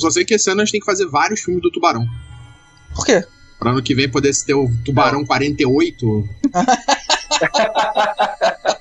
Eu só sei que esse ano a gente tem que fazer vários filmes do Tubarão. Por quê? Pra ano que vem poder ter o Tubarão 48.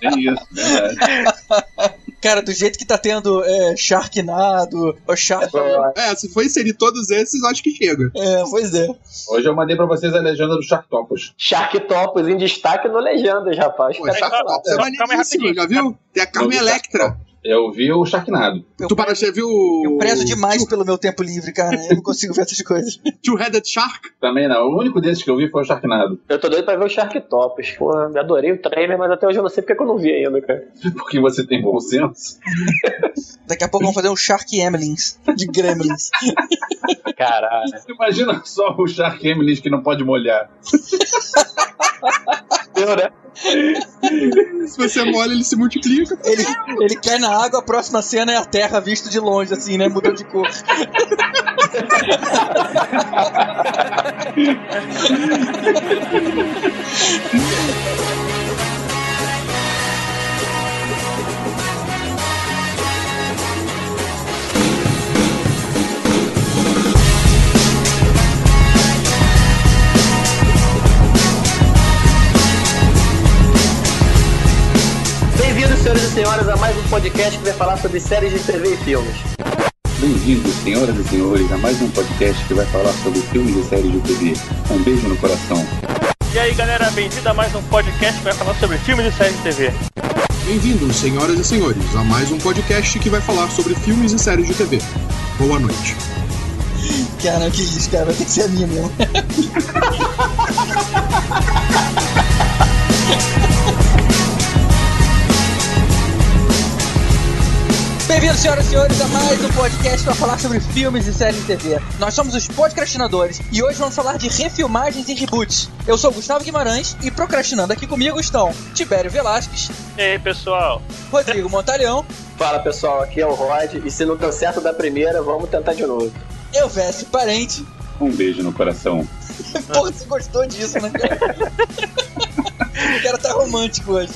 É isso, verdade. Cara, do jeito que tá tendo é, Sharknado, o Shark. É, se for inserir todos esses, acho que chega. É, pois é. Hoje eu mandei pra vocês a legenda do Sharktopus. Sharktopus em destaque no Legendas, rapaz. Pô, Sharktopus é maneiríssimo, rapidinho. já viu? Tem a Carmen Não Electra. Sharktopus. Eu vi o Sharknado. Eu, Tu para, você viu eu prezo demais pelo meu tempo livre, cara. Eu não consigo ver essas coisas. Two-Headed Shark? Também não. O único desses que eu vi foi o Sharknado. Eu tô doido pra ver o Sharktopus. Pô, eu adorei o trailer, mas até hoje eu não sei porque que eu não vi ainda, cara. Porque você tem bom senso. Daqui a pouco vamos fazer um Shark Emilins de Gremlins. Caralho. Imagina só o Shark Emily que não pode molhar. Deu, né? Se você molha, ele se multiplica. Ele, ele cai na água, a próxima cena é a Terra vista de longe, assim, né? Mudou de cor. senhores e senhoras, a mais um podcast que vai falar sobre séries de TV e filmes. Bem-vindos, senhoras e senhores, a mais um podcast que vai falar sobre filmes e séries de TV. Um beijo no coração. E aí galera, bem-vindo a mais um podcast que vai falar sobre filmes e séries de TV. Bem-vindos, senhoras e senhores, a mais um podcast que vai falar sobre filmes e séries de TV. Boa noite. Cara, que isso, cara. Vai ter que ser a minha mesmo. Bem-vindos, senhoras e senhores, a mais um podcast para falar sobre filmes e séries de TV. Nós somos os podcastinadores e hoje vamos falar de refilmagens e reboots. Eu sou o Gustavo Guimarães e procrastinando aqui comigo estão Tibério Velasquez, E aí pessoal, Rodrigo Montalhão, Fala pessoal, aqui é o Rod, e se não deu certo da primeira, vamos tentar de novo. Elvésio Parente. Um beijo no coração. Porra, você gostou disso, né, cara? O cara tá romântico hoje.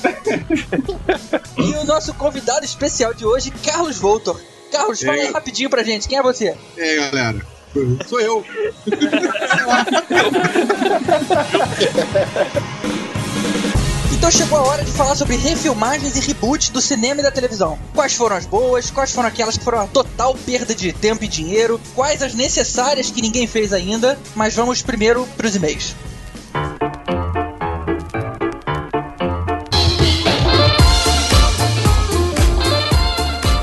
E o nosso convidado especial de hoje, Carlos Voltor. Carlos, fala aí É. rapidinho pra gente, quem é você? E aí, galera? Sou eu. Então chegou a hora de falar sobre refilmagens e reboots do cinema e da televisão. Quais foram as boas, quais foram aquelas que foram a total perda de tempo e dinheiro, quais as necessárias que ninguém fez ainda, mas vamos primeiro pros e-mails.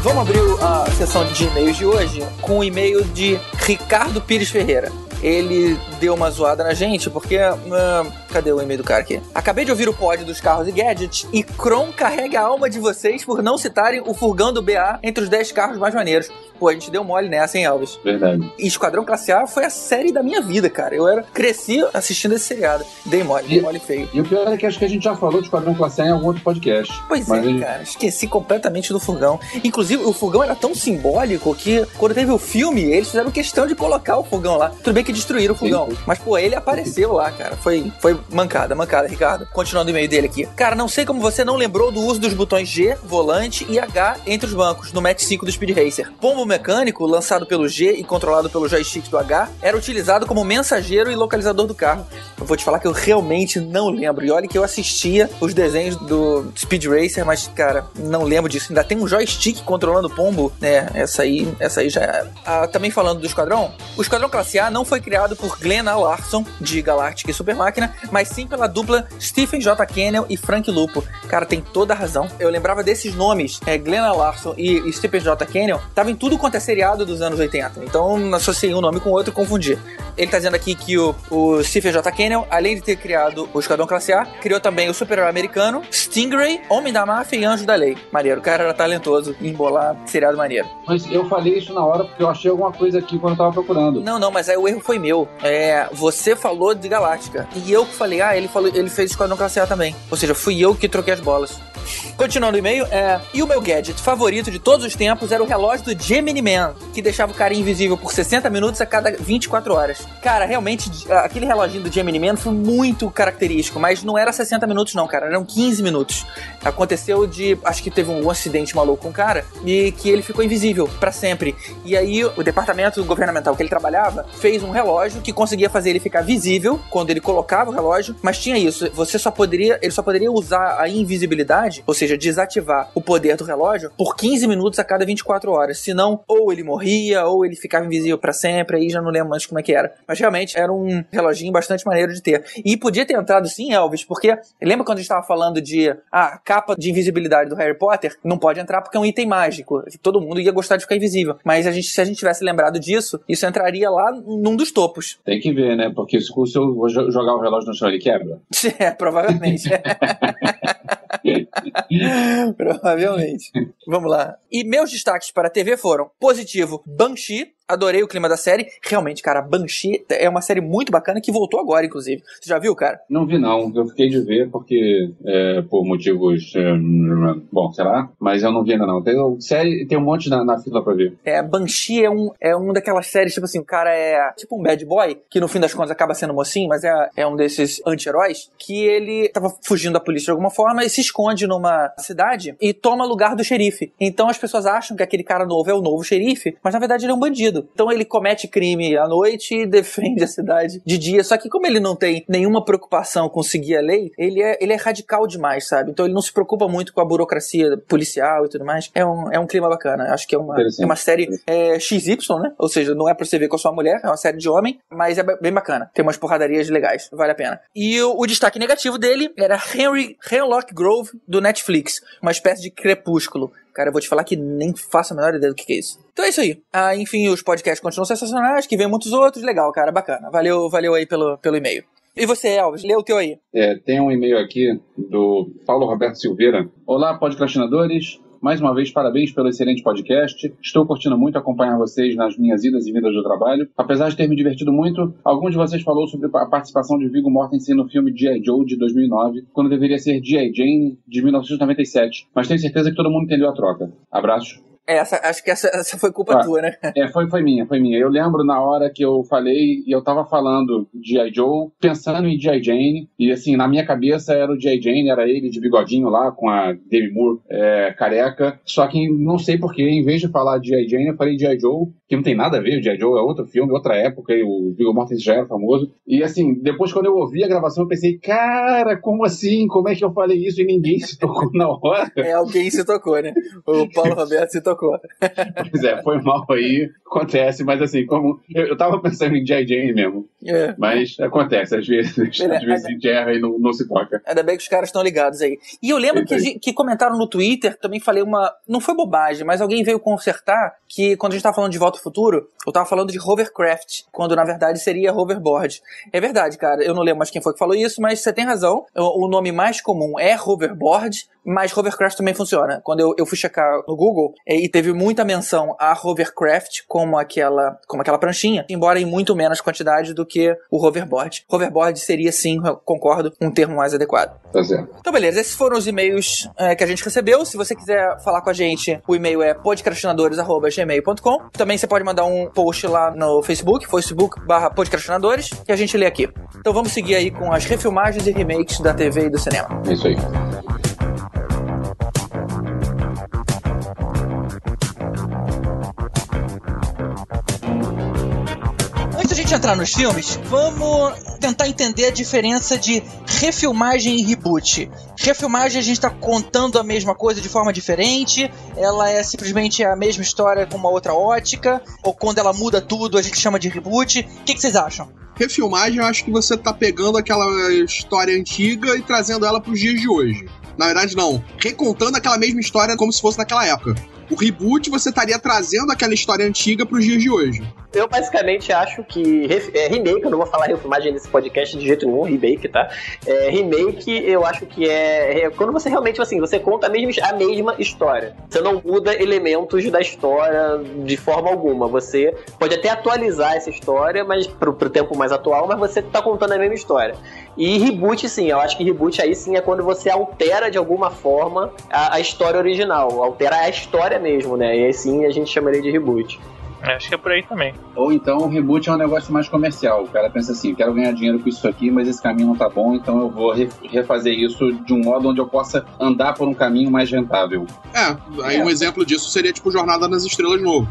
Vamos abrir a sessão de e-mails de hoje com o e-mail de Ricardo Pires Ferreira. Ele deu uma zoada na gente porque. ah, cadê o e-mail do cara aqui? Acabei de ouvir o pod dos carros e gadgets e Kron carrega a alma de vocês por não citarem o furgão do BA entre os 10 carros mais maneiros. Pô, a gente deu mole nessa, hein, Alves? Verdade. E Esquadrão Classe A foi a série da minha vida, cara. Eu era cresci assistindo esse seriado. Dei mole, dei mole feio. E o pior é que acho que a gente já falou de Esquadrão Classe A em algum outro podcast. Pois Mas é, ele- cara, esqueci completamente do furgão. Inclusive, o furgão era tão simbólico que quando teve o filme, eles fizeram questão de colocar o furgão lá. Tudo bem que destruíram o Sim. mas pô, ele apareceu lá, cara. Foi, foi mancada, mancada, Ricardo. Continuando o e-mail dele aqui. Cara, não sei como você não lembrou do uso dos botões G, volante e H entre os bancos no Match 5 do Speed Racer. Pombo mecânico, lançado pelo G e controlado pelo joystick do H, era utilizado como mensageiro e localizador do carro. Eu vou te falar que eu realmente não lembro. E olha que eu assistia os desenhos do Speed Racer, mas, cara, não lembro disso. Ainda tem um joystick controlando o pombo, né? Essa aí, essa aí já era. Ah, também falando do Esquadrão, o Esquadrão Classe A não foi criado por Glenn A. Larson, de Galactica e Super Máquina, mas sim pela dupla Stephen J. Cannell e Frank Lupo. Cara, tem toda a razão. Eu lembrava desses nomes, é, Glenn A. Larson e Stephen J. Cannell, tava em tudo quanto é seriado dos anos 80. Então, associei um nome com o outro e confundi. Ele tá dizendo aqui que o, o Stephen J. Cannell, além de ter criado o Esquadrão Classe A, criou também o super-herói americano, Stingray, Homem da Máfia e Anjo da Lei. Maneiro, o cara era talentoso em embolar seriado maneiro. Mas eu falei isso na hora porque eu achei alguma coisa aqui quando eu tava procurando. Não, não, mas aí o erro foi meu. É, você falou de Galáctica. E eu falei, ah, ele, falou, ele fez Esquadrão Classe A também. Ou seja, fui eu que troquei as bolas. Continuando o e-mail, é, e o meu gadget favorito de todos os tempos era o relógio do Gemini Man, que deixava o cara invisível por 60 minutos a cada 24 horas. Cara, realmente, aquele reloginho do Gemini Man foi muito característico, mas não era 60 minutos não, cara, eram 15 minutos. Aconteceu de, acho que teve um acidente maluco com o cara, e que ele ficou invisível para sempre. E aí, o departamento governamental que ele trabalhava fez um relógio que conseguia fazer ele ficar visível quando ele colocava o relógio, mas tinha isso, você só poderia, ele só poderia usar a invisibilidade, ou seja, desativar o poder do relógio por 15 minutos a cada 24 horas. Senão, ou ele morria, ou ele ficava invisível para sempre, aí já não lembro mais como é que era. Mas realmente era um reloginho bastante maneiro de ter. E podia ter entrado sim, Elvis, porque lembra quando a gente estava falando de a ah, capa de invisibilidade do Harry Potter? Não pode entrar porque é um item mágico. Todo mundo ia gostar de ficar invisível. Mas a gente, se a gente tivesse lembrado disso, isso entraria lá num dos topos. Tem que ver, né? Porque se eu vou jogar o relógio no chão, ele quebra. É, provavelmente. Provavelmente. Vamos lá. E meus destaques para a TV foram: positivo, Banshee, adorei o clima da série. Realmente, cara, Banshee é uma série muito bacana que voltou agora, inclusive. Você já viu, cara? Não vi, não. Eu fiquei de ver porque, é, por motivos. É, bom, sei lá. Mas eu não vi ainda, não. Tem, série, tem um monte na, na fila pra ver. É, Banshee é um, é um daquelas séries, tipo assim, o cara é tipo um bad boy, que no fim das contas acaba sendo mocinho, mas é, é um desses anti-heróis, que ele tava fugindo da polícia de alguma forma e se esconde numa cidade e toma lugar do xerife. Então as pessoas acham que aquele cara novo é o novo xerife, mas na verdade ele é um bandido. Então ele comete crime à noite e defende a cidade de dia. Só que como ele não tem nenhuma preocupação com seguir a lei, ele é, ele é radical demais, sabe? Então ele não se preocupa muito com a burocracia policial e tudo mais. É um, é um clima bacana. Acho que é uma, é uma série é, XY, né? Ou seja, não é pra você ver com a sua mulher, é uma série de homem, mas é bem bacana. Tem umas porradarias legais, vale a pena. E o, o destaque negativo dele era Henry Hemlock Grove do Netflix, uma espécie de crepúsculo. Cara, eu vou te falar que nem faço a menor ideia do que, que é isso. Então é isso aí. Ah, enfim, os podcasts continuam sensacionais, que vem muitos outros. Legal, cara, bacana. Valeu, valeu aí pelo, pelo e-mail. E você, Elvis, lê o teu aí. É, tem um e-mail aqui do Paulo Roberto Silveira. Olá, podcastinadores. Mais uma vez, parabéns pelo excelente podcast. Estou curtindo muito acompanhar vocês nas minhas idas e vindas do trabalho. Apesar de ter me divertido muito, alguns de vocês falou sobre a participação de Viggo Mortensen no filme G.I. Joe de 2009, quando deveria ser G.I. Jane de 1997. Mas tenho certeza que todo mundo entendeu a troca. Abraços. É, essa, acho que essa, essa foi culpa ah, tua, né? É, foi, foi minha, foi minha. Eu lembro na hora que eu falei, e eu tava falando de G.I. Joe, pensando em G.I. Jane, e assim, na minha cabeça era o G.I. Jane, era ele de bigodinho lá, com a Demi Moore é, careca, só que não sei porquê, em vez de falar de G.I. Jane, eu falei G.I. Joe, que não tem nada a ver, o G.I. Joe é outro filme, outra época, e o Viggo Mortensen já era famoso, e assim, depois quando eu ouvi a gravação, eu pensei, cara, como assim? Como é que eu falei isso e ninguém se tocou na hora? É, alguém se tocou, né? O Paulo Roberto se tocou. Pois é, foi mal aí, acontece, mas assim, como. Eu, eu tava pensando em J.J. Jane mesmo. É. Mas acontece, às vezes, às vezes a gente erra e não, não se toca. Ainda bem que os caras estão ligados aí. E eu lembro que, que comentaram no Twitter, também falei uma. Não foi bobagem, mas alguém veio consertar que quando a gente tava falando de Volta Futuro, eu tava falando de hovercraft, quando na verdade seria hoverboard. É verdade, cara, eu não lembro mais quem foi que falou isso, mas você tem razão. O nome mais comum é hoverboard, mas hovercraft também funciona. Quando eu, eu fui checar no Google, e teve muita menção a hovercraft como aquela, como aquela pranchinha, embora em muito menos quantidade do que o hoverboard. Hoverboard seria sim, concordo, um termo mais adequado. Tá certo. Então, beleza, esses foram os e-mails é, que a gente recebeu. Se você quiser falar com a gente, o e-mail é podcastinadores.gmail.com. Também você pode mandar um post lá no Facebook, facebook.com.br podcastinadores, que a gente lê aqui. Então vamos seguir aí com as refilmagens e remakes da TV e do cinema. É isso aí. Gente entrar nos filmes, vamos tentar entender a diferença de refilmagem e reboot. Refilmagem a gente está contando a mesma coisa de forma diferente, ela é simplesmente a mesma história com uma outra ótica, ou quando ela muda tudo a gente chama de reboot. O que, que vocês acham? Refilmagem, eu acho que você tá pegando aquela história antiga e trazendo ela para os dias de hoje. Na verdade, não. Recontando aquela mesma história como se fosse naquela época. O reboot você estaria trazendo aquela história antiga pros dias de hoje. Eu basicamente acho que é, remake, eu não vou falar refilmagem nesse podcast de jeito nenhum, remake, tá? É, remake, eu acho que é, é, quando você realmente assim, você conta a mesma, a mesma história. Você não muda elementos da história de forma alguma. Você pode até atualizar essa história, mas pro, pro tempo mais atual, mas você tá contando a mesma história. E reboot, sim, eu acho que reboot aí sim é quando você altera de alguma forma a, a história original, altera a história mesmo, né? E aí sim a gente chamaria de reboot. Acho que é por aí também. Ou então o reboot é um negócio mais comercial. O cara pensa assim, quero ganhar dinheiro com isso aqui, mas esse caminho não tá bom, então eu vou refazer isso de um modo onde eu possa andar por um caminho mais rentável. É, aí é. um exemplo disso seria tipo Jornada nas Estrelas Novo.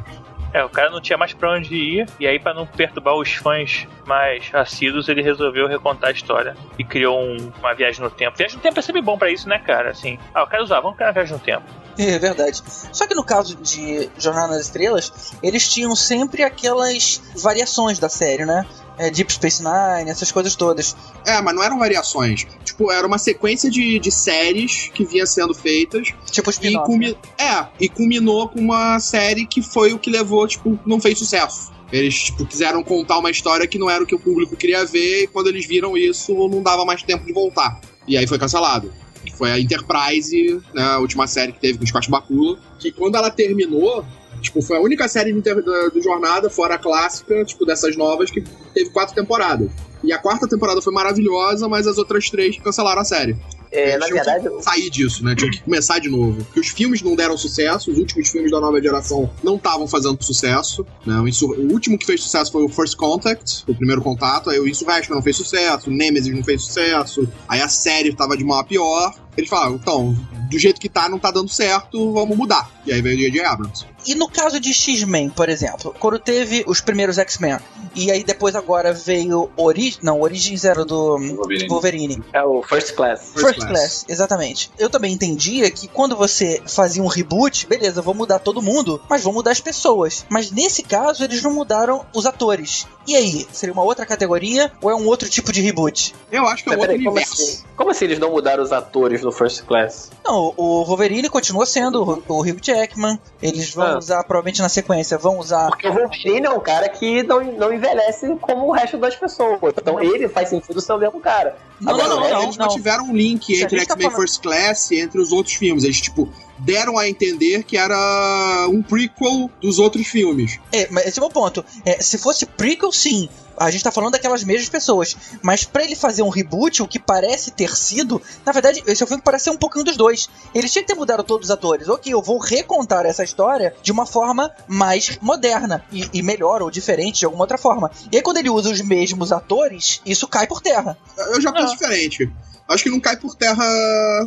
É, o cara não tinha mais para onde ir, e aí, para não perturbar os fãs mais assíduos, ele resolveu recontar a história e criou um, uma viagem no tempo. Viagem no tempo é sempre bom para isso, né, cara? Assim, ah, eu quero usar, vamos criar uma viagem no tempo. É verdade. Só que no caso de Jornada nas Estrelas, eles tinham sempre aquelas variações da série, né? É, Deep Space Nine, essas coisas todas. É, mas não eram variações. Tipo, era uma sequência de, de séries que vinha sendo feitas. Tipo e culmi... né? É, e culminou com uma série que foi o que levou, tipo, não fez sucesso. Eles, tipo, quiseram contar uma história que não era o que o público queria ver, e quando eles viram isso, não dava mais tempo de voltar. E aí foi cancelado foi a Enterprise, né, a última série que teve com o Scott Bakula, que quando ela terminou, tipo, foi a única série do, Jornada, fora a clássica, tipo, dessas novas, que teve quatro temporadas. E a quarta temporada foi maravilhosa, mas as outras três cancelaram a série. É, na verdade. Que sair disso, né? Tinha que começar de novo. Porque os filmes não deram sucesso, os últimos filmes da nova geração não estavam fazendo sucesso. Né? O, último que fez sucesso foi o First Contact, o primeiro contato. Aí o Insurrection não fez sucesso, o Nemesis não fez sucesso. Aí a série tava de mal a pior. Eles falaram, então, do jeito que tá, não tá dando certo, vamos mudar. E aí veio o J.J. Abrams. E no caso de X-Men, por exemplo, quando teve os primeiros X-Men, e aí depois agora veio Ori... não, Origins era do Wolverine. Wolverine. É o First Class. First, First class. class. exatamente. Eu também entendia que quando você fazia um reboot, beleza, vou mudar todo mundo, mas vou mudar as pessoas. Mas nesse caso, eles não mudaram os atores. E aí, seria uma outra categoria ou é um outro tipo de reboot? Eu acho que é um outro universo. Como assim? como assim eles não mudaram os atores do First Class? Não, o Wolverine continua sendo o Hugh Jackman. Eles vão ah. usar, provavelmente na sequência, vão usar. Porque o Wolverine é um cara que não, não envelhece como o resto das pessoas. Então não. ele faz sentido ser o mesmo cara. Não, Agora, não, não, eles não, tiveram um link entre X-Men tá falando... First Class e entre os outros filmes. Eles, tipo, deram a entender que era um prequel dos outros filmes. É, mas esse é o meu ponto. É, se fosse prequel, sim. A gente tá falando daquelas mesmas pessoas. Mas para ele fazer um reboot, o que parece ter sido, na verdade, esse é filme parece ser um pouquinho dos dois. Eles tinham que ter mudado todos os atores. Ok, eu vou recontar essa história de uma forma mais moderna e, e melhor ou diferente de alguma outra forma. E aí, quando ele usa os mesmos atores, isso cai por terra. Eu já penso diferente acho que não cai por terra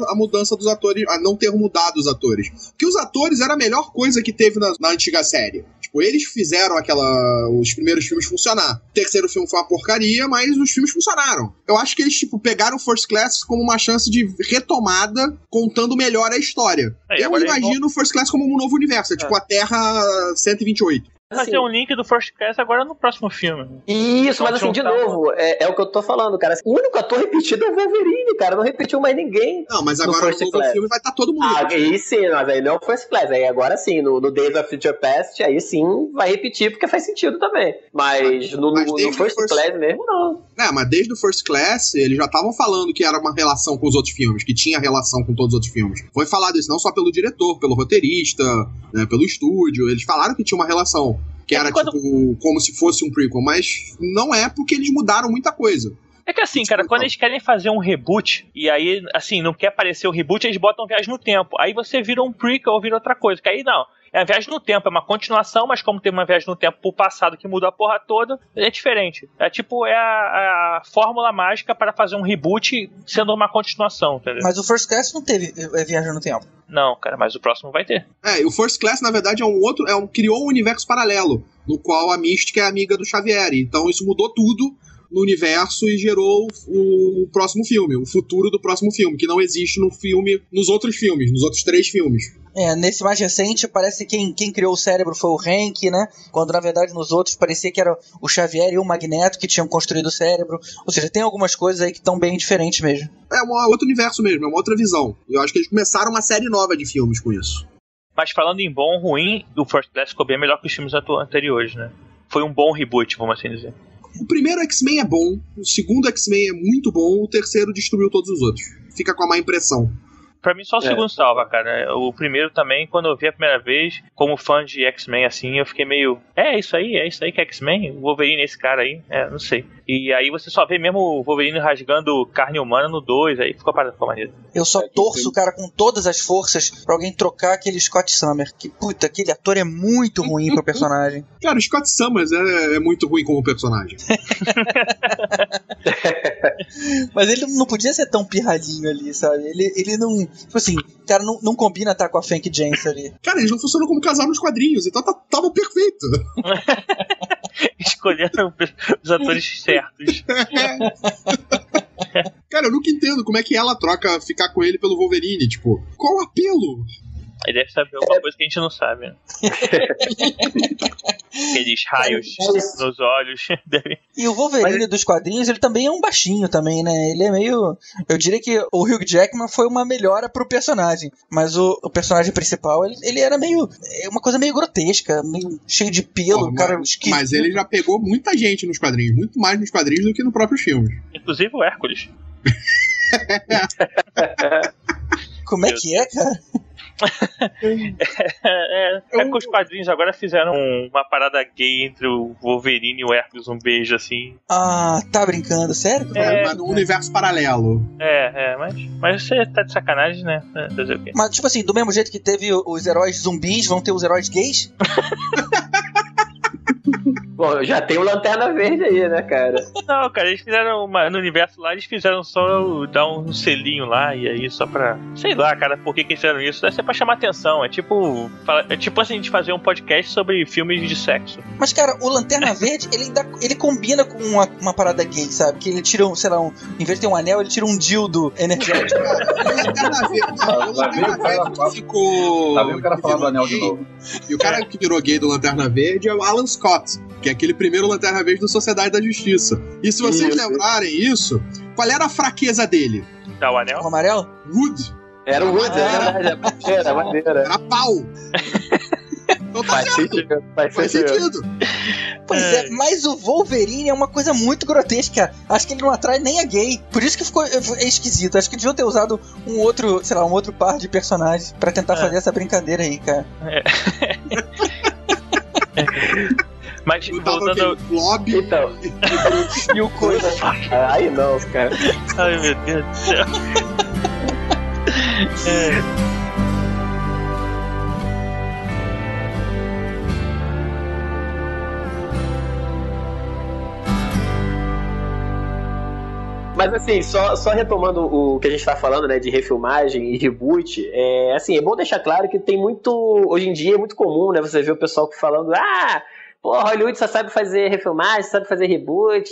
a mudança dos atores, a não ter mudado os atores. Porque os atores era a melhor coisa que teve na, na antiga série. Tipo, eles fizeram aquela. os primeiros filmes funcionar. O terceiro filme foi uma porcaria, mas os filmes funcionaram. Eu acho que eles, tipo, pegaram First Class como uma chance de retomada, contando melhor a história. É, eu imagino o First Class como um novo universo, é, tipo é. a Terra 128 fazer um link do First Class agora no próximo filme. Isso, mas assim, de novo, é, é, o que eu tô falando, cara. O único ator repetido é o Wolverine, cara. Não repetiu mais ninguém. Não, mas agora no, no filme vai estar tá todo mundo. Ah, aí sim, mas aí não é o First Class. Aí agora sim, no, no Days of Future Past, aí sim vai repetir, porque faz sentido também. Mas no, mas no, no First, First, Class mesmo, não. É, mas desde o First Class, eles já estavam falando que era uma relação com os outros filmes, que tinha relação com todos os outros filmes. Foi falado isso não só pelo diretor, pelo roteirista, né, pelo estúdio. Eles falaram que tinha uma relação que é era quando... tipo como se fosse um prequel, mas não é porque eles mudaram muita coisa. É que assim, cara, quando eles querem fazer um reboot, e aí, assim, não quer aparecer o reboot, eles botam viagem no tempo. Aí você vira um prequel ou vira outra coisa. Que aí não. É a viagem no tempo, é uma continuação, mas como tem uma viagem no tempo pro passado que muda a porra toda, é diferente. É tipo, é a, a fórmula mágica para fazer um reboot sendo uma continuação, entendeu? Mas o First Class não teve é, viagem no tempo. Não, cara, mas o próximo vai ter. É, e o First Class, na verdade, é um outro. É um, criou um universo paralelo, no qual a Mística é amiga do Xavier. Então isso mudou tudo no universo e gerou o, o, próximo filme, o futuro do próximo filme, que não existe no filme, nos outros filmes, nos outros três filmes. É, nesse mais recente parece que quem, quem criou o cérebro foi o Hank, né? Quando na verdade nos outros parecia que era o Xavier e o Magneto que tinham construído o cérebro. Ou seja, tem algumas coisas aí que estão bem diferentes mesmo. É um outro universo mesmo, é uma outra visão. Eu acho que eles começaram uma série nova de filmes com isso. Mas falando em bom ou ruim, o First Class ficou bem melhor que os filmes anteriores, né? Foi um bom reboot, vamos assim dizer. O primeiro X-Men é bom, o segundo X-Men é muito bom, o terceiro destruiu todos os outros. Fica com a má impressão. Pra mim, só o É. segundo salva, cara. O primeiro também, quando eu vi a primeira vez, como fã de X-Men, assim, eu fiquei meio. É isso aí, é isso aí que é X-Men? O Wolverine é esse cara aí? É, não sei. E aí você só vê mesmo o Wolverine rasgando carne humana no 2, aí ficou ficou maneiro. Eu só É torço, cara, com todas as forças pra alguém trocar aquele Scott Summer. Que puta, aquele ator é muito ruim pro personagem. Cara, o Scott Summers é, é muito ruim como personagem. Mas ele não podia ser tão pirralhinho ali, sabe? Ele, ele não. Tipo assim, cara, não, não combina estar com a Fank Jens ali. Cara, eles não funcionam como casal nos quadrinhos, então tá- tava perfeito. Escolheram os atores certos. Cara, eu nunca entendo como é que ela troca ficar com ele pelo Wolverine. Tipo, qual o apelo? Ele deve saber alguma coisa que a gente não sabe, né? Aqueles raios nos olhos. Deve- E o Wolverine dos quadrinhos, ele também é um baixinho também, né? Ele é meio. Eu diria que o Hugh Jackman foi uma melhora pro personagem. Mas o, o personagem principal, ele, ele era meio. É uma coisa meio grotesca, meio cheio de pelo, Porra, cara mas, mas ele já pegou muita gente nos quadrinhos, muito mais nos quadrinhos do que no próprio filme. Inclusive o Hércules. Como é que é, cara? É, é, é que os quadrinhos agora fizeram uma parada gay entre o Wolverine e o Hércules, um beijo assim. Ah, tá brincando, sério? É. No universo paralelo. É, é, mas, mas você tá de sacanagem, né? É, Fazer o quê? Mas, tipo assim, do mesmo jeito que teve os heróis zumbis, vão ter os heróis gays? Bom, já tem o Lanterna Verde aí, né, cara? Não, cara, eles fizeram uma. No universo lá, eles fizeram só dar um selinho lá, e aí só pra. Sei lá, cara, por que, que eles fizeram isso? Deve ser pra chamar atenção. É tipo. É tipo assim, a gente fazer um podcast sobre filmes de sexo. Mas, cara, o Lanterna Verde, ele ainda ele combina com uma, uma parada gay, sabe? Que ele tira um, sei lá, um, em vez de ter um anel, ele tira um dildo energético. O Lanterna Verde, Lanterna Verde ficou. Tá vendo o cara falar do anel de novo? E o cara que virou gay do Lanterna Verde é o Alan Scott, que é aquele primeiro Lanterna Verde do Sociedade da Justiça. E se vocês Isso. lembrarem isso, qual era a fraqueza dele? Dá o anel? O amarelo? Wood. Era o Wood, é verdade, é maneira, é maneira. Era pau. Então tá Faz certo. sentido, faz Faz sentido. sentido. Pois é, mas o Wolverine é uma coisa muito grotesca. Acho que ele não atrai nem a gay. Por isso que ficou é esquisito. Acho que deviam ter usado um outro, sei lá, um outro par de personagens pra tentar É. fazer essa brincadeira aí, cara. Mas Eu tava voltando. Blob Então, E o coisa. aí não, cara. Ai meu Deus do céu. É. Mas assim, só, só retomando o que a gente tá falando, né, de refilmagem e reboot, é assim, é bom deixar claro que tem muito. Hoje em dia é muito comum, né? Você ver o pessoal falando, ah, pô, Hollywood só sabe fazer refilmagem, sabe fazer reboot,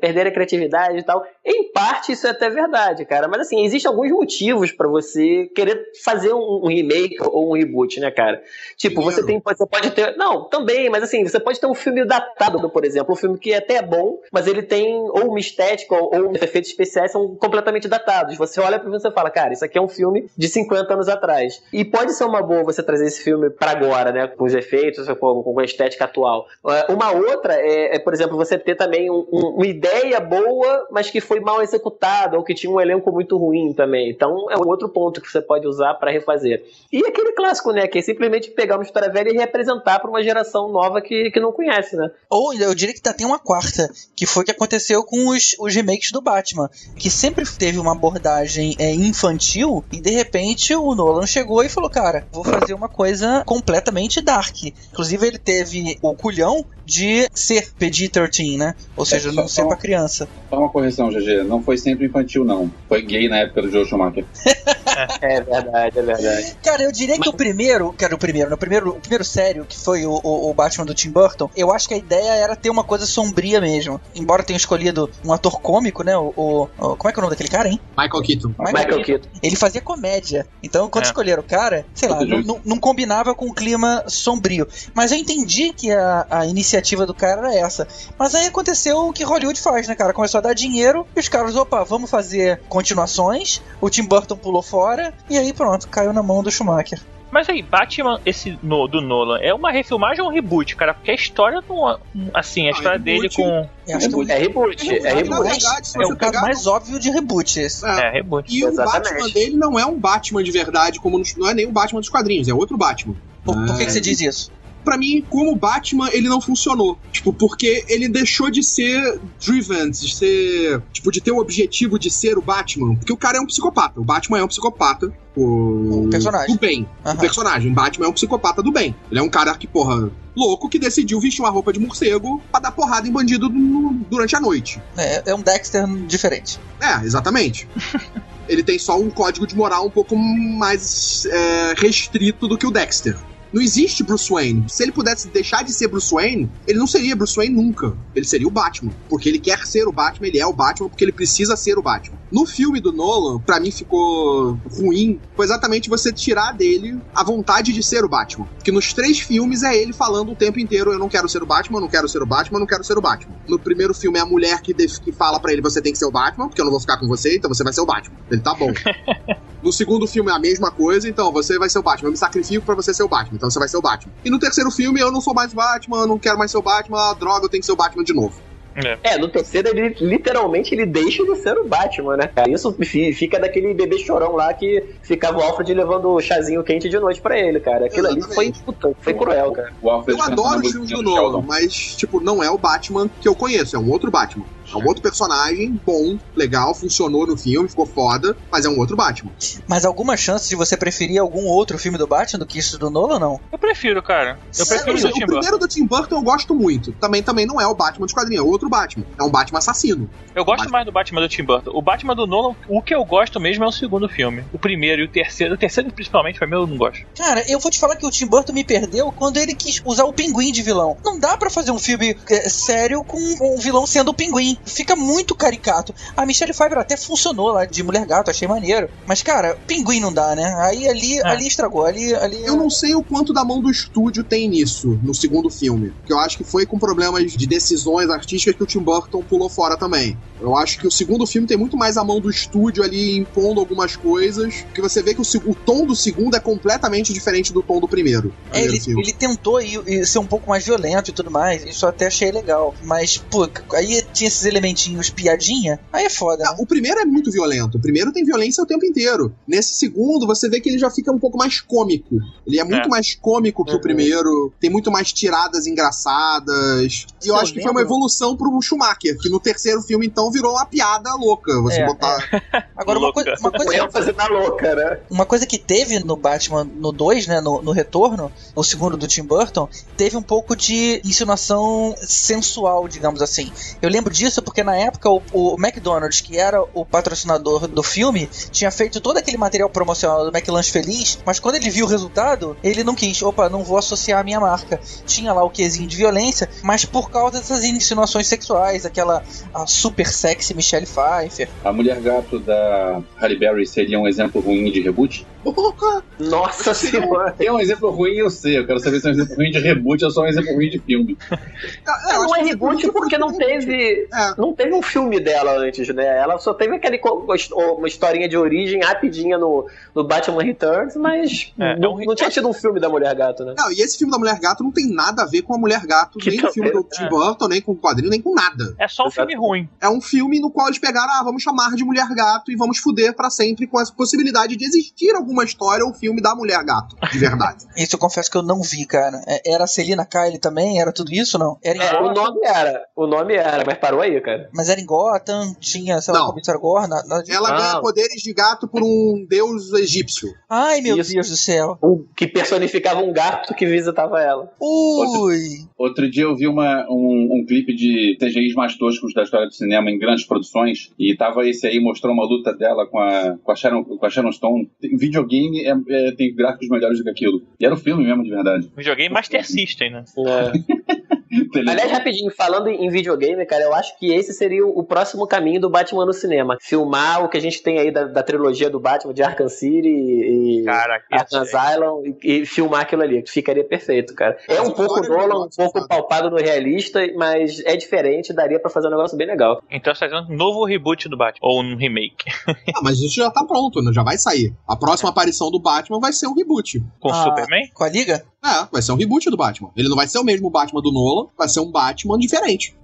perder a criatividade e tal. Em parte isso é até verdade, cara. Mas assim, existem alguns motivos pra você querer fazer um, um remake ou um reboot, né, cara? Tipo, você tem. Você pode ter. Não, também, mas assim, você pode ter um filme datado, por exemplo, um filme que é até bom, mas ele tem ou uma estética ou, ou efeitos especiais são completamente datados. Você olha pra você e fala, cara, isso aqui é um filme de 50 anos atrás. E pode ser uma boa você trazer esse filme pra agora, né? Com os efeitos, com, com a estética atual. É, Uma outra é, é, por exemplo, você ter também um- um- uma ideia boa, mas que foi mal executada, ou que tinha um elenco muito ruim também. Então é um outro ponto que você pode usar pra refazer. E aquele clássico, né? Que é simplesmente pegar uma história velha e representar pra uma geração nova que, que não conhece, né? Ou eu diria que tá, tem uma quarta, que foi o que aconteceu com os, os remakes do Batman, que sempre teve uma abordagem é, infantil e de repente o Nolan chegou e falou: Cara, vou fazer uma coisa completamente dark. Inclusive, ele teve o culhão de ser PG-13, né? Ou seja, não ser pra criança. Só uma correção, GG. Não foi sempre infantil, não. Foi gay na época do Joe Schumacher. É verdade, é verdade. Cara, eu diria que o primeiro, que era o primeiro, no primeiro, o primeiro sério, que foi o, o, o Batman do Tim Burton, eu acho que a ideia era ter uma coisa sombria mesmo. Embora tenha escolhido um ator cômico, né? O, o- o- como é que é o nome daquele cara, hein? Michael Keaton. Michael Keaton. Ele fazia comédia. Então, quando É. escolheram o cara, sei lá, não, não- não combinava com o clima sombrio. Mas eu entendi que a, a iniciativa do cara era essa. Mas aí aconteceu o que Hollywood faz, né, cara? Começou a dar dinheiro e os caras, opa, vamos fazer continuações. O Tim Burton pulou fora e aí pronto, caiu na mão do Schumacher. Mas aí, Batman, esse no, do Nolan, é uma refilmagem ou um reboot, cara? Porque a história não. Assim, a Ah, história é dele reboot. com. Acho que É reboot, é Na reboot. verdade, se é você o caso pegar. mais óbvio de reboot esse. É, É, reboot. E o Exatamente. Batman dele não é um Batman de verdade, como nos- não é nem o Batman dos quadrinhos, é outro Batman. Por, por que, É. que você diz isso? Pra mim, como Batman, ele não funcionou. Tipo, porque ele deixou de ser driven, de ser. Tipo, de ter o objetivo de ser o Batman. Porque o cara é um psicopata. O Batman é um psicopata. O, O personagem. Do bem. Aham. O personagem. Batman é um psicopata do bem. Ele é um cara que, porra, louco que decidiu vestir uma roupa de morcego pra dar porrada em bandido no- durante a noite. É, é um Dexter diferente. É, exatamente. Ele tem só um código de moral um pouco mais é, restrito do que o Dexter. Não existe Bruce Wayne. Se ele pudesse deixar de ser Bruce Wayne, ele não seria Bruce Wayne nunca. Ele seria o Batman. Porque ele quer ser o Batman, ele é o Batman porque ele precisa ser o Batman. No filme do Nolan, pra mim ficou ruim, foi exatamente você tirar dele a vontade de ser o Batman. Porque nos três filmes é ele falando o tempo inteiro: eu não quero ser o Batman, eu não quero ser o Batman, eu não quero ser o Batman. No primeiro filme é a mulher que, que fala pra ele: você tem que ser o Batman, porque eu não vou ficar com você, então você vai ser o Batman. Ele tá bom. No segundo filme é a mesma coisa, então você vai ser o Batman. Eu me sacrifico pra você ser o Batman, então você vai ser o Batman. E no terceiro filme eu não sou mais Batman, eu não quero mais ser o Batman, ah, droga, eu tenho que ser o Batman de novo. É, no terceiro ele literalmente ele deixa de ser o Batman, né? Isso fi- fica daquele bebê chorão lá que ficava o Alfred levando o chazinho quente de noite pra ele, cara. Aquilo ali foi, Exatamente. puta, foi cruel, cara. O Alfred Eu adoro os filmes musiquinha do Nolan, Sheldon. mas, tipo, não é o Batman que eu conheço, é um outro Batman. É um outro personagem bom, legal, funcionou no filme, ficou foda, mas é um outro Batman. Mas alguma chance de você preferir algum outro filme do Batman do que isso do Nolan ou não? Eu prefiro, cara. Eu prefiro É, o do o Tim Burton. primeiro do Tim Burton eu gosto muito. Também, também não é o Batman de quadrinho, é outro Batman. É um Batman assassino. Eu gosto Batman. mais do Batman do Tim Burton. O Batman do Nolan, o que eu gosto mesmo é o segundo filme. O primeiro e o terceiro. O terceiro, principalmente, pra mim, eu não gosto. Cara, eu vou te falar que o Tim Burton me perdeu quando ele quis usar o pinguim de vilão. Não dá pra fazer um filme é, sério com um vilão sendo o pinguim. Fica muito caricato. A Michelle Pfeiffer até funcionou lá de Mulher Gato, achei maneiro. Mas, cara, pinguim não dá, né? Aí ali, É. ali estragou. Ali, ali Eu não sei o quanto da mão do estúdio tem nisso, no segundo filme. Que eu acho que foi com problemas de decisões artísticas que o Tim Burton pulou fora também. Eu acho que o segundo filme tem muito mais a mão do estúdio ali impondo algumas coisas. Que você vê que o, o tom do segundo é completamente diferente do tom do primeiro. É, ele, ele tentou ir, ir ser um pouco mais violento e tudo mais. Isso eu até achei legal. Mas, pô, aí tinha esses elementinhos piadinha. Aí é foda. Ah, né? o primeiro é muito violento. O primeiro tem violência o tempo inteiro. Nesse segundo, você vê que ele já fica um pouco mais cômico. Ele é muito É. mais cômico que o Uhum. primeiro. Tem muito mais tiradas engraçadas. E eu Eu acho que foi uma lembro. evolução pro Schumacher, que no terceiro filme, então, virou uma piada louca. Você É, botar. Agora, uma, Louca. coi- uma coisa. ênfase na louca, né? Uma coisa que teve no Batman no 2, né, no, no retorno, o segundo do Tim Burton, teve um pouco de insinuação sensual, digamos assim. Eu lembro disso porque na época o, o McDonald's, que era o patrocinador do filme, tinha feito todo aquele material promocional do McLanche Feliz, mas quando ele viu o resultado, ele não quis, opa, não vou associar a minha marca. Tinha lá o quesinho de violência, mas por causa dessas insinuações sexuais, aquela a super sexy Michelle Pfeiffer. A mulher gato da Halle Berry seria um exemplo ruim de reboot? Nossa senhora. É um exemplo ruim, eu sei. Eu quero saber se é um exemplo ruim de reboot ou só um exemplo ruim de filme. É, eu não acho é que reboot porque não teve. É. Não teve um filme dela antes, né? Ela só teve aquele uma historinha de origem rapidinha no, no Batman Returns, mas É, não, é um não tinha tido um filme da Mulher Gato, né? Não, e esse filme da Mulher Gato não tem nada a ver com a Mulher Gato, Que nem o filme do também- Tim é. Burton, nem com o quadrinho, nem com nada. É só um Exato. filme ruim. É um filme no qual eles pegaram, ah, vamos chamar de Mulher Gato e vamos fuder pra sempre com essa possibilidade de existir alguma história ou filme da Mulher Gato, de verdade. Isso eu confesso que eu não vi, cara. É- Era a Celina Kyle também? Era tudo isso não? Era É, o nome era, o nome era, mas parou aí, cara. mas era em Gotham, tinha, sei lá, Não. Comissário Gore. na- na- Ela Ah. ganha poderes de gato por um deus egípcio. Ai, meu Isso. Deus do céu. Um que personificava um gato que visitava ela. Ui. Outro dia eu vi uma, um, um clipe de CGIs mais toscos da história do cinema em grandes produções e tava esse aí, mostrou uma luta dela com a, com a, Sharon, com a Sharon Stone. Tem- videogame é, é- tem gráficos melhores do que aquilo. E era o filme mesmo, de verdade. Videogame Master System, né? É. Aliás, rapidinho, falando em videogame, cara, eu acho que esse seria o próximo caminho do Batman no cinema. Filmar o que a gente tem aí da, da trilogia do Batman de Arkham City e Cara, Arkham Asylum e, e filmar aquilo ali. que Ficaria perfeito, cara. É um pouco Nolan, um pouco palpado no realista, mas é diferente, daria pra fazer um negócio bem legal. Então você tá fazendo um novo reboot do Batman. Ou um remake. Ah, mas isso já tá pronto, né? Já vai sair. A próxima aparição do Batman vai ser um reboot. Com Ah. Superman? Com a Liga? É, vai ser um reboot do Batman. Ele não vai ser o mesmo Batman do Nolan, vai ser um Batman diferente.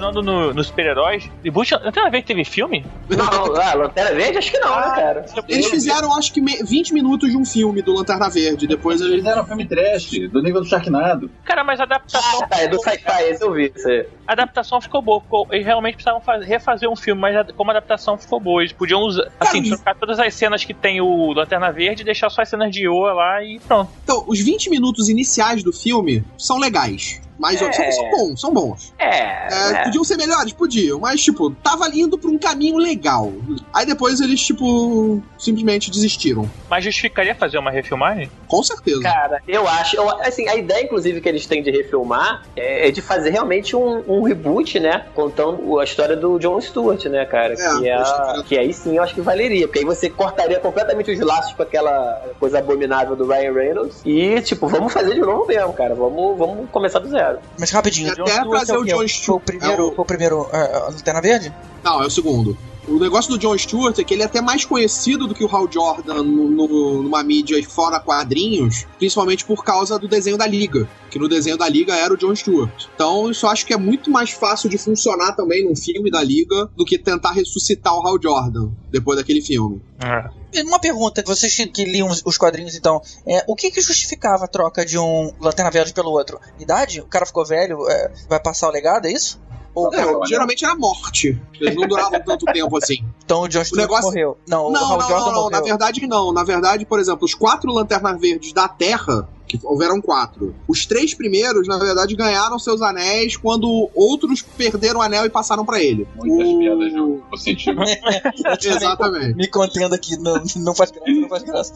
Continuando no- nos super-heróis, reboot. Até uma vez teve filme? Não, ah, Lanterna Verde? Acho que não, né, cara? Eles fizeram, acho que, me- 20 minutos de um filme do Lanterna Verde. Depois Eles fizeram um filme trash, do nível do Sharknado. Cara, mas a adaptação. Ah, tá, é do sci-fi, esse eu vi. Isso aí. A adaptação ficou boa. ficou- eles realmente precisavam faz- refazer um filme, mas a- como a adaptação ficou boa, eles podiam usar, assim, Cara, trocar todas as cenas que tem o Lanterna Verde e deixar só as cenas de Oa lá e pronto. Então, os 20 minutos iniciais do filme são legais. Mas É. são, são bons, são bons. É, É, é. Podiam ser melhores? Podiam, mas, tipo, tava indo pra um caminho legal. Aí depois eles, tipo, simplesmente desistiram. Mas justificaria fazer uma refilmagem? Com certeza. Cara, eu acho. eu- assim, a ideia, inclusive, que eles têm de refilmar é, é de fazer realmente um, um reboot, né? Contando a história do John Stewart, né, cara? É, que, é, que aí sim eu acho que valeria. Porque aí você cortaria completamente os laços com aquela coisa abominável do Ryan Reynolds. E, tipo, vamos fazer de novo mesmo, cara. Vamos, vamos começar do zero. Mas rapidinho, o John até Stewart é o o? John Foi o Stewart. primeiro, é o- foi o primeiro é, a Lanterna Verde? Não, é o segundo. O negócio do John Stewart é que ele é até mais conhecido do que o Hal Jordan no- no- numa mídia fora quadrinhos, principalmente por causa do desenho da Liga. Que no desenho da Liga era o John Stewart. Então, isso acho que é muito mais fácil de funcionar também num filme da Liga do que tentar ressuscitar o Hal Jordan depois daquele filme. É. Uma pergunta, vocês que- liam os os quadrinhos, então, é, o que que justificava a troca de um Lanterna Verde pelo outro? Idade? O cara ficou velho, é, vai passar o legado, é isso? Ou, É, geralmente era morte. Eles não duravam tanto tempo assim. então o John Stewart negócio- morreu? Não, o Não, não, não, não. Na verdade, não. Na verdade, por exemplo, os quatro Lanternas Verdes da Terra, que houveram quatro, os três primeiros, na verdade, ganharam seus anéis quando outros perderam o anel e passaram pra ele. Muitas O- piadas no. Exatamente. Me contendo aqui, não, não faz graça, não faz graça.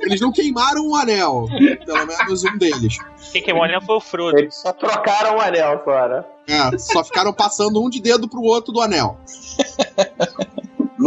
Eles não queimaram o anel. Pelo menos um deles. Quem queimou o anel foi o Frodo. Eles só trocaram o anel fora. É, só ficaram passando um de dedo pro outro do anel.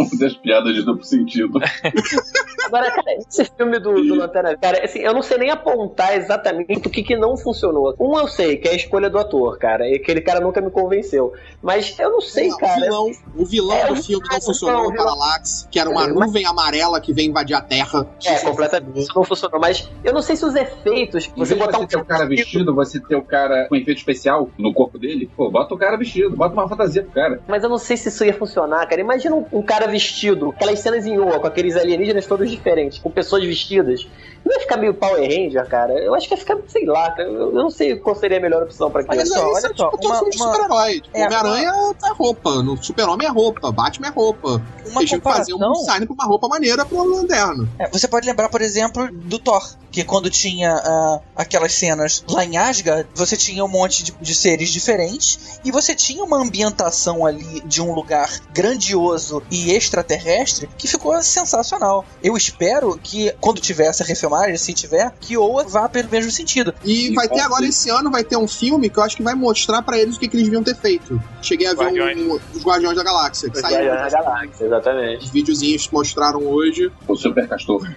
Muitas piadas de duplo sentido. Agora, cara, esse filme do, do Lanterna cara, assim, eu não sei nem apontar exatamente o que, que não funcionou. Um eu sei, que é a escolha do ator, cara, e aquele cara nunca me convenceu. Mas eu não sei, Não, cara. O vilão, o vilão É, do filme não vilão, funcionou, o. Parallax, que era uma É, mas- nuvem amarela que vem invadir a Terra. É, completamente. Isso não funcionou. Mas eu não sei se os efeitos. Em Você botar você um ter o cara vestido, você ter o cara com efeito especial no corpo dele, pô, bota o cara vestido, bota uma fantasia pro cara. Mas eu não sei se isso ia funcionar, cara. Imagina um, um cara vestido, aquelas cenas em Oa, com aqueles alienígenas todos diferentes, com pessoas vestidas. Não ia ficar meio Power Ranger, cara? Eu acho que ia ficar, sei lá, cara. Eu, eu não sei qual seria a melhor opção pra. Olha só, aí, olha isso é só, Tipo, uma- uma- super-herói. Tipo, É, Homem-Aranha é roupa, no Super-Homem é roupa, Batman é roupa. Uma Eles que fazer um comparação, design pra uma roupa maneira pro lanterna. é, você pode lembrar, por exemplo, do Thor, que quando tinha ah, aquelas cenas lá em Asgard, você tinha um monte de, de seres diferentes e você tinha uma ambientação ali de um lugar grandioso e extraterrestre que ficou sensacional. Eu espero que quando tiver essa refilmagem, se tiver, que Oa vá pelo mesmo sentido. E E vai ter agora ser. esse ano, vai ter um filme que eu acho que vai mostrar pra eles o que, que eles deviam ter feito. Cheguei a ver Guardiões. um, os Guardiões da Galáxia, que Os saíram. Guardiões da Galáxia, exatamente. Os videozinhos que mostraram hoje. O Super Castor.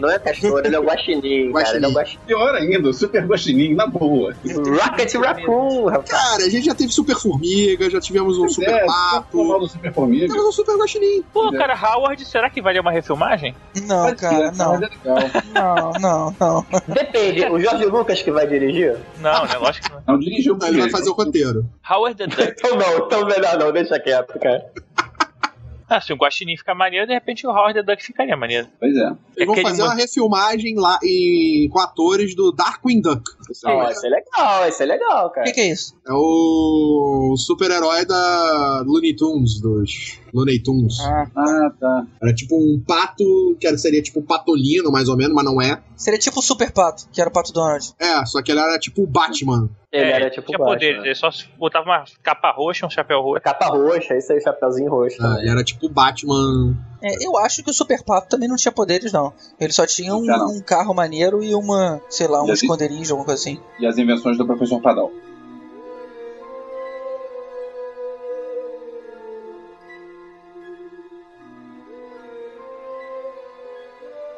Não é castor, ele é o guaxinim, cara. Ele é o guaxinim. Pior ainda, o Super Guaxinim, na boa. Rocket Raccoon, rapaz. Cara, a gente já teve Super Formiga, já tivemos um Super é, do Super Formiga. Temos um Super Guaxinim. Pô, cara, Howard, será que valia uma refilmagem? Não, Pode cara, ser, não. é legal. Não, não, não. Depende, o Jorge Lucas que vai dirigir? Não, né? Lógico que não. Não dirigiu Não, ele vai fazer o roteiro. Howard the Duck. Então não, então melhor não, deixa quieto, cara. Ah, se o Guaxinim ficar maneiro, de repente o Howard the Duck ficaria maneiro. Pois é. Eles vão fazer uma refilmagem lá em, com atores do Darkwing Duck. Esse é, Ó, esse é legal, esse é legal, O cara. que, que é isso? é o super-herói da Looney Tunes, dos Looney Tunes. Ah, Ah, tá. Era tipo um pato, que era- seria tipo patolino, mais ou menos, mas não é. seria tipo o Super Pato, que era o Pato Donald. É, só que ele era tipo o Batman. Ele É, era tipo tinha Batman. poderes, ele só botava uma capa roxa, um chapéu roxo. Capa roxa, isso aí, chapeuzinho roxo. Ah, ele era tipo o Batman. É, eu acho que o Super Pato também não tinha poderes, não. Ele só tinha um, um carro maneiro e uma, sei lá, um esconderijo, alguma coisa assim. E as invenções do professor Padal.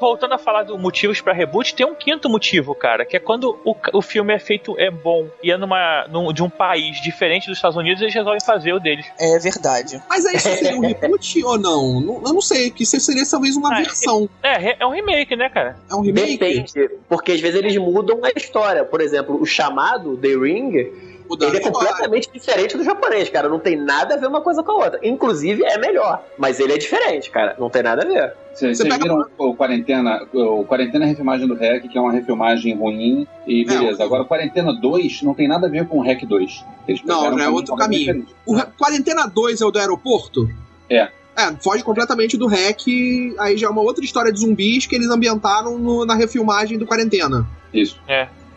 Voltando a falar do motivos pra reboot, tem um quinto motivo, cara, que é quando o, o filme é feito, é bom, e é numa, num- de um país diferente dos Estados Unidos, eles resolvem fazer o deles. É verdade. Mas aí isso seria um reboot ou não? Não- Eu não sei, que isso seria talvez uma Ah, é- versão. É, é um remake, né, cara? É um remake? Depende, porque às vezes eles mudam a história. Por exemplo, o chamado, The Ring, ele é completamente diferente do japonês, cara. Não tem nada a ver uma coisa com a outra. Inclusive, é melhor. Mas ele é diferente, cara. Não tem nada a ver. Vocês Você vocês pega- viram o Quarentena, o Quarentena é a refilmagem do REC, que é uma refilmagem ruim, e beleza. É, Agora, o Quarentena 2 não tem nada a ver com o REC 2. Eles Não, é outro caminho diferente. O Re- Quarentena 2 é o do aeroporto? É. É, foge completamente do REC, aí já é uma outra história de zumbis que eles ambientaram no- na refilmagem do Quarentena. Isso.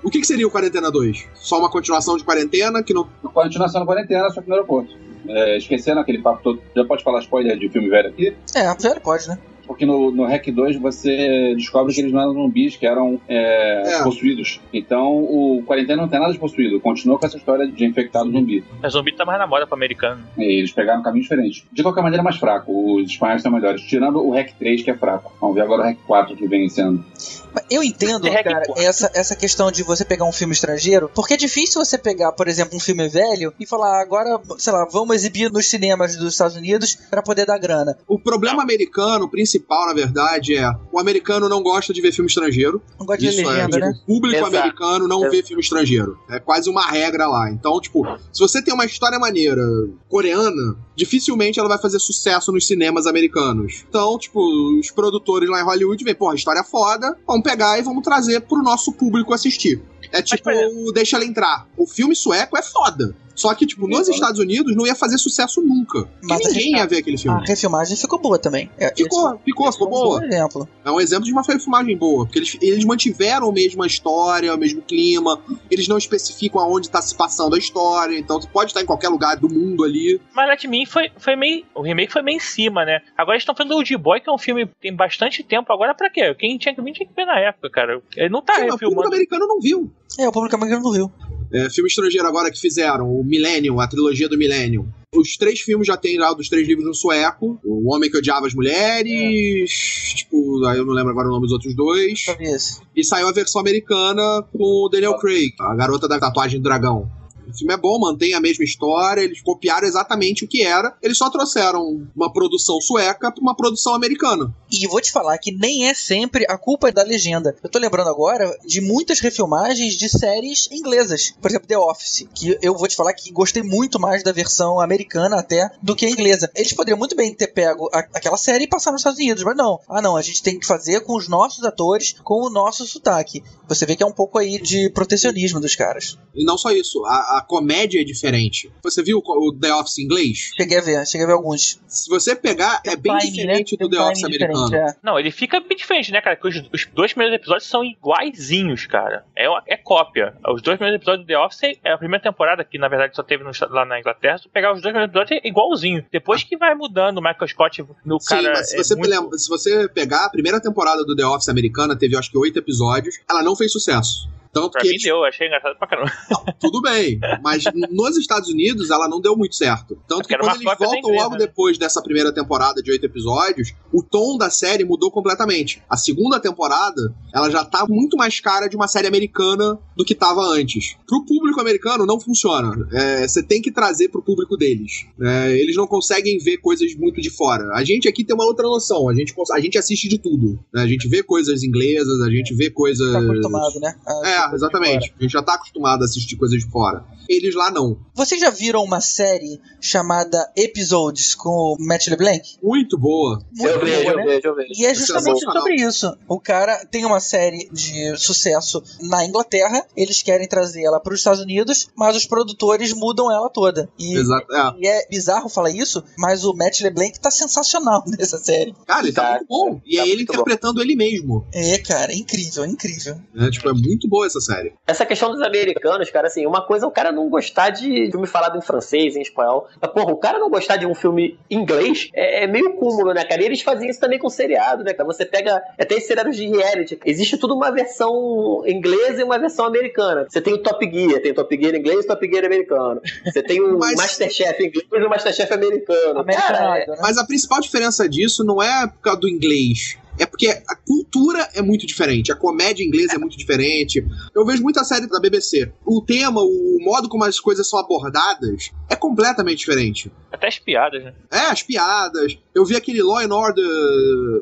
O que, que seria o Quarentena 2? Só uma continuação de Quarentena que não. Continuação do Quarentena, só que no aeroporto. É, esquecendo aquele papo todo. Já pode falar spoiler de filme velho aqui? É, velho pode, né? Porque no, no REC 2 você descobre que eles não eram zumbis, que eram é, É. possuídos. Então o Quarentena não tem nada de possuído. Continua com essa história de infectado zumbi. A zumbi tá mais na moda pro americano. E eles pegaram um caminho diferente. De qualquer maneira, é mais fraco. Os espanhóis são melhores. Tirando o REC 3, que é fraco. Vamos ver agora o REC 4 que vem sendo. Eu entendo, É cara, essa, essa questão de você pegar um filme estrangeiro, porque é difícil você pegar, por exemplo, um filme velho e falar, agora, sei lá, vamos exibir nos cinemas dos Estados Unidos pra poder dar grana. O problema americano principal, na verdade, é o americano não gosta de ver filme estrangeiro. Não gosta de Isso legenda, é, né? o público Exato. americano não Exato. vê filme estrangeiro. É quase uma regra lá. Então, tipo, se você tem uma história maneira coreana, dificilmente ela vai fazer sucesso nos cinemas americanos. Então, tipo, os produtores lá em Hollywood veem, porra, história foda, vamos pegar e vamos trazer pro nosso público assistir. É tipo, exemplo- deixa ela entrar. O filme sueco é foda. Só que, tipo, nos. Estados Unidos não ia fazer sucesso nunca. Mas ninguém ia ver aquele filme. A refilmagem ficou boa também. É, Ficou, esse- ficou, esse ficou um boa. bom exemplo. É um exemplo de uma filmagem boa, porque eles, eles mantiveram a mesma história, o mesmo clima, eles não especificam aonde tá se passando a história, então tu pode estar em qualquer lugar do mundo ali. Mas Let Me foi, foi meio. O remake foi meio em cima, né? Agora eles estão falando do Old Boy, que é um filme que tem bastante tempo. Agora pra quê? Quem tinha que vir tinha que ver na época, cara. Ele não tá Sim, mas o público refilmando. americano não viu. É, o público americano não viu. É, filme estrangeiro agora que fizeram, o Millennium, a trilogia do Millennium. Os três filmes já tem lá dos três livros no sueco. O Homem que Odiava as Mulheres, tipo, aí eu não lembro agora o nome dos outros dois. Esse. E saiu a versão americana com o Daniel Craig, a garota da tatuagem do dragão. O filme é bom, mantém a mesma história, eles copiaram exatamente o que era, eles só trouxeram uma produção sueca pra uma produção americana. E vou te falar que nem é sempre a culpa da legenda. Eu tô lembrando agora de muitas refilmagens de séries inglesas. Por exemplo, The Office. Que eu vou te falar que gostei muito mais da versão americana até do que a inglesa. Eles poderiam muito bem ter pego a- aquela série e passar nos Estados Unidos, mas não. Ah, não, a gente tem que fazer com os nossos atores, com o nosso sotaque. Você vê que é um pouco aí de protecionismo dos caras. E não só isso, a, a comédia é diferente. Você viu o The Office em inglês? Cheguei a ver, cheguei a ver alguns. Se você pegar, é bem Timing, diferente Tem do The Office timing americano. é. Não, ele fica bem diferente, né, cara? Porque os, os dois primeiros episódios são iguaizinhos, cara. É, uma- é cópia. Os dois primeiros episódios do The Office é a primeira temporada, que na verdade só teve no- lá na Inglaterra. Se pegar os dois primeiros episódios, é igualzinho. Depois que vai mudando, o Michael Scott no Sim, cara. mas se é você, muito- lembra- se você pegar a primeira temporada do The Office americana, teve acho que oito episódios, ela não fez sucesso. Tanto Pra que mim eles deu, achei engraçado pra caramba. tudo bem. Mas nos Estados Unidos ela não deu muito certo. Tanto Porque que quando eles voltam logo né? depois dessa primeira temporada de oito episódios, o tom da série mudou completamente. A segunda temporada, ela já tá muito mais cara de uma série americana do que tava antes. Pro público americano não funciona. É, Você tem que trazer pro público deles. É, eles não conseguem ver coisas muito de fora. A gente aqui tem uma outra noção. A gente, a gente assiste de tudo. né? A gente vê coisas inglesas, a gente vê coisas. Tá acostumado, né? A- É, exatamente. A gente já tá acostumado a assistir coisas de fora. Eles lá não. Vocês já viram uma série chamada Episodes com o Matt LeBlanc? Muito boa. Muito eu vejo, boa, eu né? vejo, eu vejo. E é justamente sobre isso. O cara tem uma série de sucesso na Inglaterra, eles querem trazer ela para os Estados Unidos, mas os produtores mudam ela toda. E, Exato. É. e é bizarro falar isso, mas o Matt LeBlanc tá sensacional nessa série. Cara, ele tá, Tá, muito bom. E tá é ele muito bom. interpretando ele mesmo. É, cara, é incrível, é incrível. né? Tipo, é muito boa essa série. Essa questão dos americanos, cara, assim, uma coisa é o cara não gostar de filme falado em francês, em espanhol. Mas, porra, o cara não gostar de um filme inglês é, é meio cúmulo, né, cara? E eles faziam isso também com seriado, né, cara? Você pega até esses seriados de reality. Existe tudo uma versão inglesa e uma versão americana. Você tem o Top Gear, tem o Top Gear inglês e o Top Gear americano. Você tem o Mas- Masterchef inglês e o Masterchef americano. Cara, é- né? Mas a principal diferença disso não é por causa do inglês. É porque a cultura é muito diferente, a comédia inglesa é muito diferente. Eu vejo muita série da BBC. O tema, o modo como as coisas são abordadas é completamente diferente. Até as piadas, né? É, as piadas. Eu vi aquele Law and Order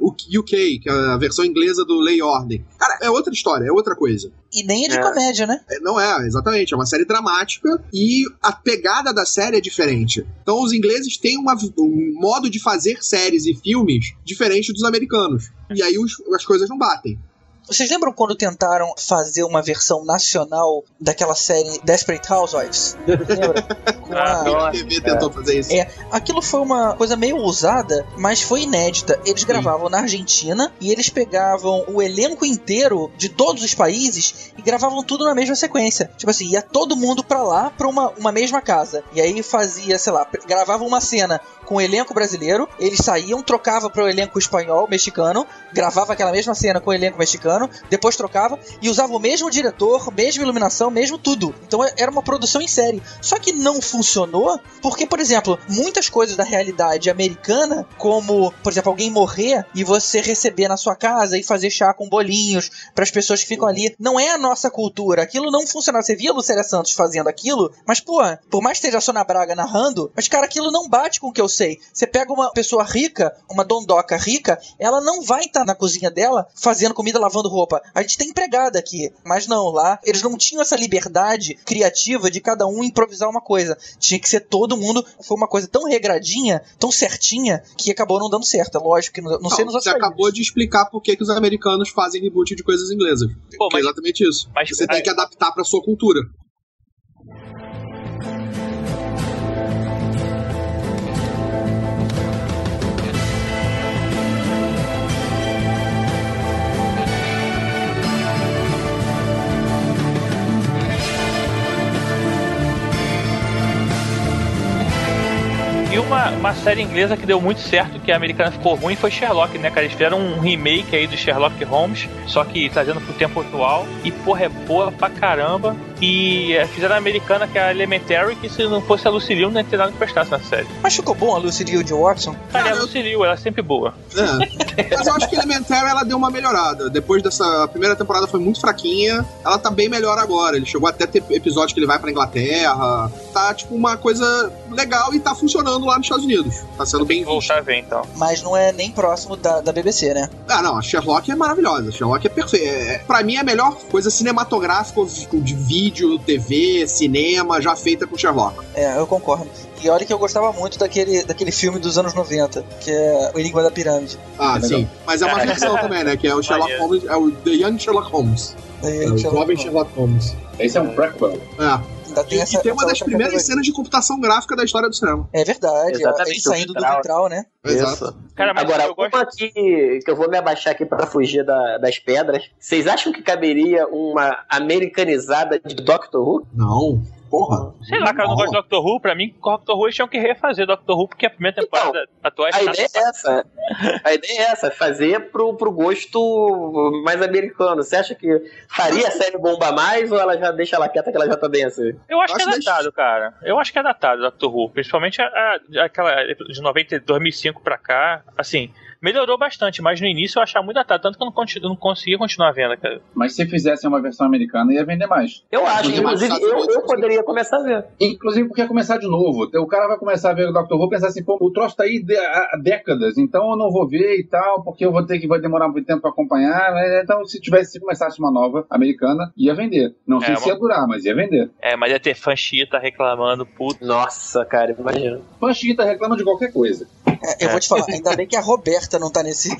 UK, que é a versão inglesa do Lei e Ordem. Cara, é outra história, é outra coisa. E nem é de É. comédia, né? É, Não é, exatamente. É uma série dramática e a pegada da série é diferente. Então os ingleses têm uma- um modo de fazer séries e filmes diferente dos americanos. E aí os- as coisas não batem. Vocês lembram quando tentaram fazer uma versão nacional daquela série Desperate Housewives? Lembra? Com Ah, a- TV tentou fazer isso. É, aquilo foi uma coisa meio ousada, mas foi inédita. Eles gravavam na Argentina e eles pegavam o elenco inteiro de todos os países e gravavam tudo na mesma sequência. Tipo assim, ia todo mundo pra lá, pra uma, uma mesma casa. E aí fazia, sei lá, gravavam uma cena com o elenco brasileiro, eles saíam, trocava pro elenco espanhol, mexicano, gravava aquela mesma cena com o elenco mexicano, depois trocava e usava o mesmo diretor, mesma iluminação, mesmo tudo. Então é- era uma produção em série. Só que não funcionou porque, por exemplo, muitas coisas da realidade americana, como, por exemplo, alguém morrer e você receber na sua casa e fazer chá com bolinhos para as pessoas que ficam ali, não é a nossa cultura. Aquilo não funcionava. Você via a Lucélia Santos fazendo aquilo, mas, pô, por mais que esteja a Sônia Braga narrando, mas, cara, aquilo não bate com o que eu sei. Você pega uma pessoa rica, uma dondoca rica, ela não vai estar na cozinha dela fazendo comida, lavando roupa. A gente tem empregada aqui, mas não, lá eles não tinham essa liberdade criativa de cada um improvisar uma coisa. Tinha que ser todo mundo. Foi uma coisa tão regradinha, tão certinha, que acabou não dando certo. É lógico que não, não, sei nos você outros acabou países. de explicar por que, que os americanos fazem reboot de coisas inglesas. Pô, Que é mas- exatamente isso. mas- você tem que adaptar pra sua cultura. Uma, série inglesa que deu muito certo, que a americana ficou ruim, foi Sherlock, né, cara? Eles fizeram um remake aí do Sherlock Holmes, só que trazendo pro tempo atual. E, porra, é boa pra caramba. E é, fizeram a americana, que é a Elementary, que se não fosse a Lucille, não ia ter nada que prestasse na série. Mas ficou bom a Lucy Liu de Watson? Cara, Cara, a Lucille, ela é sempre boa. É. Mas eu acho que Elementary ela deu uma melhorada. Depois dessa a primeira temporada foi muito fraquinha, ela tá bem melhor agora. Ele chegou até a ter episódio que ele vai pra Inglaterra. Tá tipo uma coisa legal e tá funcionando lá nos Estados Unidos. Tá sendo bem voltar a ver, então. Mas não é nem próximo da, da BBC, né? Ah, não, a Sherlock é maravilhosa. A Sherlock é perfeita. É, pra mim é a melhor coisa cinematográfica de vídeo, TV, cinema já feita com Sherlock. É, eu concordo. E olha que eu gostava muito daquele, daquele filme dos anos 90, que é O Enigma da Pirâmide. Ah, É legal. sim. Mas é uma ficção também, né? Que é o Sherlock Maneiro. Holmes, é o The Young Sherlock Holmes. Daí, É o Sherlock jovem Holmes. Sherlock Holmes. Esse é um prequel. É. Ainda tem E, essa, e tem uma das primeiras categoria. cenas de computação gráfica da história do cinema. É verdade, Exatamente, saindo do vitral. né? Exato. Cara, mas Agora, eu gosto. uma que, que eu vou me abaixar aqui pra fugir da- das pedras. Vocês acham que caberia uma americanizada de Doctor Who? Não. Porra. Sei lá, cara, eu não gosto de Doctor Who. Pra mim, Doctor Who eles tinham que refazer Doctor Who, porque a primeira temporada atual A é ideia é essa. A ideia é essa, fazer pro, pro gosto mais americano. Você acha que faria a série bomba mais ou ela já deixa ela quieta que ela já tá bem assim? Eu acho que é Acho datado, cara. Eu acho que é datado Doctor Who. Principalmente a, a- aquela de 90, 2005 pra cá. Assim, Melhorou bastante, mas no início eu achava muito datado, tanto que eu não, continu, não conseguia continuar vendo, cara. Mas se fizessem uma versão americana, ia vender mais. Eu acho, Inclusive, eu, Estados eu Unidos, poderia começar a ver. Inclusive porque ia começar de novo. O cara vai começar a ver o Dr. Who e pensar assim, pô, o troço tá aí há décadas, então eu não vou ver e tal, porque eu vou ter que vai demorar muito tempo pra acompanhar. né? Então, se tivesse, se começasse uma nova americana, ia vender. Não sei É, se ia durar, mas ia vender. É, mas ia ter fã chita reclamando, puto. Nossa, cara, imagina. Fã chita reclama de qualquer coisa. É, eu vou te falar, ainda bem que a Roberta não tá nesse.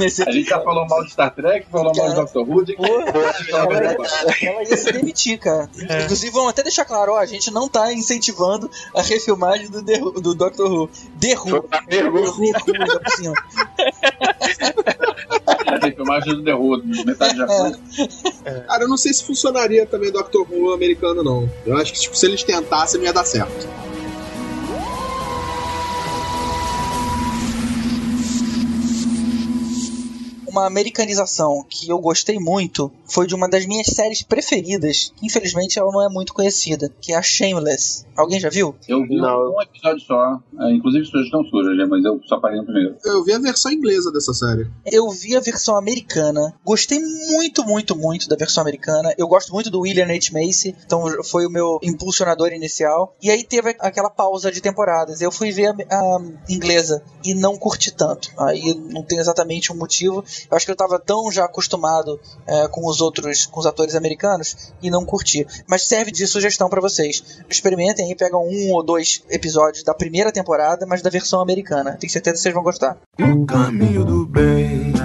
nesse A gente já falou mal de Star Trek, falou mal de Dr. Who, de Pô, ela, ia se demitir, cara. Inclusive, vamos até deixar claro, ó, a gente não tá incentivando a refilmagem do, The Who- do Doctor Who. The Who. The Who, ainda por cima. tem filmagem do The Who, metade já foi. Cara, eu não sei se funcionaria também Doctor Who americano, não. Eu acho que tipo, se eles tentassem, não ia dar certo. Uma americanização que eu gostei muito foi de uma das minhas séries preferidas. que, Infelizmente, ela não é muito conhecida, que é a Shameless. Alguém já viu? Eu vi Não. um episódio só, é, inclusive sugestão suja, né? Mas eu só parei no primeiro. Eu vi a versão inglesa dessa série. Eu vi a versão americana, gostei muito, muito, muito da versão americana. Eu gosto muito do William H. Macy, então foi o meu impulsionador inicial. E aí teve aquela pausa de temporadas. Eu fui ver a, a inglesa e não curti tanto. Aí não tem exatamente um motivo. Eu acho que eu tava tão já acostumado é, com os outros, com os atores americanos e não curti. Mas serve de sugestão pra vocês. Experimentem aí, pegam um ou dois episódios da primeira temporada, mas da versão americana. Tenho certeza que vocês vão gostar. O caminho do bem.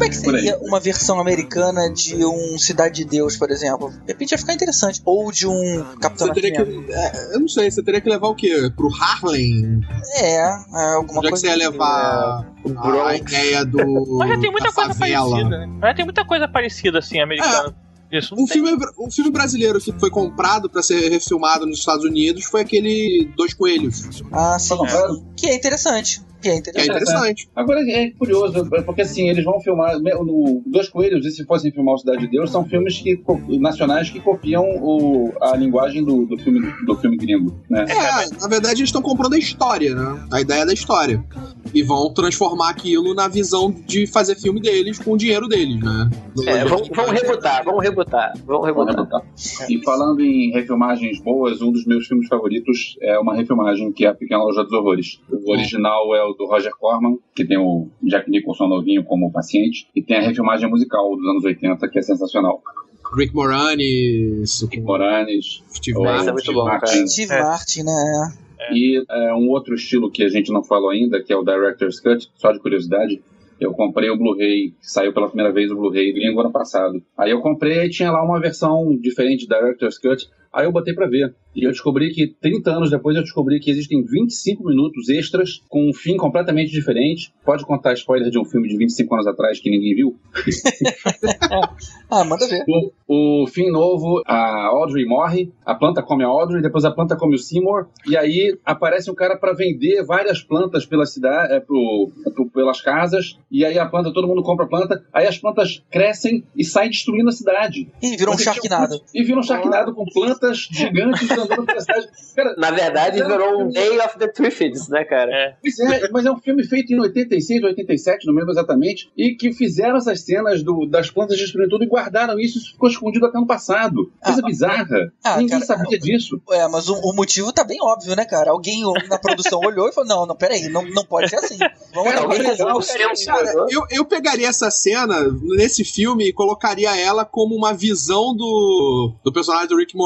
Como é que aí. seria uma versão americana de um Cidade de Deus, por exemplo? De repente ia ficar interessante. Ou de um Capitão Você teria que. é, eu não sei, você teria que levar o quê? Pro Harlem? É, é, alguma Já que coisa. você ia levar O a, ideia do. Mas já tem muita coisa favela. parecida, né? Mas já tem muita coisa parecida, assim, americana. Isso não Um tem. filme, um filme brasileiro que foi comprado pra ser refilmado nos Estados Unidos foi aquele Dois Coelhos, Ah, sim. Claro. Que é interessante. Que é que é interessante. interessante. Agora é curioso, porque assim, eles vão filmar. O Dois Coelhos, e se fossem filmar o Cidade de Deus, são filmes que, nacionais que copiam o, a linguagem do, do, filme, do filme gringo. Né? É, na verdade eles estão comprando a história, né? A ideia da história. E vão transformar aquilo na visão de fazer filme deles com o dinheiro deles, né? É, vamos, vamos rebutar, vamos rebutar. Vamos Vou rebutar. rebutar. E falando em refilmagens boas, um dos meus filmes favoritos é uma refilmagem que é A Pequena Loja dos Horrores. O original é o do Roger Corman, que tem o Jack Nicholson novinho como paciente, e tem a refilmagem musical dos anos 80, que é sensacional. Rick Moranis, Rick Moranis, Steve Esse é Martin. muito Steve bom, Martin. cara. Steve É. Martin, né? E é, um outro estilo que a gente não falou ainda, que é o Director's Cut, só de curiosidade. Eu comprei o Blu-ray, saiu pela primeira vez o Blu-ray gringo ano passado. Aí eu comprei e tinha lá uma versão diferente, Director's Cut. Aí eu botei pra ver. E eu descobri que 30 anos depois eu descobri que existem 25 minutos extras com um fim completamente diferente. Pode contar spoiler de um filme de 25 anos atrás que ninguém viu? Ah, manda ver. O, o fim novo, a Audrey morre, a planta come a Audrey, depois a planta come o Seymour, e aí aparece um cara para vender várias plantas pela cidade, é, pro- pro- pelas casas, e aí a planta, todo mundo compra a planta, aí as plantas crescem e saem destruindo a cidade. Ih, virou um Sharknado. E viram um Sharknado com plantas gigantes andando pela cidade. Cara, Na verdade, virou um Day of the Triffids, né, cara? É. Pois é, mas é um filme feito em 86, 87, não lembro exatamente, e que fizeram essas cenas do- das plantas destruindo tudo e guardaram isso, isso ficou escondido até no passado. Coisa Ah, bizarra. ah, Ninguém cara, sabia disso. É, mas o, o motivo tá bem óbvio, né, cara? Alguém na produção olhou e falou: não, não, peraí, não, não pode ser assim. Vamos Cara, Alguém resolve legal, senso, Cara, eu, eu pegaria essa cena nesse filme e colocaria ela como uma visão do, do personagem do Rick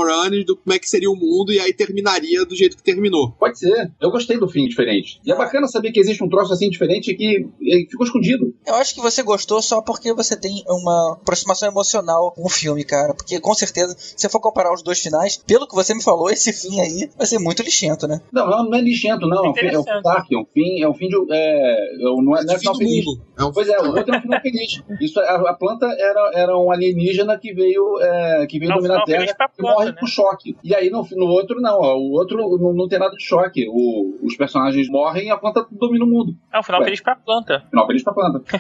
Do como é que seria o mundo, e aí terminaria do jeito que terminou. Pode ser. Eu gostei do fim diferente. E é bacana saber que existe um troço assim diferente que ficou escondido. Eu acho que você gostou só porque você tem uma aproximação emocional com o filme, cara. Porque com certeza, se você for comparar os dois finais, pelo que você me falou, esse fim aí vai ser muito lixento, né? Não, não, não é lixento, não. É um fim, é um dark, é um fim, é um fim de. É, é não é, não é Fim final feliz. É um Pois é, o outro é um final feliz. Isso, a, a planta era, era um alienígena que veio, é, que veio Não, dominar a Terra e morre né? Choque. E aí no, no outro, não. ó, o outro não, não tem nada de choque. O- os personagens morrem e a planta domina o mundo. É um final Ué. feliz pra planta. Final feliz pra planta.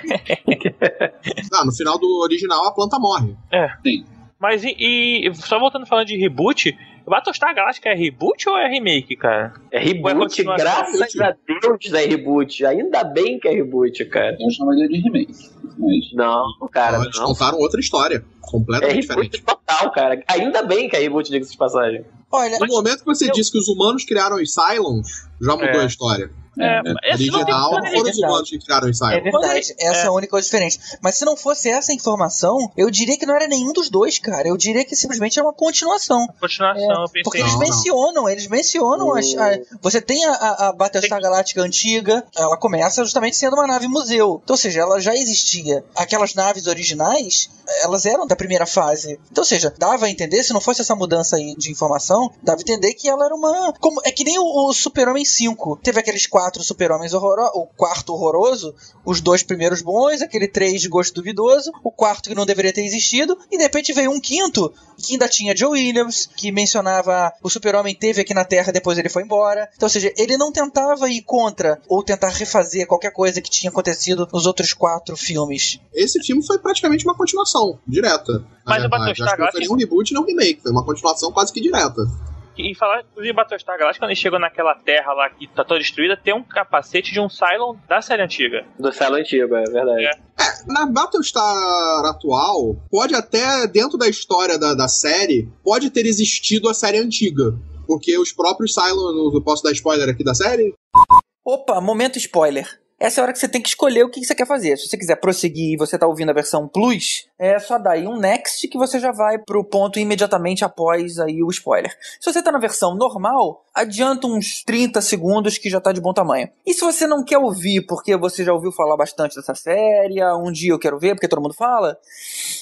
Ah, no final do original a planta morre. É. Sim. Mas e, e- só voltando falando de reboot, Battlestar Galactica é reboot ou é remake, cara? É é reboot, continuação? graças a Deus é reboot. Ainda bem que é reboot, cara. Eu chamaria de remake. Mas Não, cara, Eles não. contaram outra história. É Completamente reboot diferente. total, cara. Ainda bem que é reboot, diga-se de passagem. Olha, No momento que você Eu- disse que os humanos criaram os Cylons, já mudou É. a história. É, é, não Original foram os verdade. humanos que criaram os É Cylons. verdade, essa é. a única coisa diferente. Mas se não fosse essa informação, eu diria que não era nenhum dos dois, cara. Eu diria que simplesmente é uma continuação. continuação, eu pensei. Porque eles Não, não. mencionam, eles mencionam as, a- Você tem a, a, a Battlestar Galáctica antiga, ela começa justamente sendo uma nave museu. Então, ou seja, ela já existia. Aquelas naves originais, elas eram da primeira fase. Então, ou seja, dava a entender, se não fosse essa mudança aí de informação, dava a entender que ela era uma. Como, é que nem o, o Super-Homem 5. Teve aqueles quatro Super-Homens horrorosos, o quarto horroroso, os dois primeiros bons, aquele três de gosto duvidoso, o quarto que não deveria ter existido, e de repente veio um quinto que ainda tinha Joe Williams, que mencionava o Super-Homem teve aqui na Terra, depois ele foi embora. Então, ou seja, ele não tentava ir contra ou tentar refazer qualquer coisa que tinha acontecido nos outros quatro filmes. Esse filme foi praticamente uma continuação, direta. Mas o. Battlestar não foi Galactica- nem um reboot, nem um remake. Foi uma continuação quase que direta. E falar, inclusive, Battlestar Galactica, quando ele chegou naquela terra lá que tá toda destruída, tem um capacete de um Cylon da série antiga. Do Celo antigo, é verdade. É. Na Battlestar atual, pode até, dentro da história da, da série, pode ter existido a série antiga. Porque os próprios Cylons. Eu posso dar spoiler aqui da série? Opa, momento spoiler. Essa é a hora que você tem que escolher o que você quer fazer. Se você quiser prosseguir e você tá ouvindo a versão Plus, é só dar aí um next que você já vai pro ponto imediatamente após aí o spoiler. Se você tá na versão normal, adianta uns 30 segundos que já tá de bom tamanho. E se você não quer ouvir porque você já ouviu falar bastante dessa série, ah, um dia eu quero ver porque todo mundo fala,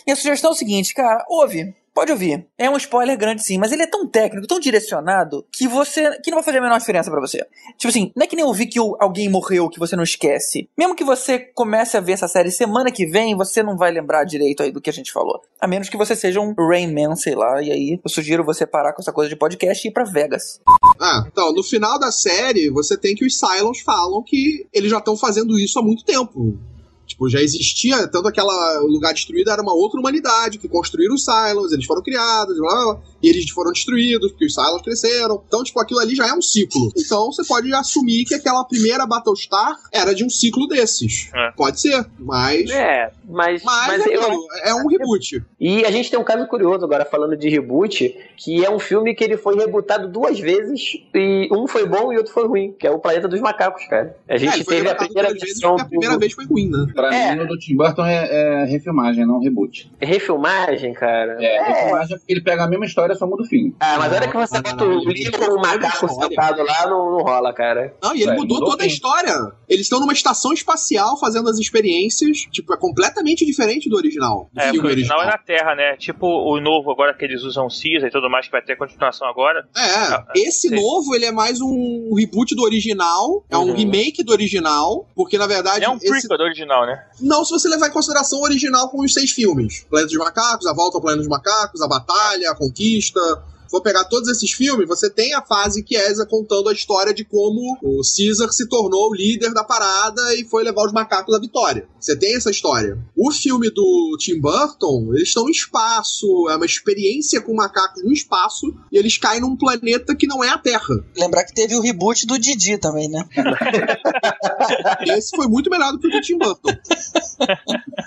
minha sugestão é o seguinte, cara, ouve. Pode ouvir. É um spoiler grande sim, mas ele é tão técnico, tão direcionado, que você. que não vai fazer a menor diferença pra você. Tipo assim, não é que nem ouvir que alguém morreu que você não esquece. Mesmo que você comece a ver essa série semana que vem, você não vai lembrar direito aí do que a gente falou. A menos que você seja um Rain Man, sei lá, e aí eu sugiro você parar com essa coisa de podcast e ir pra Vegas. Ah, então, no final da série, você tem que os Cylons falam que eles já estão fazendo isso há muito tempo. Tipo, já existia, tanto aquela lugar destruído era uma outra humanidade, que construíram os Cylons, eles foram criados, blá, blá, blá, e eles foram destruídos, porque os Cylons cresceram. Então, tipo, aquilo ali já é um ciclo. Então, você pode assumir que aquela primeira Battlestar era de um ciclo desses. É. Pode ser, mas... É, mas, Mas, mas é, eu, aquilo, é um reboot. E a gente tem um caso curioso agora falando de reboot, que é um filme que ele foi rebutado duas vezes e um foi bom e outro foi ruim, que é o Planeta dos Macacos, cara. A É, gente foi teve a primeira versão porque a primeira do... vez foi ruim, né? Pra É. mim, o do Tim Burton é, é refilmagem, não reboot. refilmagem, cara. É, refilmagem é porque ele pega a mesma história, só muda o fim. Ah, mas a hora que você bota o livro com o macaco sentado lá, não, não rola, cara. Não, e ele É, mudou mudou toda a história. Eles estão numa estação espacial fazendo as experiências. Tipo, é completamente diferente do original. Do É, filme porque o original original. é na Terra, né? Tipo o novo agora que eles usam Caesar e tudo mais, que vai ter continuação agora. É, esse sim. novo, ele é mais um reboot do original. É um Uhum. remake do original. Porque, na verdade, É um esse... prequel do original, né? não se você levar em consideração o original com os seis filmes. Planeta dos Macacos, A Volta ao Planeta dos Macacos, A Batalha, A Conquista... Se for pegar todos esses filmes, você tem a fase que é Eza contando a história de como o Caesar se tornou o líder da parada e foi levar os macacos à vitória. Você tem essa história. O filme do Tim Burton, eles estão em espaço, é uma experiência com macacos no espaço, e eles caem num planeta que não é a Terra. Lembrar que teve o reboot do Didi também, né? Esse foi muito melhor do que o do Tim Burton.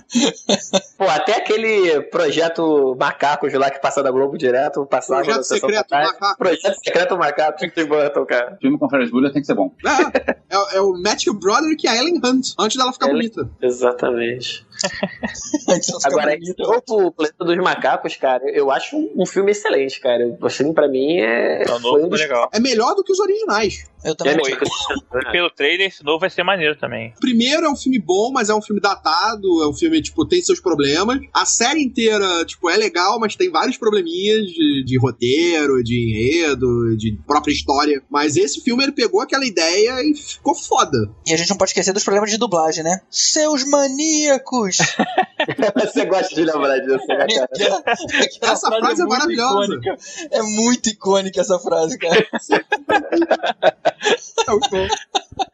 Pô, até aquele projeto Macacos lá que passa da Globo direto, passava Projeto Secreto da tarde. Macaco. Projeto Secreto Macaco Tim Burton, cara. Filme com Ferris Bueller tem que ser bom. É, é, é o Matthew Broderick e a Ellen Hunt, antes dela ficar Ellen- bonita. Exatamente. Ficar Agora, esse novo Planeta dos Macacos, cara, eu acho um, filme excelente, cara. Assim, pra mim, é. É o foi novo um dos legal. É melhor do que os originais. Eu É também. melhor. E pelo trailer, esse novo vai ser maneiro também. O primeiro é um filme bom, mas é um filme datado, é um filme, tipo, tem seus problemas. A série inteira, tipo, é legal, mas tem vários probleminhas de, de roteiro, de enredo, de própria história. Mas esse filme, ele pegou aquela ideia e ficou foda. E a gente não pode esquecer dos problemas de dublagem, né? Seus maníacos! Você gosta de lembrar disso, né, cara? Essa frase é muito maravilhosa. icônica. É muito icônica essa frase, cara.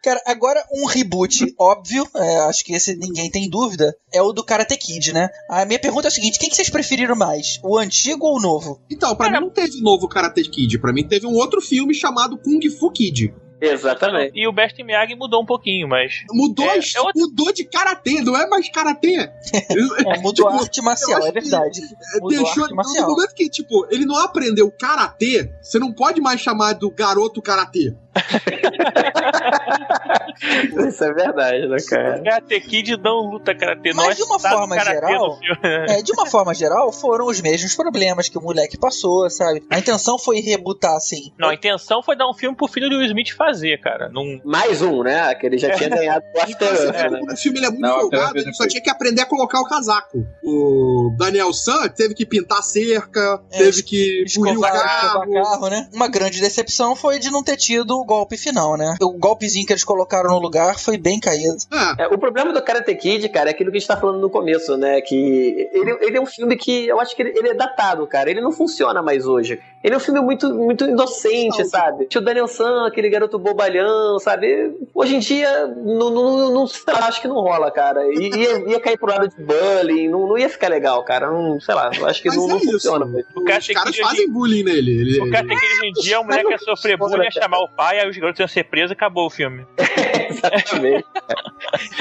Cara, agora um reboot óbvio, é, acho que esse ninguém tem dúvida, é o do Karate Kid, né? A minha pergunta é a seguinte: quem que vocês preferiram mais? O antigo ou o novo? Então, pra mim não teve novo Karate Kid. Pra mim teve um outro filme chamado Kung Fu Kid. Exatamente. E o Best Miyagi mudou um pouquinho, mas. Mudou, É, é outro- mudou de karatê, não é mais karatê. É, mudou a arte marcial, é verdade. Mudou a Deixou, arte no momento que, tipo, ele não aprendeu karatê, você não pode mais chamar do garoto karatê. Isso é verdade, né, cara? Karate Kid não luta karatê, Mas de uma forma geral. É, de uma forma geral, foram os mesmos problemas que o moleque passou, sabe? A intenção foi rebutar, assim. Não, a intenção foi dar um filme pro filho do Will Smith fazer, cara. Não... Mais um, né? Que ele já tinha ganhado o Então, After vê Earth, né? o filme ele é muito Não, folgado, ele só tinha que aprender a colocar o casaco. O Daniel San teve que pintar cerca, É, teve que o Escovar, carro. carro, né? Uma grande decepção foi de não ter tido o golpe final, né? O golpezinho que eles colocaram no lugar foi bem caído. É, É, o problema do Karate Kid, cara, é aquilo que a gente tá falando no começo, né? Que ele, ele é um filme que eu acho que ele, ele é datado, cara. Ele não funciona mais hoje. Ele é um filme muito, muito inocente, Não. sabe? Tinha o Daniel San, aquele garoto bobalhão, sabe? Hoje em dia, não, não, não sei lá, acho que não rola, cara. I- Ia, ia cair pro lado de bullying, não, não ia ficar legal, cara. Não, sei lá, eu acho que mas não, é não funciona. mais. O cara Os caras que- fazem bullying nele. Ele, O cara tem que hoje em dia, o moleque ia sofrer bullying, ia chamar o pai, aí os garotos iam ser presos e acabou o filme. Exatamente.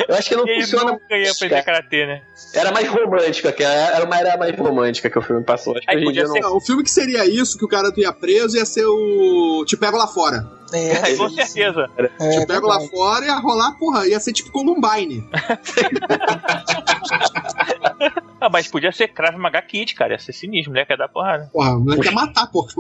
Eu acho que não E funciona. nunca ia aprender karatê, né? Era mais romântica, que era uma era mais romântica que o filme passou. Acho que Aí podia dia ser- Não, o filme que seria isso, que o cara ia preso, ia ser o Te Pego Lá Fora. É, Com certeza. é, Te Pego Lá verdade. Fora ia rolar, porra, ia ser tipo Columbine. Ah, mas podia ser Krav Maga Kid, cara. Ia ser sinistro, né? Quer dar porrada. Porra, o moleque ia matar, porra.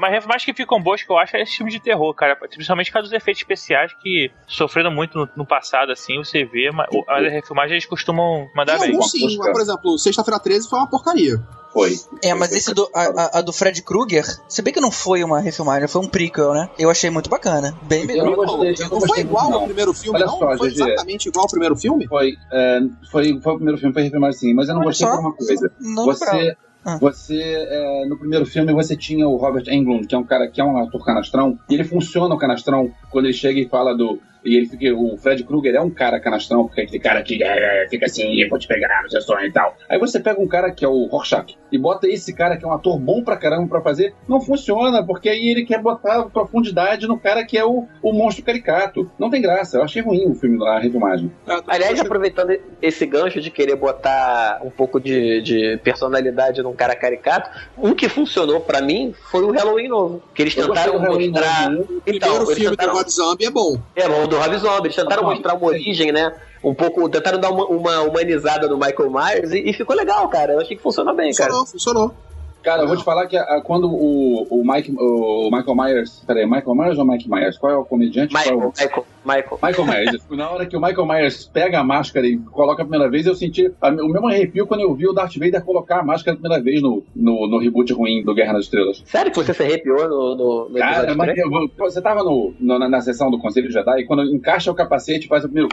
Mas mais que ficam boas que eu acho é esse filme de terror, cara. Principalmente por causa dos efeitos especiais que sofreram muito no, no passado, assim, você vê, mas as refilmagens eles costumam mandar Tem bem. alguns sim, mas, por exemplo, Sexta-feira 13 foi uma porcaria. Foi. É, mas esse do, a, a- do Fred Krueger, se bem que não foi uma refilmagem, foi um prequel, né? Eu achei muito bacana. Bem Eu melhor. não gostei, eu não Não foi igual ao primeiro filme, Olha não? só, foi GG. exatamente igual ao primeiro filme? Foi, é, foi, foi o primeiro filme, foi refilmado sim, mas eu não Olha gostei só. por uma coisa. Não. Você, Ah. você é, no primeiro filme você tinha o Robert Englund, que é um cara que é um ator canastrão, e ele funciona o canastrão quando ele chega e fala do. E ele fica, o Fred Krueger é um cara canastrão, porque é aquele cara que é, fica assim, eu vou te pegar no seu sonho e tal. Aí você pega um cara que é o Rorschach e bota esse cara que é um ator bom pra caramba pra fazer, não funciona, porque aí ele quer botar profundidade no cara que é o, o monstro caricato. Não tem graça, eu achei ruim o filme lá, a refilmagem. Aliás, aproveitando esse gancho de querer botar um pouco de, de personalidade num cara caricato, um que funcionou pra mim foi o Halloween novo. Que eles tentaram mostrar. novo, O Então, primeiro filme tentaram. do Rob Zombie é bom. É, o do Rob Zombie. Eles tentaram Ah, mostrar uma origem, né? Um pouco. Tentaram dar uma, uma humanizada no Michael Myers e, e ficou legal, cara. Eu achei que funcionou bem, cara. Funcionou, funcionou. Cara, eu vou te falar que a- quando o, o, Mike, o Michael Myers. Peraí, Michael Myers ou Mike Myers? Qual é o comediante? Qual é Michael, o... Michael, Michael. Michael Myers. Na hora que o Michael Myers pega a máscara e coloca a primeira vez, eu senti a- o mesmo arrepio quando eu vi o Darth Vader colocar a máscara a primeira vez no, no, no reboot ruim do Guerra nas Estrelas. Sério que você se arrepiou no, no, no Cara, mas eu- você tava no, no- na, na sessão do Conselho Jedi e quando encaixa o capacete faz o primeiro.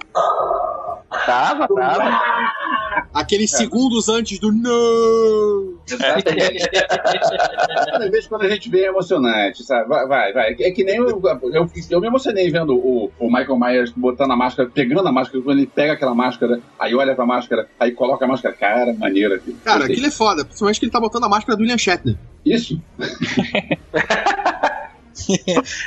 Tava, tava. Aqueles segundos antes do não. Exatamente. Cada vez quando a gente vê é emocionante, sabe? Vai, vai, vai. É que nem eu, eu, eu me emocionei vendo o, o Michael Myers botando a máscara, pegando a máscara, quando ele pega aquela máscara, aí olha pra máscara, aí coloca a máscara. Cara, maneira. filho. Cara, Gostei. aquilo é foda. Principalmente que ele tá botando a máscara do William Shatner. Isso?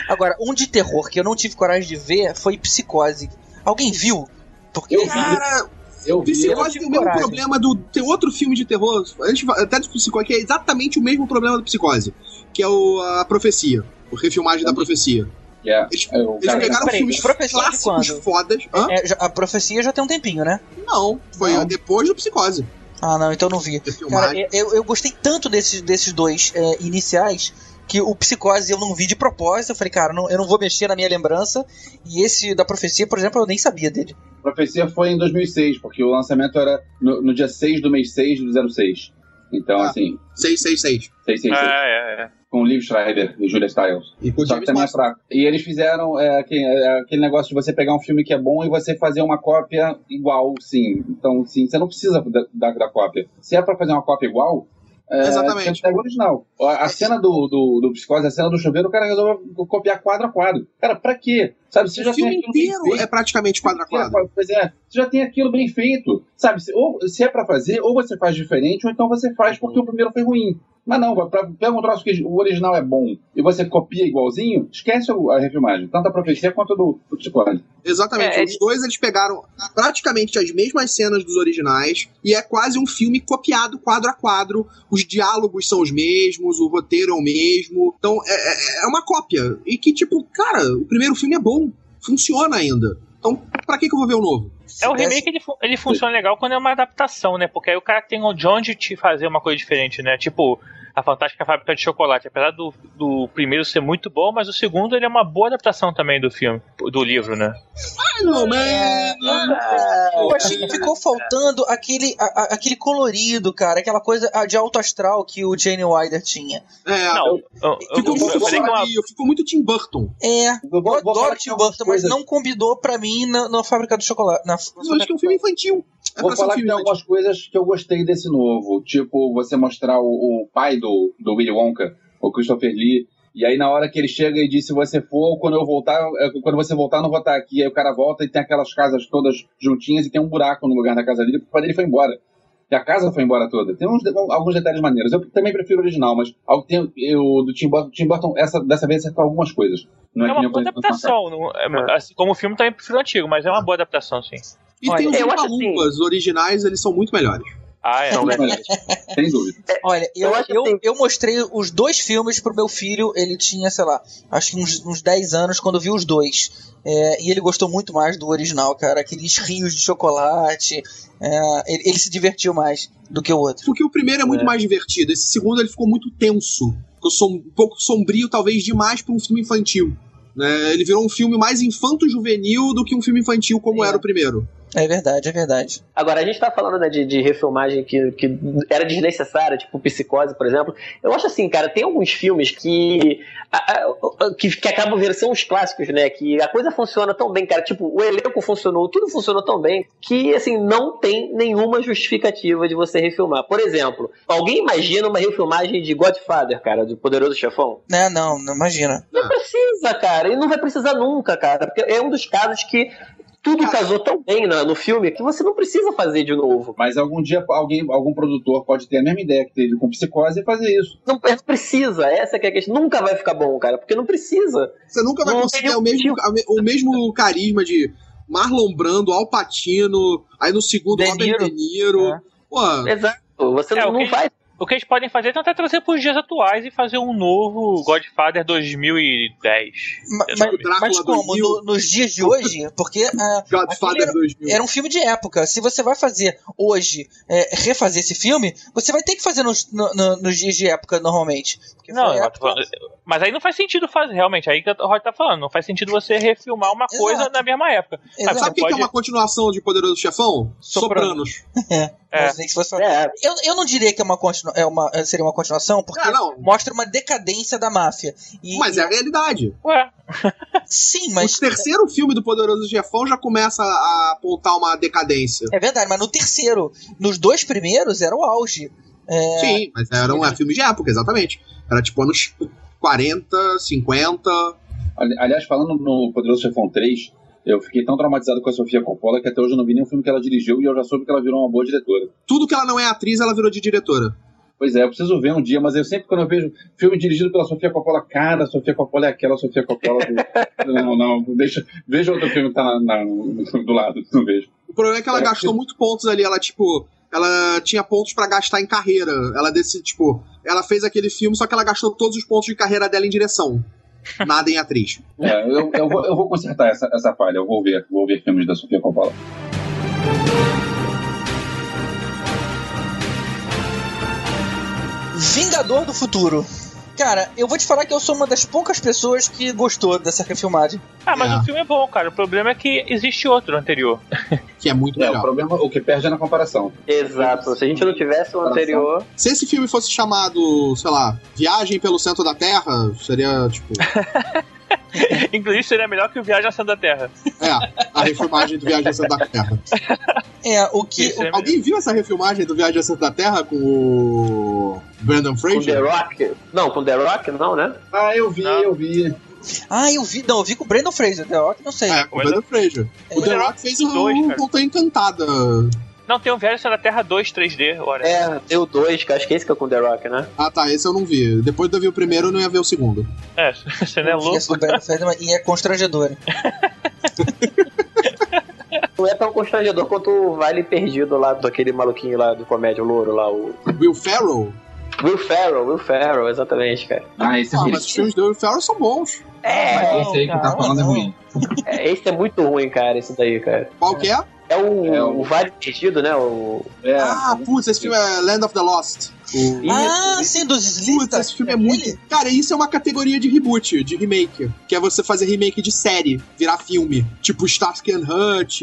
Agora, um de terror que eu não tive coragem de ver foi Psicose. Alguém viu? Porque Eu vi. Cara, Eu vi. Psicose tem o mesmo coragem. problema do. Tem outro filme de terror, antes, até do Psicose, que é exatamente o mesmo problema do Psicose, que é o, a profecia. O refilmagem da profecia. Que é- Eles, é o eles cara- pegaram Peraí, filmes Profecia de clássicos fodas. É, a profecia já tem um tempinho, né? Não, foi Não. depois do Psicose. Ah, não, então não vi. Cara, eu, eu gostei tanto desses, desses dois é, iniciais que o Psicose eu não vi de propósito. Eu falei, cara, não- eu não vou mexer na minha lembrança. E esse da profecia, por exemplo, eu nem sabia dele. A profecia foi em 2006, porque o lançamento era no, no dia 6 do mês 6 do 06. Então, Ah. assim, 666. 666. É, é, é. Com o Liv Schreiber e Julia Stiles. E com Só que James é Marsden. fraco. E eles fizeram é, aquele, é, aquele negócio de você pegar um filme que é bom e você fazer uma cópia igual, sim. Então, sim, você não precisa da, da, da cópia. Se é pra fazer uma cópia igual, é, Exatamente. o original. A, a cena do, do, do Psicose, a cena do chuveiro, o cara resolveu copiar quadro a quadro. Cara, pra quê? Sabe, você já O filme tem aquilo bem inteiro é praticamente quadro a quadro. Pois é, você já tem aquilo bem feito. Sabe, se, ou, se é pra fazer, ou você faz diferente, ou então você faz porque o primeiro foi ruim. Mas não, pra, pega um troço que o original é bom e você copia igualzinho, esquece a refilmagem. Tanto a profecia quanto a do, do. Exatamente. É, Os dois eles pegaram praticamente as mesmas cenas dos originais e é quase um filme copiado quadro a quadro. Os diálogos são os mesmos, o roteiro é o mesmo. Então é, é- é uma cópia. E que, tipo, cara, o primeiro filme é bom, funciona ainda. Então, pra que, que eu vou ver o novo? É, o remake ele, ele funciona legal quando é uma adaptação, né? Porque aí o cara tem de onde te fazer uma coisa diferente, né? Tipo, a Fantástica Fábrica de Chocolate. Apesar do, do primeiro ser muito bom, mas o segundo ele é uma boa adaptação também do filme, do livro, né? I know, man. Eu achei que ficou faltando aquele, a- a- aquele colorido, cara, aquela coisa ah, de alto astral que o Jane Wilder tinha. É, Não, eu, eu, ficou eu, muito eu é uma, ficou muito Tim Burton. É, Eu vou- adoro Tim que Burton, mas não combinou pra mim na, na Fábrica do Chocolate. Na, Eu acho que é um filme infantil. É Vou falar que tem algumas coisas que eu gostei desse novo. Tipo, você mostrar o, o pai do, do Willy Wonka, o Christopher Lee. E aí, na hora que ele chega e diz: se você for, quando eu voltar, é, quando você voltar, não vou estar aqui. Aí o cara volta e tem aquelas casas todas juntinhas e tem um buraco no lugar da casa dele, porque o pai dele foi embora. E a casa foi embora toda. Tem uns, alguns detalhes maneiros. Eu também prefiro o original, mas algo tem, eu, do Tim Burton, Tim Burton essa, dessa vez acertou algumas coisas. Não é, é que nem uma boa adaptação. não- é- assim, como o filme também prefiro o antigo, mas é uma boa adaptação, sim. E Olha, tem os eu acho assim- originais, eles são muito melhores. Ah, é. Não, né? Sem dúvida. Olha, eu, Eu eu, assim- eu mostrei os dois filmes pro meu filho, ele tinha, sei lá, acho que uns, uns 10 anos quando viu os dois. É, e ele gostou muito mais do original, cara. Aqueles rios de chocolate. é, ele, ele se divertiu mais do que o outro. Porque o primeiro é muito mais divertido. Esse segundo ele ficou muito tenso. Ficou som- um pouco sombrio, talvez demais para um filme infantil. né? Ele virou um filme mais infanto-juvenil do que um filme infantil como É. era o primeiro. É verdade, é verdade. Agora, a gente tá falando né, de, de refilmagem que, que era desnecessária, tipo Psicose, por exemplo. Eu acho assim, cara, tem alguns filmes que, a- a- que, que acabam virando, são os clássicos, né? Que a coisa funciona tão bem, cara. Tipo, o elenco funcionou, tudo funcionou tão bem, que, assim, não tem nenhuma justificativa de você refilmar. Por exemplo, alguém imagina uma refilmagem de Godfather, cara, do Poderoso Chefão? Né, não, não imagina. Não precisa, cara. E não vai precisar nunca, cara. Porque é um dos casos que tudo Cara. casou tão bem no, no filme que você não precisa fazer de novo. Mas algum dia alguém, algum produtor pode ter a mesma ideia que teve com psicose e fazer isso. Não, não precisa, essa que é a questão. Nunca vai ficar bom, cara, porque não precisa. Você nunca vai Não conseguir o mesmo, o mesmo carisma de Marlon Brando, Al Pacino, aí no segundo De Robert. De Niro. É. Pô, Exato. Você É, não, não que- vai. O que eles podem fazer é tentar trazer para os dias atuais e fazer um novo Godfather 2010. Ma- Eu Mas. Drácula mas como? 2000. No- nos dias de hoje? Porque ah, Godfather Aquele 2000. era um filme de época. Se você vai fazer hoje, é, refazer esse filme, você vai ter que fazer nos, no- no- nos dias de época normalmente. Não, época- falando- mas aí não faz sentido fazer, realmente. Aí que o Rod tá falando. Não faz sentido você refilmar uma coisa Exato. na mesma época. Exato. Sabe o que, que é pode- uma continuação de Poderoso Chefão? Sopranos. Sopranos. É. Mas fosse- É, Eu, eu não diria que é uma continu- é uma, é, seria uma continuação, porque Ah, mostra uma decadência da máfia. E, Mas é a realidade. Ué, Sim, O mas. terceiro filme do Poderoso Chefão já começa a apontar uma decadência. É verdade, mas no terceiro, nos dois primeiros era o auge. É, Sim, mas era um é, filme de época, exatamente. Era tipo anos 40, 50. Ali- Aliás, falando no Poderoso Chefão 3, eu fiquei tão traumatizado com a Sofia Coppola que até hoje eu não vi nenhum filme que ela dirigiu e eu já soube que ela virou uma boa diretora. Tudo que ela não é atriz, ela virou de diretora. Pois é, eu preciso ver um dia, mas eu sempre quando eu vejo filme dirigido pela Sofia Coppola, cara, Sofia Coppola é aquela Sofia Coppola. Do... não, não, deixa, veja outro filme que tá na- na- do lado, não vejo. O problema é que ela É, gastou que- muito pontos ali. Ela, tipo, ela tinha pontos pra gastar em carreira. Ela decidiu, tipo, ela fez aquele filme, só que ela gastou todos os pontos de carreira dela em direção. Nada em atriz. É, eu, eu, vou, eu vou consertar essa, essa falha, eu vou ver, vou ver filmes da Sofia Coppola. Vingador do Futuro. Cara, eu vou te falar que eu sou uma das poucas pessoas que gostou dessa refilmagem. Ah, mas É. o filme é bom, cara. O problema é que existe outro anterior. Que é muito É, o melhor. problema, o que perde é na comparação. Exato. Se a gente não tivesse o anterior. Se esse filme fosse chamado, sei lá, Viagem pelo Centro da Terra, seria, tipo, Inclusive, seria melhor que o Viagem Centro da Terra. é, a refilmagem do Viagem Centro da Terra. É, o que. Isso é Alguém viu essa refilmagem do Viagem Centro da Terra com o Brandon Com The Fraser? Rock? Não, com The Rock não, né? Ah, eu vi, Não. eu vi. Ah, eu vi. Não, eu vi com o Brandon Fraser, The Rock, não sei. É, com o Brandon Fraser. O The Rock fez o. Voltou Encantada. Não, tem o ao Centro da Terra 2 3D, olha. É, deu dois, que acho que é esse que é com The Rock, né? Ah, tá, esse eu não vi. Depois de eu ver o primeiro, eu não ia ver o segundo. É, você não é vi louco. esse do mas- e é constrangedor. Não é tão constrangedor quanto o Vale Perdido lá, daquele maluquinho lá do comédia, o louro lá, o. Will Ferrell? Will Ferrell, Will Ferrell, exatamente, cara. Ah, esse Ah, filme. mas os filmes do Will Ferrell são bons. É, Esse aí que tá falando é ruim. é, esse é muito ruim, cara, esse daí, cara. Qual que é? É o, É o- o Vale Perdido, né? O. É, Ah, putz, esse filme é Land of the Lost. O... ah, Isso, sim, dos Putz, Slitas. esse filme é muito. Cara, isso é uma categoria de reboot, de remake. Que é você fazer remake de série, virar filme. Tipo Starsky and Hutch,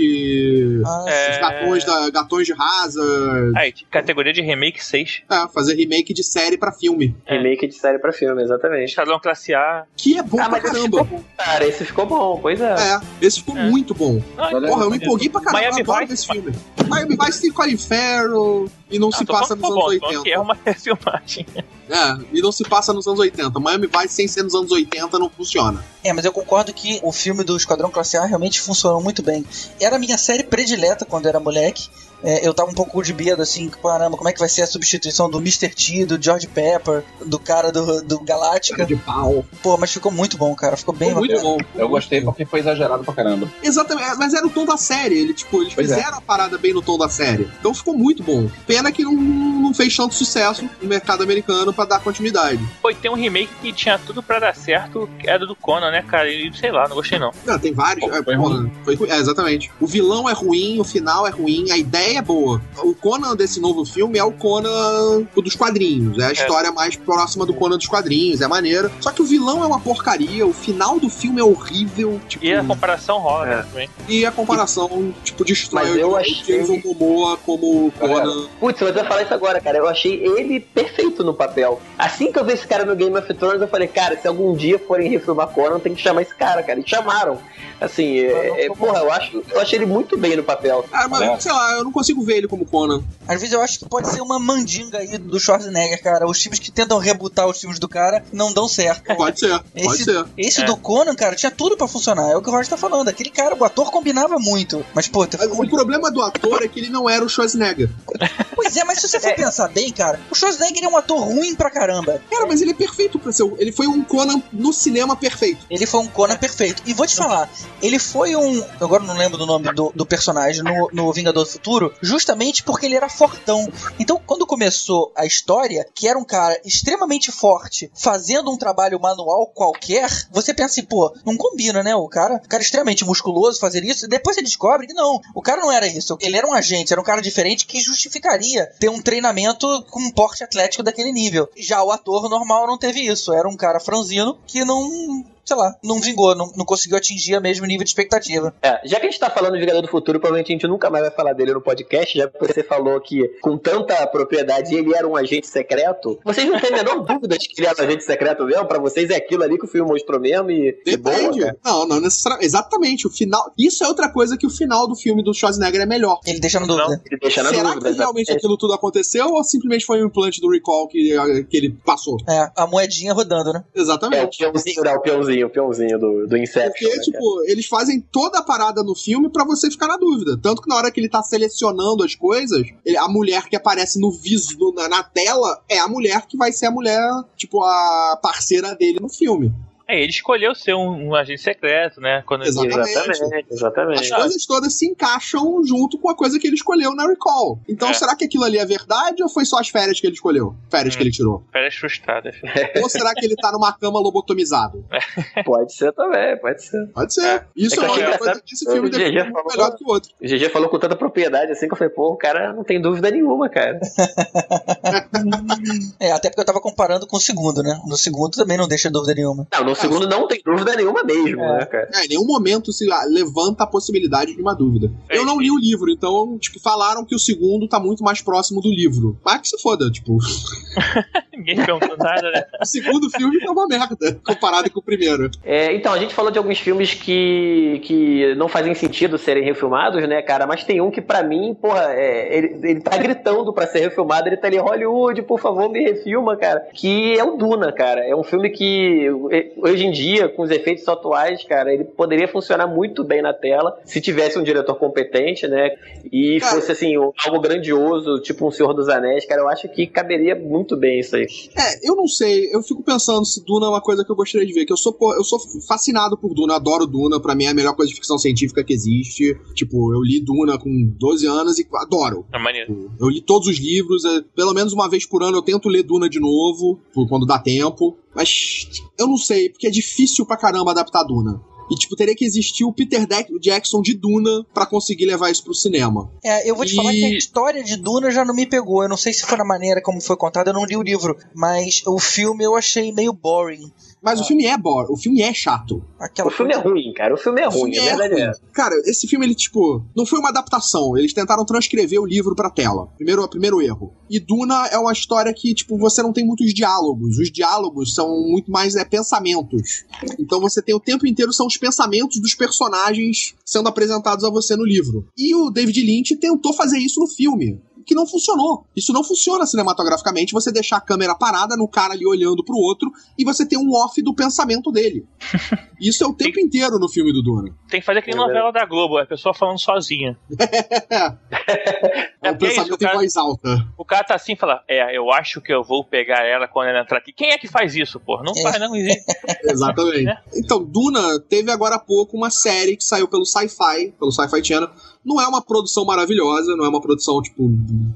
Ah, É. os gatões, da, gatões de Hazard. Aí, categoria de remake 6. É, fazer remake de série pra filme. É. Remake de série pra filme, exatamente. Esquadrão Classe A. Que é bom Ah, pra caramba. ficou cara. Esse ficou bom, pois é. É, esse ficou É. muito bom. Ah, Porra, eu me empolguei pra caramba. Miami eu adoro Vice, esse filme. Miami Vice tem Colin Farrell e não Ah, se passa nos anos bom, tô falando 80. que é uma refilmagem. É, e não se passa nos anos 80. Miami Vice sem ser nos anos 80 não funciona. É, mas eu concordo que o filme do Esquadrão Classe A realmente funcionou muito bem. Era a minha série predileta quando era moleque. É, eu tava um pouco de medo, assim, caramba, como é que vai ser a substituição do Mr. T, do George Pepper, do cara do, do Galáctica. De pau. Pô, mas ficou muito bom, cara. Ficou bem Ficou muito bom. eu gostei porque foi exagerado pra caramba. Exatamente, mas era o tom da série. Ele, tipo, eles Pois é. fizeram a parada bem no tom da série. Então ficou muito bom. Pena que não, não fez tanto sucesso no mercado americano pra dar continuidade. Foi ter um remake que tinha tudo pra dar certo, que era do Conan, né, cara? E sei lá, não gostei não. Não, tem vários. Pô, é, foi porra, foi ru- é, exatamente. O vilão é ruim, o final é ruim, a ideia é boa. O Conan desse novo filme é o Conan dos quadrinhos. É a história mais próxima do Conan dos quadrinhos, é maneiro. Só que o vilão é uma porcaria, o final do filme é horrível. Tipo, E a comparação rola, É. né, também. e a comparação, tipo, destrói Mas eu o achei- Jason Momoa como Conan. Putz, eu vou falar isso agora, cara. Eu achei ele perfeito no papel. Assim que eu vi esse cara no Game of Thrones, eu falei, cara, se algum dia forem refilmar Conan, tem que chamar esse cara, cara. E chamaram. Assim, é, é, porra, eu acho, eu achei ele muito bem no papel. Ah, mas, É. sei lá, eu não consigo ver ele como Conan. Às vezes eu acho que pode ser uma mandinga aí do Schwarzenegger, cara. Os filmes que tentam rebutar os filmes do cara não dão certo. Pode ser, pode Esse, ser. esse É. do Conan, cara, tinha tudo pra funcionar. É o que o Roger tá falando. Aquele cara, o ator combinava muito. Mas, pô, ficou O problema do ator é que ele não era o Schwarzenegger. Pois é, mas se você for pensar bem, cara, o Schwarzenegger é um ator ruim pra caramba. Cara, mas ele é perfeito pra ser. o- Ele foi um Conan no cinema perfeito. Ele foi um Conan perfeito. E vou te falar, ele foi um. Agora eu não lembro do nome do, do personagem no, no Vingador do Futuro, justamente porque ele era fortão. Então, quando começou a história, que era um cara extremamente forte, fazendo um trabalho manual qualquer, você pensa assim, pô, não combina, né? O cara, o cara extremamente musculoso fazer isso. E depois você descobre que não, o cara não era isso. Ele era um agente, era um cara diferente que justificaria ter um treinamento com um porte atlético daquele nível. Já o ator normal não teve isso. Era um cara franzino que não sei lá, não vingou, não, não conseguiu atingir o mesmo nível de expectativa. É, já que a gente tá falando de Vingador do Futuro, provavelmente a gente nunca mais vai falar dele no podcast, já que você falou que com tanta propriedade ele era um agente secreto. Vocês não têm a menor dúvida de que ele era um agente secreto mesmo? Pra vocês é aquilo ali que o filme mostrou mesmo e, e boa, Depende. cara. não, não necessariamente. Exatamente. O final. Isso é outra coisa que o final do filme do Schwarzenegger é melhor. Ele deixa na dúvida. Ele deixa na Será dúvida. que realmente exatamente. aquilo tudo aconteceu ou simplesmente foi um implante do recall que, que ele passou? É, a moedinha rodando, né? É, o Exatamente. peãozinho, né? O peãozinho, o peãozinho do, do Inception. Porque, né, cara? tipo, eles fazem toda a parada no filme pra você ficar na dúvida. Tanto que na hora que ele tá selecionando as coisas, ele- a mulher que aparece no viso, na, na tela, é a mulher que vai ser a mulher, tipo, a parceira dele no filme. É, ele escolheu ser um, um agente secreto, né? Quando ele- Exatamente. Exatamente, As exatamente. coisas todas se encaixam junto com a coisa que ele escolheu na Recall. Então, É. será que aquilo ali é verdade ou foi só as férias que ele escolheu? Férias Hum. que ele tirou. Férias frustradas. ou será que ele tá numa cama lobotomizado? Pode ser também, pode ser. Pode ser. É. Isso É é, que uma é coisa que esse filme muito falou- melhor do que o outro. O GG falou com tanta propriedade assim que eu falei, pô, o cara não tem dúvida nenhuma, cara. É, até porque eu tava comparando com o segundo, né? No segundo também não deixa dúvida nenhuma. Não, no segundo não tem dúvida nenhuma mesmo, É. né, cara? É, em nenhum momento se levanta a possibilidade de uma dúvida. É, Eu não li o livro, então, tipo, falaram que o segundo tá muito mais próximo do livro. Mas que se foda, tipo, Ninguém perguntou nada, né? o segundo filme tá uma merda comparado com o primeiro. É, então, a gente falou de alguns filmes que, que não fazem sentido serem refilmados, né, cara? Mas tem um que, pra mim, porra, é, ele, ele tá gritando pra ser refilmado, ele tá ali, Hollywood, por favor, me refilma, cara. Que é o Duna, cara. É um filme que, hoje em dia, com os efeitos atuais, cara, ele poderia funcionar muito bem na tela se tivesse um diretor competente, né? E Cara. fosse, assim, algo grandioso, tipo um Senhor dos Anéis, cara. Eu acho que caberia muito bem isso aí. É, eu não sei, eu fico pensando se Duna é uma coisa que eu gostaria de ver, que eu sou, eu sou fascinado por Duna, adoro Duna, pra mim é a melhor coisa de ficção científica que existe. Tipo, eu li Duna com 12 anos e adoro. É maneiro. Eu li todos os livros, é, pelo menos uma vez por ano eu tento ler Duna de novo, quando dá tempo. Mas eu não sei, porque é difícil pra caramba adaptar Duna. E, tipo, teria que existir o Peter Deck- Jackson de Duna pra conseguir levar isso pro cinema. É, eu vou te E- falar que a história de Duna já não me pegou. Eu não sei se foi na maneira como foi contado, eu não li o livro. Mas o filme eu achei meio boring. Mas o filme é bom, o filme é chato. Aquela O filme é coisa- ruim, cara. O filme é O ruim, filme verdade é ruim. essa. Cara, esse filme, ele, tipo, não foi uma adaptação. Eles tentaram transcrever o livro pra tela. Primeiro, primeiro erro. E Duna é uma história que, tipo, você não tem muitos diálogos. Os diálogos são muito mais é, pensamentos. Então você tem o tempo inteiro são os pensamentos dos personagens sendo apresentados a você no livro. E o David Lynch tentou fazer isso no filme. Que não funcionou. Isso não funciona cinematograficamente. Você deixar a câmera parada no cara ali olhando pro outro e você tem um off do pensamento dele. Isso é o tempo inteiro no filme do Duna. Tem que fazer aquele É novela da Globo, a pessoa falando sozinha. É, É um é isso, pensamento o cara- em voz alta. O cara tá assim e fala: É, eu acho que eu vou pegar ela quando ela entrar aqui. Quem é que faz isso, pô? Não É. faz, não existe. Exatamente. Então, Duna teve agora há pouco uma série que saiu pelo Sci-Fi, pelo Sci-Fi Channel. Não é uma produção maravilhosa, não é uma produção, tipo,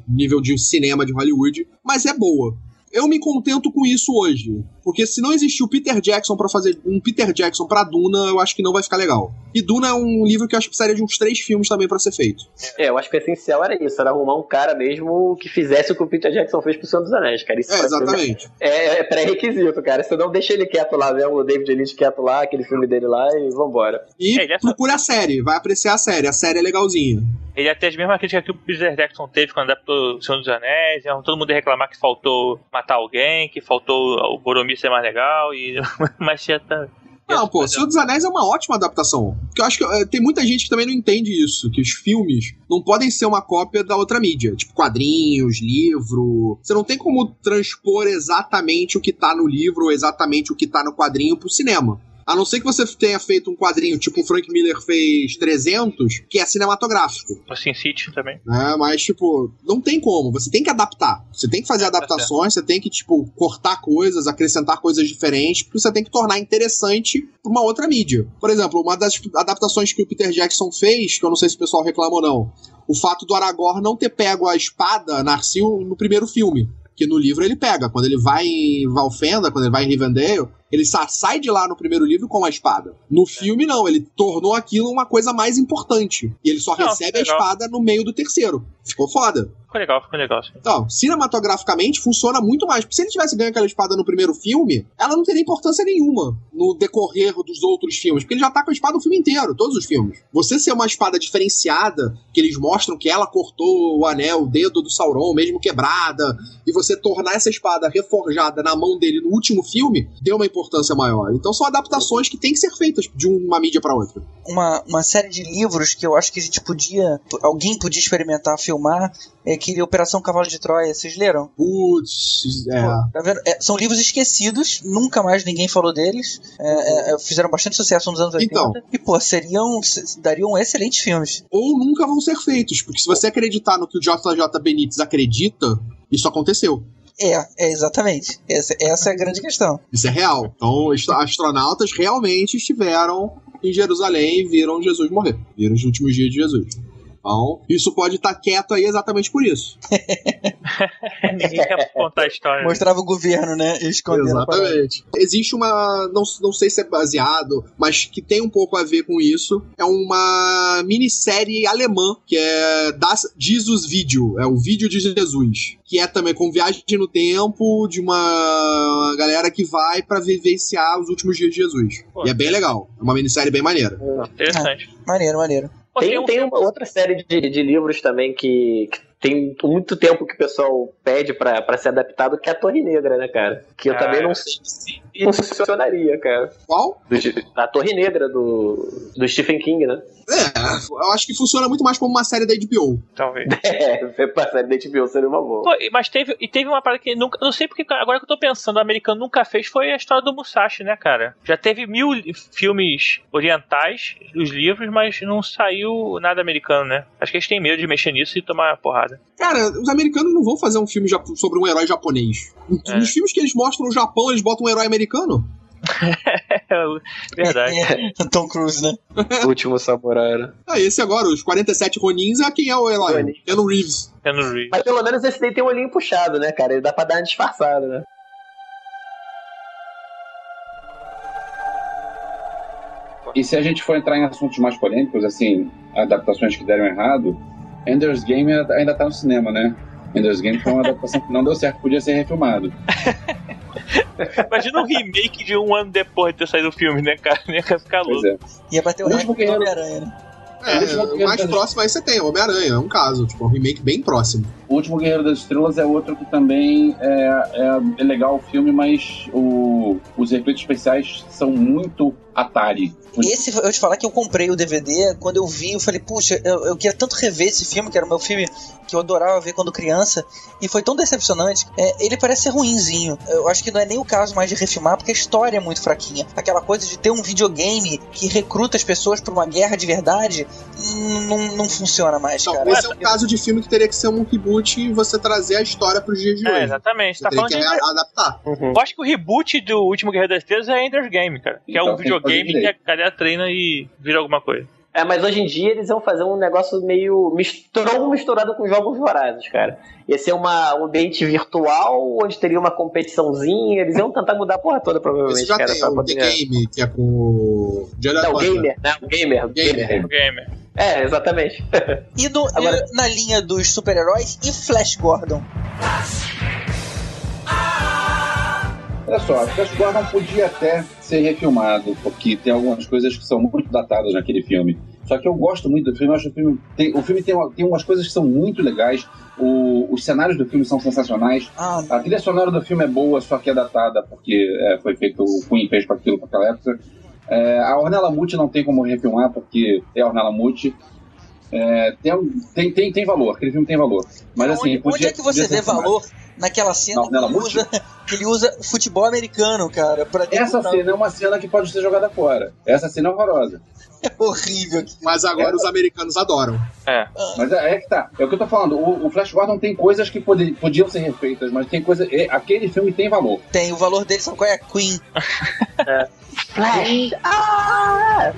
nível de cinema de Hollywood, mas é boa. Eu me contento com isso hoje. Porque se não existir o Peter Jackson pra fazer um Peter Jackson pra Duna, eu acho que não vai ficar legal. E Duna é um livro que eu acho que precisaria de uns três filmes também pra ser feito. É, eu acho que o essencial era isso, era arrumar um cara mesmo que fizesse o que o Peter Jackson fez pro Senhor dos Anéis, cara. Isso É, mim exatamente. É, é pré-requisito, cara. Você não deixa ele quieto lá mesmo, o David Lynch quieto lá, aquele filme dele lá e vambora. E É, é procura a série, vai apreciar a série. A série é legalzinha. Ele ia ter as mesmas críticas que o Peter Jackson teve quando adaptou O Senhor dos Anéis. Então, todo mundo ia reclamar que faltou matar alguém, que faltou o Boromir ser mais legal. E... Mas tá. Não, pô, Senhor dos Anéis é uma ótima adaptação. Porque eu acho que eh, tem muita gente que também não entende isso, que os filmes não podem ser uma cópia da outra mídia, tipo quadrinhos, livro. Você não tem como transpor exatamente o que tá no livro ou exatamente o que tá no quadrinho pro cinema. A não ser que você tenha feito um quadrinho tipo o Frank Miller fez 300, que é cinematográfico. O Sin City também. né? Mas, tipo, não tem como. Você tem que adaptar. Você tem que fazer adaptações, você tem que, tipo, cortar coisas, acrescentar coisas diferentes, porque você tem que tornar interessante pra uma outra mídia. Por exemplo, uma das adaptações que o Peter Jackson fez, que eu não sei se o pessoal reclama ou não, o fato do Aragorn não ter pego a espada Narsil no primeiro filme. Que no livro ele pega. Quando ele vai em Valfenda, quando ele vai em Rivendell, ele sa- sai de lá no primeiro livro com a espada. No filme, não. Ele tornou aquilo uma coisa mais importante. E ele só Não, recebe a espada no meio do terceiro. Ficou foda. Ficou legal, ficou legal. Sim. Então, cinematograficamente funciona muito mais. Porque se ele tivesse ganho aquela espada no primeiro filme, ela não teria importância nenhuma no decorrer dos outros filmes. Porque ele já tá com a espada o filme inteiro, todos os filmes. Você ser uma espada diferenciada, que eles mostram que ela cortou o anel, o dedo do Sauron, mesmo quebrada, e você tornar essa espada reforjada na mão dele no último filme, deu uma importância maior. Então são adaptações que têm que ser feitas de uma mídia pra outra. uma, uma série de livros que eu acho que a gente podia. Alguém podia experimentar filmar. É aquele Operação Cavalo de Troia. Vocês leram? Putz, é. Tá vendo? É, são livros esquecidos, nunca mais ninguém falou deles. É, é, fizeram bastante sucesso nos anos 80. Então. E, pô, seriam. dariam excelentes filmes. ou nunca vão ser feitos. Porque se você acreditar no que o JJ Benítez acredita, isso aconteceu. É, é exatamente. Essa, essa é a grande questão. Isso é real. Então, astronautas realmente estiveram em Jerusalém e viram Jesus morrer. Viram os últimos dias de Jesus. Então, isso pode estar quieto aí exatamente por isso. Ninguém quer contar a história. Mostrava o governo, né? Escondendo. Exatamente. Existe uma. Não, não sei se é baseado, mas que tem um pouco a ver com isso. É uma minissérie alemã que é Das Jesus Video. É o vídeo de Jesus. Que é também com viagem no tempo de uma galera que vai pra vivenciar os últimos dias de Jesus. Pô. E é bem legal. É uma minissérie bem maneira. Interessante. Maneiro, maneiro. Tem, tem uma outra série de, de livros também que, que tem muito tempo que o pessoal pede pra, pra ser adaptado, que é a Torre Negra, né, cara? Que eu Ah. também não sei se funcionaria, cara. Qual? Do- A Torre Negra do, do Stephen King, né? É, eu acho que funciona muito mais como uma série da HBO. Talvez. É, pra série da HBO seria uma boa. Pô, mas teve, e teve uma parada que nunca. Não sei porque, agora que eu tô pensando, o americano nunca fez foi a história do Musashi, né, cara? Já teve mil filmes orientais dos livros, mas não saiu nada americano, né? Acho que eles têm medo de mexer nisso e tomar porrada. Cara, os americanos não vão fazer um filme sobre um herói japonês. É. Nos filmes que eles mostram no Japão, eles botam um herói americano. Verdade. É, Tom Cruise, né? O último samurai, né? Ah, esse agora, os 47 Ronins, é quem é o herói? Ronin. Keanu Reeves. Keanu Reeves. Mas pelo menos esse daí tem um olhinho puxado, né, cara? Ele dá pra dar uma disfarçada, né? E se a gente for entrar em assuntos mais polêmicos, assim, adaptações que deram errado, Ender's Game ainda tá no cinema, né? Ender's Game foi uma adaptação que não deu certo, podia ser refilmado. Imagina um remake de um ano depois de ter saído o filme, né, cara? Ia ficar Pois louco. é. Ia bater o O último guerreiro- Homem-Aranha, né? É, o ver mais próximo aí você tem, Homem-Aranha, é um caso. Tipo, um remake bem próximo. O Último Guerreiro das Estrelas é outro que também é, é, é legal o filme, mas o- os efeitos especiais são muito Atari. Esse, eu te falar que eu comprei o DVD, quando eu vi, eu falei, puxa, eu, eu queria tanto rever esse filme, que era o meu filme que eu adorava ver quando criança, e foi tão decepcionante. É, ele parece ser ruinzinho. Eu acho que não é nem o caso mais de refilmar, porque a história é muito fraquinha. Aquela coisa de ter um videogame que recruta as pessoas pra uma guerra de verdade, não, não funciona mais, Então, cara. esse é um caso de filme que teria que ser um reboot e você trazer a história pros dias de É, hoje. exatamente. Você Tá teria falando que de. a- adaptar. Eu acho que o reboot do último Guerreiro das Estrelas é Ender's Game, cara. Que é Então um tem que fazer videogame que a galera treina e vira alguma coisa. É, mas hoje em dia eles vão fazer um negócio meio misturado, misturado com jogos vorazes, cara. Ia ser uma, um ambiente virtual, onde teria uma competiçãozinha, eles iam tentar mudar a porra toda, provavelmente, Esse já cara. tem, o The poder- Game, que é com o Não, o gamer, né? O gamer. o Gamer. gamer. O gamer. É, exatamente. E, no- Agora- e na linha dos super-heróis, e Flash Gordon? Olha só, Flash Gordon podia até ser refilmado, porque tem algumas coisas que são muito datadas naquele filme. Só que eu gosto muito do filme, acho que o filme tem, o filme tem, tem umas coisas que são muito legais, o- os cenários do filme são sensacionais, Ah, a trilha sonora do filme é boa, só que é datada, porque é, foi feito, o Queen fez para aquilo, para aquela época. É, a Ornella Muti não tem como refilmar, porque é a Ornella Muti. É, tem, tem, tem, tem valor, aquele filme tem valor. Mas assim, onde, onde podia- é que você vê valor naquela cena Não, que, ele usa, que ele usa futebol americano, cara? Pra Essa cena é uma cena que pode ser jogada fora. Essa cena é horrorosa. é horrível. Mas agora É. os americanos adoram. É. Mas é, é que tá. É o que eu tô falando. O, o Flash Gordon tem coisas que pode- podiam ser refeitas, mas tem coisa. é, aquele filme tem valor. Tem o valor dele, sabe qual é? Queen. Flash! Ah!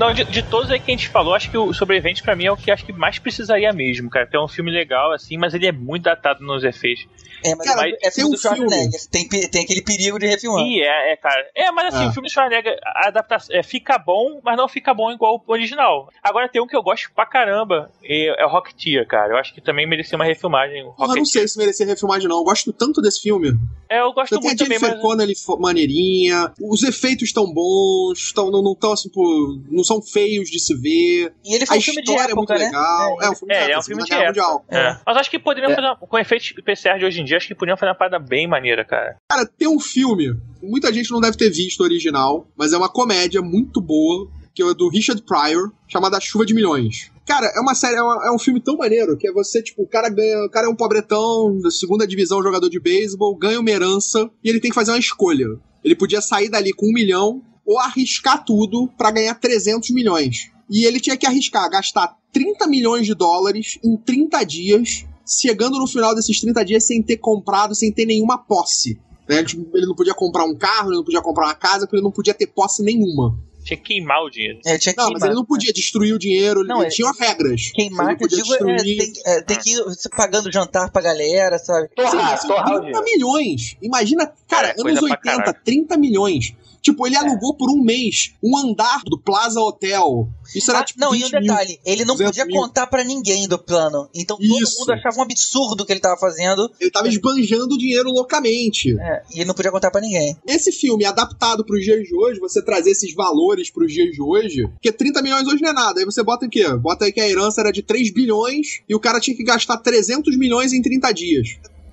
Não, de, de todos aí que a gente falou, acho que o Sobrevivente pra mim é o que acho que mais precisaria mesmo, cara. Tem um filme legal, assim, mas ele é muito datado nos efeitos. É, mas Cara, é filme um do Schwarzenegger. filme. Tem, tem aquele perigo de refilmar. E é, é, cara. É, mas assim, Ah. o filme do Schwarzenegger, a adaptação, é, fica bom, mas não fica bom igual o original. Agora tem um que eu gosto pra caramba, e é o Rocketeer, cara. Eu acho que também merecia uma refilmagem. Porra, não sei se merecia refilmagem, não. Eu gosto tanto desse filme. É, eu gosto a muito também, mas... Connelly maneirinha, os efeitos estão bons, estão, não, não tão assim, pô, não são feios de se ver. E ele A foi um filme de história é muito época, né? legal. É, um filme É, de é um época, filme Segunda de época. Mundial. É. Mas acho que poderiam É. fazer, uma- com efeitos especiais de hoje em dia, acho que poderiam fazer uma parada bem maneira, cara. Cara, tem um filme, muita gente não deve ter visto o original, mas é uma comédia muito boa, que é do Richard Pryor, chamada A Chuva de Milhões. Cara, é uma série, é, uma- é um filme tão maneiro que é você, tipo, o cara ganha, o cara é um pobretão da segunda divisão, jogador de beisebol, ganha uma herança e ele tem que fazer uma escolha. Ele podia sair dali com um milhão ou arriscar tudo pra ganhar 300 milhões. E ele tinha que arriscar, gastar 30 milhões de dólares em 30 dias, chegando no final desses 30 dias sem ter comprado, sem ter nenhuma posse. Né? Tipo, ele não podia comprar um carro, ele não podia comprar uma casa, porque ele não podia ter posse nenhuma. Tinha que queimar o dinheiro. É, tinha que Não, mas queimar. ele não podia destruir o dinheiro, Não, ele é- tinha regras. Queimar, Ele que eu podia digo, é, destruir. tem, é, tem que ir você pagando jantar pra galera, sabe? Sim, Torrar, mas o 30 dinheiro. milhões. Imagina, cara, É, anos coisa pra 80, caralho. 30 milhões. Tipo, ele alugou por um mês um andar do Plaza Hotel. Isso era Ah, tipo. não, e um 20 mil. detalhe, ele não 200 podia mil. contar pra ninguém do plano. Então todo Isso. mundo achava um absurdo o que ele tava fazendo Ele tava esbanjando o dinheiro loucamente. é, e ele não podia contar pra ninguém. Esse filme adaptado pros dias de hoje, você trazer esses valores pros dias de hoje, porque 30 milhões hoje não é nada. Aí você bota o quê? Bota aí que a herança era de 3 bilhões e o cara tinha que gastar 300 milhões em 30 dias.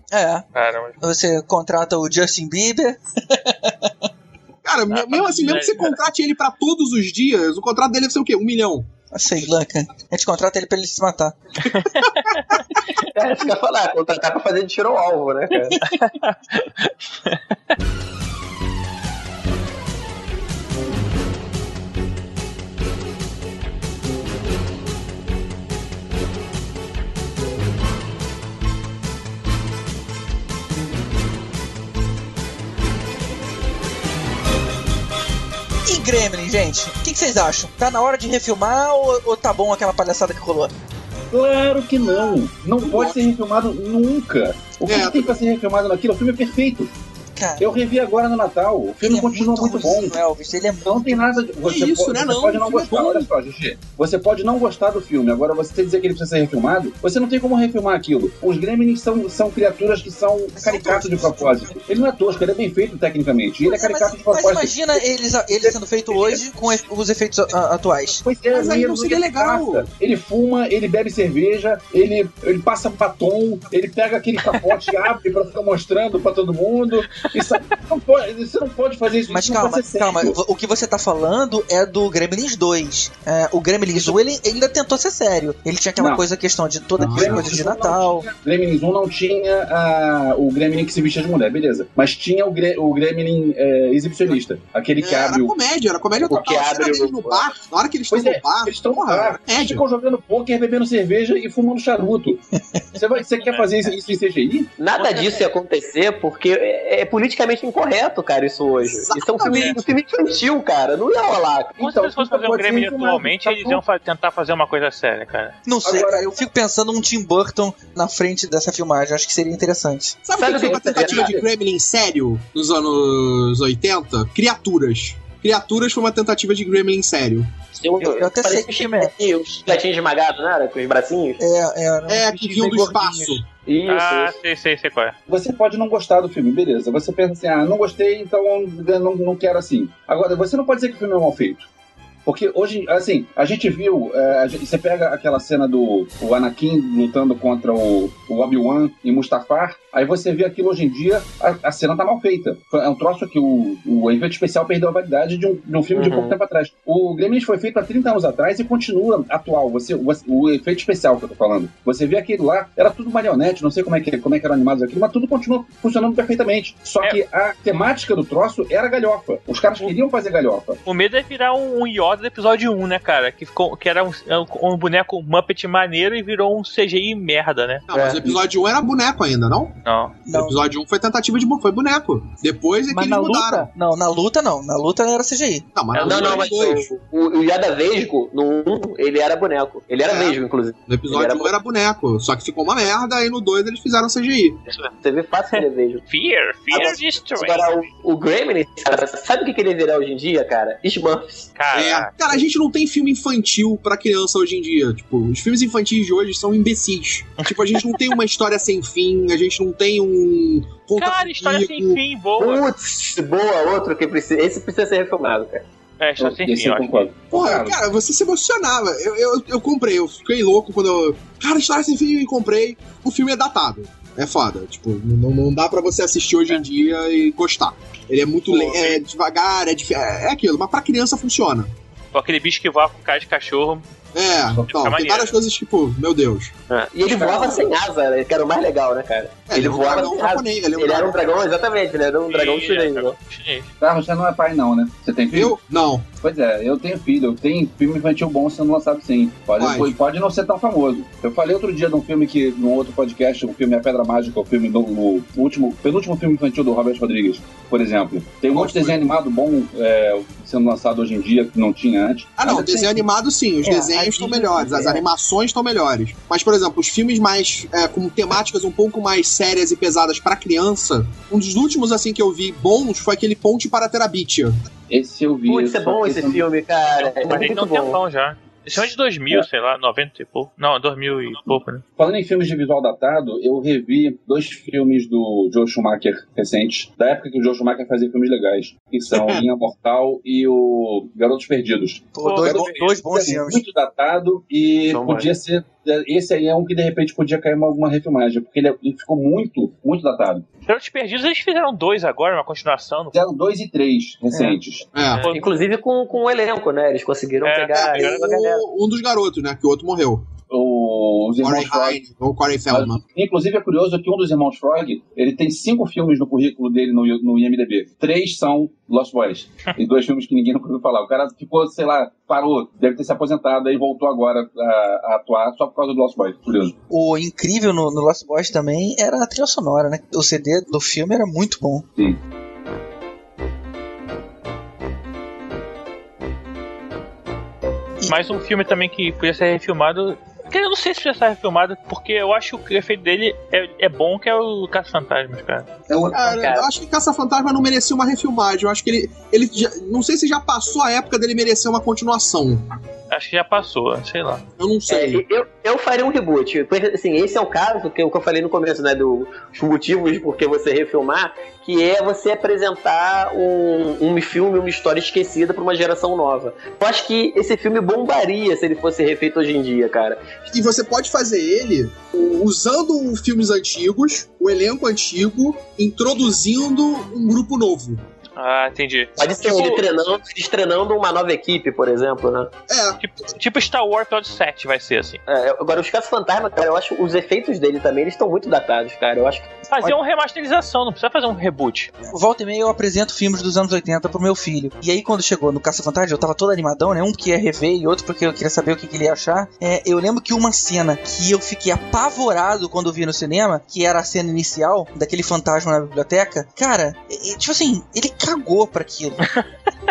É, Caramba. você contrata o Justin Bieber. Cara, Ah, mesmo assim, mesmo que você contrate ele pra todos os dias, o contrato dele deve ser o quê? Um milhão. Sei lá, cara. A gente contrata ele pra ele se matar. É, isso que eu ia falar, contratar pra fazer de tiro ao alvo, né, cara? Gremlin, gente? O que, que vocês acham? Tá na hora de refilmar ou, ou tá bom aquela palhaçada que rolou? Claro que não. Não pode ser refilmado nunca. O que É. tem pra ser refilmado naquilo? O filme é perfeito. Cara, Eu revi agora no Natal. O filme ele é continua muito, bom. ruimzinho, Elvis. Ele é Não tem nada. De... Você, isso, pode, né, você não? pode não é gostar. bom. Olha só, Gigi. Você pode não gostar do filme. Agora, você dizer que ele precisa ser refilmado, você não tem como refilmar aquilo. Os Gremlins são, são criaturas que são caricatos de propósito. Ele não é tosco, ele é bem feito tecnicamente. E ele é Mas, mas, caricato de mas propósito. imagina eles, ele sendo feito hoje com os efeitos a- atuais. Pois é, Mas aí ele não seria legal. passa. Ele fuma, ele bebe cerveja, ele, ele passa batom, ele pega aquele capote e abre pra ficar mostrando pra todo mundo. Isso, não pode, você não pode fazer isso. Mas isso calma, calma. O que você tá falando é do Gremlins 2. É, o Gremlins 1 ele, ele ainda tentou ser sério. Ele tinha aquela Não. coisa, questão de toda Não, aquela coisa de 1 não Natal. tinha- Gremlins 1 não tinha ah, o Gremlin que se vestia de mulher, beleza. Mas tinha o, Gre- o Gremlin é, exibicionista. Aquele que É, abre era o. comédia, era comédia total. que abre o- no bar, na hora que eles estão é, no bar, eles estão no bar, eles comédia. ficam jogando pôquer, bebendo cerveja e fumando charuto. Você, vai, você quer fazer isso, isso em CGI? Nada disso ia acontecer porque é, é politicamente incorreto, cara, isso hoje. Isso é um filme, Exatamente. um filme infantil, cara. Não ia rolar. Então, se fosse isso fazer um refilmado, atualmente, tá eles iam tentar fazer uma coisa séria, cara. Não sei, Agora- cara, eu fico pensando num Tim Burton na frente dessa filmagem. Acho que seria interessante. Sabe Sabe que foi o uma que tentativa de? Gremlin sério nos anos 80? Criaturas. Criaturas foi uma tentativa de Gremlin sério. Um- Eu- eu até parece sei que um filme é. Os não era? Com os bracinhos. É, é, É, que vinham do espaço. Isso, ah, isso. sei, sei, sei qual é. Você pode não gostar do filme, beleza. Você pensa assim, ah, não gostei, então não, não quero assim. Agora, você não pode dizer que o filme é mal feito. Porque hoje, assim, a gente viu, é, a gente- você pega aquela cena do Anakin lutando contra o, o Obi-Wan e Mustafar, aí você vê aquilo hoje em dia, a, a cena tá mal feita. Foi- É um troço que o, o efeito especial perdeu a validade de um, de um filme de Uhum. pouco tempo atrás. O Gremlins foi feito há 30 anos atrás e continua atual. Você, você- o efeito especial que eu tô falando. Você vê aquilo lá, era tudo marionete, não sei como é que, como é que eram animados aquilo, mas tudo continua funcionando perfeitamente. Só É. que a temática do troço era galhofa. Os caras queriam fazer galhofa. O medo é virar um, um Yoda do episódio 1, né, cara? Que, ficou, que era um, um boneco Muppet maneiro e virou um CGI merda, né? Não, mas É. o episódio 1 era boneco ainda, não? Não. Não, episódio 1 foi tentativa de foi boneco. Depois é que mas eles na mudaram. luta, não, na luta não. Na luta era CGI. Não, mas na Não, luta não, mas dois. o, o, o Yada Vesgo, no 1, ele era boneco. Ele era É. Vesgo, inclusive. No episódio Ele era 1 era boneco. Só que ficou uma merda, aí no 2 eles fizeram CGI. Você vê fácil que ele é Vesgo. Fear, Fear Agora- Destroy. Agora, o, o Gremlin, cara, sabe o que, que ele virar hoje em dia, cara? Smurfs. Cara, É. Cara, a gente não tem filme infantil pra criança hoje em dia. Tipo, os filmes infantis de hoje são imbecis. tipo, a gente não tem uma história sem fim, a gente não tem um. cara, história sem fim, boa. Putz, boa, outro que precisa. Esse precisa ser refilmado, cara. É, história sem fim, eu acho. concordo. Porra, cara, você se emocionava. Eu, eu, eu comprei, eu fiquei louco quando eu. Cara, história sem fim, eu comprei. O filme é datado. É foda. Tipo, não, não dá pra você assistir hoje em dia e gostar. Ele é muito Pô, le- é devagar, é, dif- é é aquilo, mas pra criança funciona. Pô, Aquele bicho que voa com cara de cachorro. É, então, tem várias coisas tipo, meu Deus. E ele voava sem asa, né, que era o mais legal, né, cara? É, Ele um voava dragão japonês, ele é um Ele era um dragão. dragão, exatamente, ele era um dragão chinês. né? Tá, você não é pai, não, né? Você tem filho? Eu? Não. Pois é, eu tenho filho, eu tenho filme infantil bom sendo lançado sim. Pode, pode não ser tão famoso. Eu falei outro dia de um filme que, num outro podcast, o filme A Pedra Mágica, o filme do o último, penúltimo filme infantil do Robert Rodrigues, por exemplo. Tem um Qual monte de desenho animado bom é, sendo lançado hoje em dia que não tinha antes. Ah, não, desenho animado sim, os É, desenhos estão melhores, as é. animações estão melhores. Mas, por exemplo, os filmes mais é, com temáticas um pouco mais sérias e pesadas pra criança, um dos últimos assim que eu vi bons foi aquele Ponte para Terabitia. Esse eu vi. Putz, é bom que esse não- filme, cara. É Mas ele muito tem um bom. tempão já. Esse é de 2000, É. sei lá, 90 e pouco. Não, 2000 e pouco, né? Falando em filmes de visual datado, eu revi dois filmes do Joe Schumacher recentes, da época que o Joe Schumacher fazia filmes legais, que são Linha Mortal e o Garotos Perdidos. Pô, dois, eu bo- vi. dois bons é filmes. muito datado e São podia ser. Esse aí é um que de repente podia cair uma, uma refilmagem, porque ele, ele ficou muito, muito datado. Garotos Perdidos, eles fizeram dois agora, uma continuação. Fizeram dois e três recentes. É. Inclusive com, com o elenco, né? Eles conseguiram É, pegar. É, o- um dos garotos, né? Que o outro morreu. O- os Corey irmãos Frog. Haim, ou Corey Feldman. Inclusive é curioso que um dos irmãos Frog, ele tem cinco filmes no currículo dele no, no IMDB. Três são Lost Boys. e dois filmes que ninguém nunca ouviu falar. O cara ficou, sei lá, parou, deve ter se aposentado e voltou agora a, a atuar só por causa do Lost Boys. Curioso. O incrível no, no Lost Boys também era a trilha sonora, né? O CD do filme era muito bom. Sim. Mais um filme também que podia ser refilmado. Que eu não sei se podia ser refilmado, porque eu acho que o efeito dele é, é bom, que é o Caça Fantasmas, cara. Eu, Cara, Cara. eu acho que Caça-Fantasma não merecia uma refilmagem. Eu acho que ele. ele já- não sei se já passou a época dele merecer uma continuação. Acho que já passou, sei lá. Eu não É, sei. eu, eu faria um reboot. Assim, esse é o caso que que eu falei no começo, né? Dos motivos por que você refilmar, que é você apresentar um, um filme, uma história esquecida pra uma geração nova. Eu acho que esse filme bombaria se ele fosse refeito hoje em dia, cara. E você pode fazer ele usando filmes antigos, o elenco antigo, introduzindo um grupo novo. Ah, entendi. Pode ser Tipo- ele treinando, eles treinando uma nova equipe, por exemplo, né? É, Tipo, tipo Star Wars Episódio 7 vai ser assim. É, agora, os casos fantasma, cara, eu acho os efeitos dele também, eles estão muito datados, cara. Eu acho que Fazer uma remasterização, não precisa fazer um reboot. Volta e meia eu apresento filmes dos anos 80 pro meu filho. E aí, quando chegou no Caça Fantasma, eu tava todo animadão, né? Um porque ia rever e outro porque eu queria saber o que, que ele ia achar. É, eu lembro que uma cena que eu fiquei apavorado quando vi no cinema, que era a cena inicial daquele fantasma na biblioteca. Cara, tipo assim, ele cagou pra aquilo.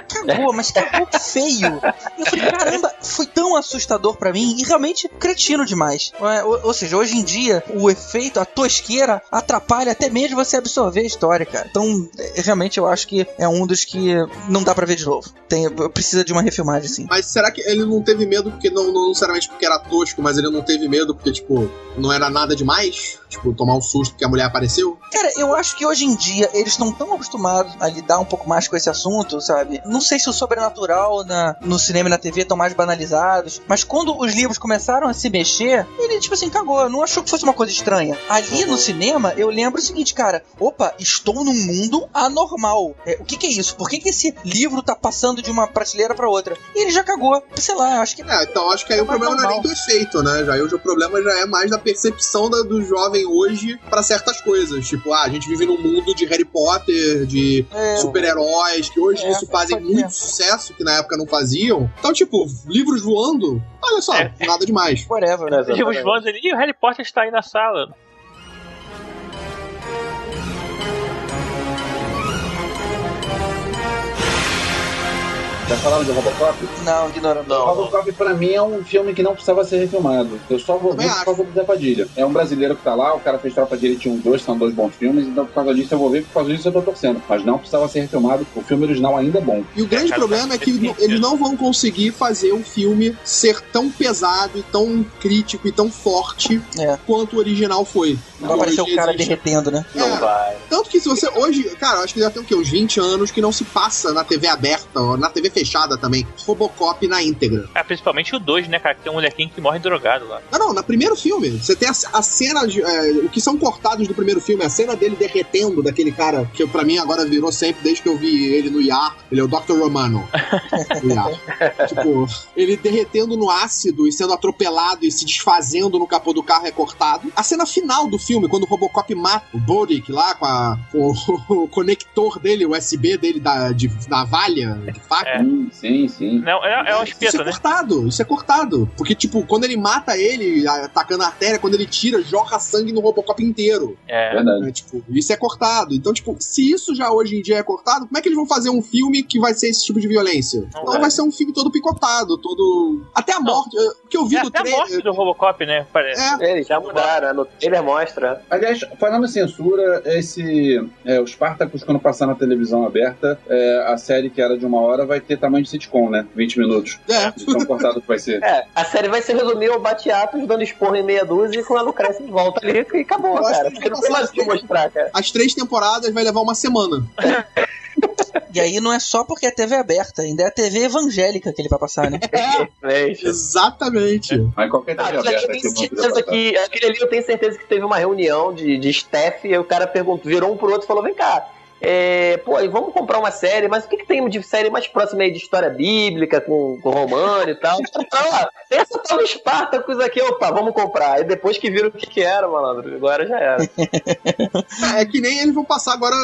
Cagou, mas cagou feio. E eu falei, caramba, foi tão assustador pra mim e realmente cretino demais. Ou, ou seja, hoje em dia, o efeito, a tosqueira, atrapalha até mesmo você absorver a história, cara. Então, é, realmente eu acho que é um dos que não dá pra ver de novo. Tem, precisa de uma refilmagem, sim. mas será que ele não teve medo porque não, não necessariamente porque era tosco, mas ele não teve medo porque, tipo, não era nada demais? Tipo, tomar um susto porque a mulher apareceu? Cara, eu acho que hoje em dia eles estão tão acostumados a lidar um pouco mais com esse assunto, sabe? Não sei se o sobrenatural na, no cinema e na TV estão mais banalizados, mas quando os livros começaram a se mexer, ele, tipo assim, cagou. Não achou que fosse uma coisa estranha. Ali no cinema, eu lembro o seguinte, cara: opa, estou num mundo anormal. É, o que, que é isso? Por que, que esse livro tá passando de uma prateleira pra outra? E ele já cagou. Sei lá, acho que. É, então acho que aí É o problema mais não é nem do efeito, né? Já hoje o problema já é mais da percepção da- do jovem hoje pra certas coisas. Tipo, ah, a gente vive num mundo de Harry Potter, de É, super-heróis, que hoje É, isso fazem muito sucesso, que na época não faziam. Então, tipo, livros voando, olha só, É. nada demais. whatever. Exatamente. Tipo, os fãs ali, "Ih, o Harry Potter está aí na sala. Já falaram de Robocop? Não, ignorando. Robocop pra mim é um filme que não precisava ser refilmado. Eu só vou ver por causa do Zé Padilha. É um brasileiro que tá lá, o cara fez Tropa de Elite 1 2, são dois bons filmes, então por causa disso eu vou ver, por causa disso eu tô torcendo. Mas não precisava ser refilmado, o filme original ainda é bom. E o grande problema é que no- sim. eles não vão conseguir fazer o filme ser tão pesado e tão crítico e tão forte É. quanto o original foi. Vai aparecer o cara existe- derretendo, né? não É. vai. Tanto que se você hoje, cara, eu acho que já tem o quê? Uns 20 anos que não se passa na TV aberta, ou na TV fechada também. Robocop na íntegra. Ah, principalmente o 2, né, cara? Que tem um molequinho que morre drogado lá. Não, não, no primeiro filme. Você tem a, a cena. De, é, o que são cortados do primeiro filme, a cena dele derretendo daquele cara, que pra mim agora virou sempre, desde que eu vi ele no IAR. Ele é o Dr. Romano. tipo, ele derretendo no ácido e sendo atropelado e se desfazendo no capô do carro é cortado. A cena final do filme, quando o Robocop mata o Boric lá com, a, com o, conector dele, o USB dele da, de, da valha, de faca. É. Sim, sim, sim. Não, é, é um Isso espeto, é né? cortado, isso é cortado. Porque, tipo, quando ele mata ele, atacando a artéria, quando ele tira, jorra sangue no Robocop inteiro. É. Verdade. né? Tipo, isso é cortado. Então, tipo, se isso já hoje em dia é cortado, como é que eles vão fazer um filme que vai ser esse tipo de violência? Não Então vai. vai ser um filme todo picotado, todo. Até a morte. O que eu vi É do até a morte trailer. do Robocop, né? Parece. É, Eles já mudaram, né? no trailer mostra. Aliás, falando em censura, esse. É, o Spartacus, quando passar na televisão aberta, é, a série que era de uma hora vai ter tamanho de sitcom, né? 20 minutos. é. De tão cortado que vai ser. É, a série vai se resumir ao Batiatos dando esporro em meia dúzia e com a Lucrécia de volta ali e acabou, cara. que Porque não tem mais o que mostrar, cara. As três temporadas vai levar uma semana. E aí não é só porque é TV aberta, ainda é a TV evangélica que ele vai passar, né? É, exatamente. Mas qualquer Ah, TV aquele ali aberta que certeza que. Aquele ali eu tenho certeza que teve uma reunião de, de staff e o cara perguntou, virou um pro outro e falou: vem cá. É, pô, e vamos comprar uma série, mas o que, que tem de série mais próxima aí de história bíblica, com, com romano e tal? Ah, tem essa tal do Spartacus aqui, opa, vamos comprar. E depois que viram o que, que era, malandro, agora já era. É que nem eles vão passar agora.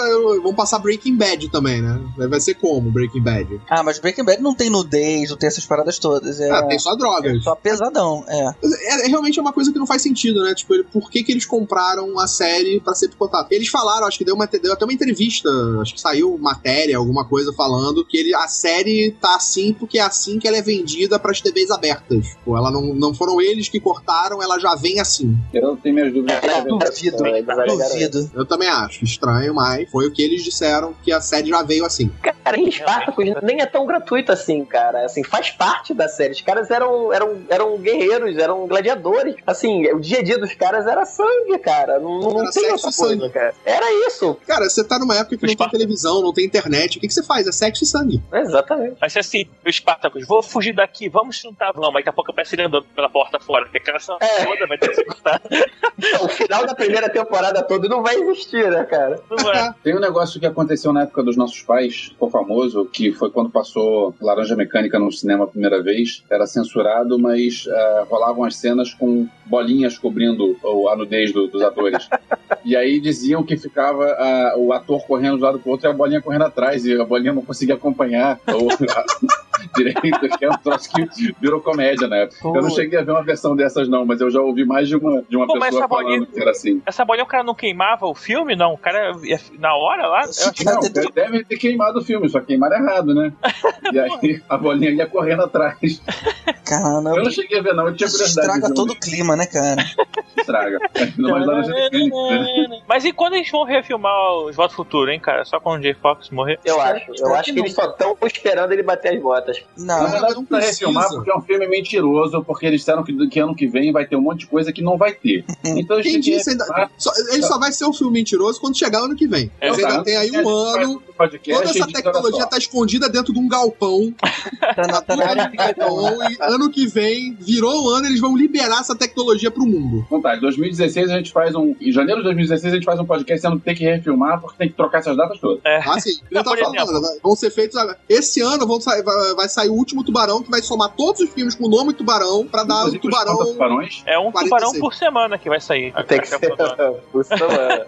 Vão passar Breaking Bad também, né? Vai ser como Breaking Bad? Ah, mas Breaking Bad não tem nudez, não tem essas paradas todas. É, Ah, tem só é drogas. só pesadão, é. É, é realmente uma coisa que não faz sentido, né? Tipo, ele- por que, que eles compraram a série pra ser picotada? Eles falaram, acho que deu, uma, deu até uma entrevista, acho que saiu matéria, alguma coisa falando que ele, a série tá assim porque é assim que ela é vendida pras TVs abertas. Pô, ela não, não foram eles que cortaram, ela já vem assim. Eu tenho minhas dúvidas. É, Duvido, alegaram duvido. Eu também acho estranho, mas foi o que eles disseram que a série já veio assim. Cara, e Spartacus nem é tão gratuito assim, cara. Assim, faz parte da série. Os caras eram, eram, eram guerreiros, eram gladiadores. Assim, o dia a dia dos caras era sangue, cara. Não, não Era tem sexo outra e coisa, sangue. cara. Era isso. Cara, você tá numa época que O não tem televisão, não tem internet. O que, que você faz? É sexo e sangue. Exatamente. Vai ser assim, o Spartacus, vou fugir daqui, vamos juntar, vamos. Aí daqui a pouco aparece ele andando pela porta fora, porque aquela cena É. toda vai ter que se cortar. O final da primeira temporada toda não vai existir, né, cara? Não vai. Tem um negócio que aconteceu na época dos nossos pais, ficou famoso, que foi quando passou Laranja Mecânica no cinema a primeira vez. Era censurado, mas ah, rolavam as cenas com bolinhas cobrindo o- a nudez do- dos atores. e aí diziam que ficava ah, o ator correndo de um lado pro outro e a bolinha correndo atrás, e a bolinha não conseguia acompanhar ou, direito, que é um troço que virou comédia na época. Eu não cheguei a ver uma versão dessas, não, mas eu já ouvi mais de uma, de uma Pô, pessoa essa bolinha- falando que era assim. Essa bolinha o cara não queimava o filme, não? O cara ia na hora lá? Eu acho Não, deve ter queimado o filme, só queimaram errado, né? E aí a bolinha ia correndo atrás. Caramba, Eu não cheguei a ver, não. Eu tinha curiosidade. estraga todo o clima, né, cara? Estraga. Né? Mas e quando eles vão refilmar os Voto Futuro, hein, cara? Só quando o Jay Fox morrer? Eu acho. Eu acho que que eles só estão esperando ele bater as botas. Na Não, verdade, não não precisa refilmar porque é um filme mentiroso, porque eles disseram que, que ano que vem vai ter um monte de coisa que não vai ter. Então Quem que disse ainda. Só- ele só vai ser um filme mentiroso quando chegar ano que vem. É, Você ainda tem aí um ano. Podcast, Toda essa tecnologia tá escondida dentro de um galpão. tá na, tá na- e ano que vem, virou o ano, eles vão liberar essa tecnologia pro mundo. Então tá, em 2016 a gente faz um. Em janeiro de 2016 a gente faz um podcast sendo que tem que refilmar porque tem que trocar essas datas todas. É. Ah, sim. Tá Por falando, exemplo. né? vão ser feitos. agora. Esse ano vão vai, sair o último tubarão, que vai somar todos os filmes com o nome tubarão, pra dar o Inclusive, tubarão. Tubarões. É um 46. tubarão por semana que vai sair. Tem que ser. por semana.